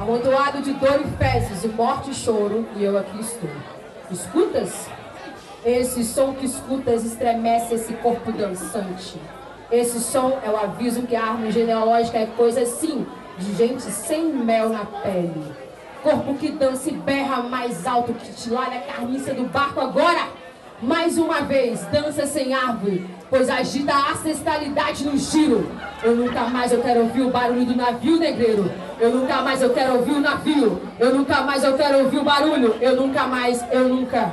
Amontoado de dor e fezes, e morte e choro, e eu aqui estou. Escutas? Esse som que escutas estremece esse corpo dançante. Esse som é o aviso que a árvore genealógica é coisa sim, de gente sem mel na pele. Corpo que dança e berra mais alto que tilalha a carniça do barco agora. Mais uma vez, dança sem árvore, pois agita a ancestralidade no giro. Eu nunca mais eu quero ouvir o barulho do navio negreiro. Eu nunca mais eu quero ouvir o navio. Eu nunca mais eu quero ouvir o barulho. Eu nunca mais, eu nunca.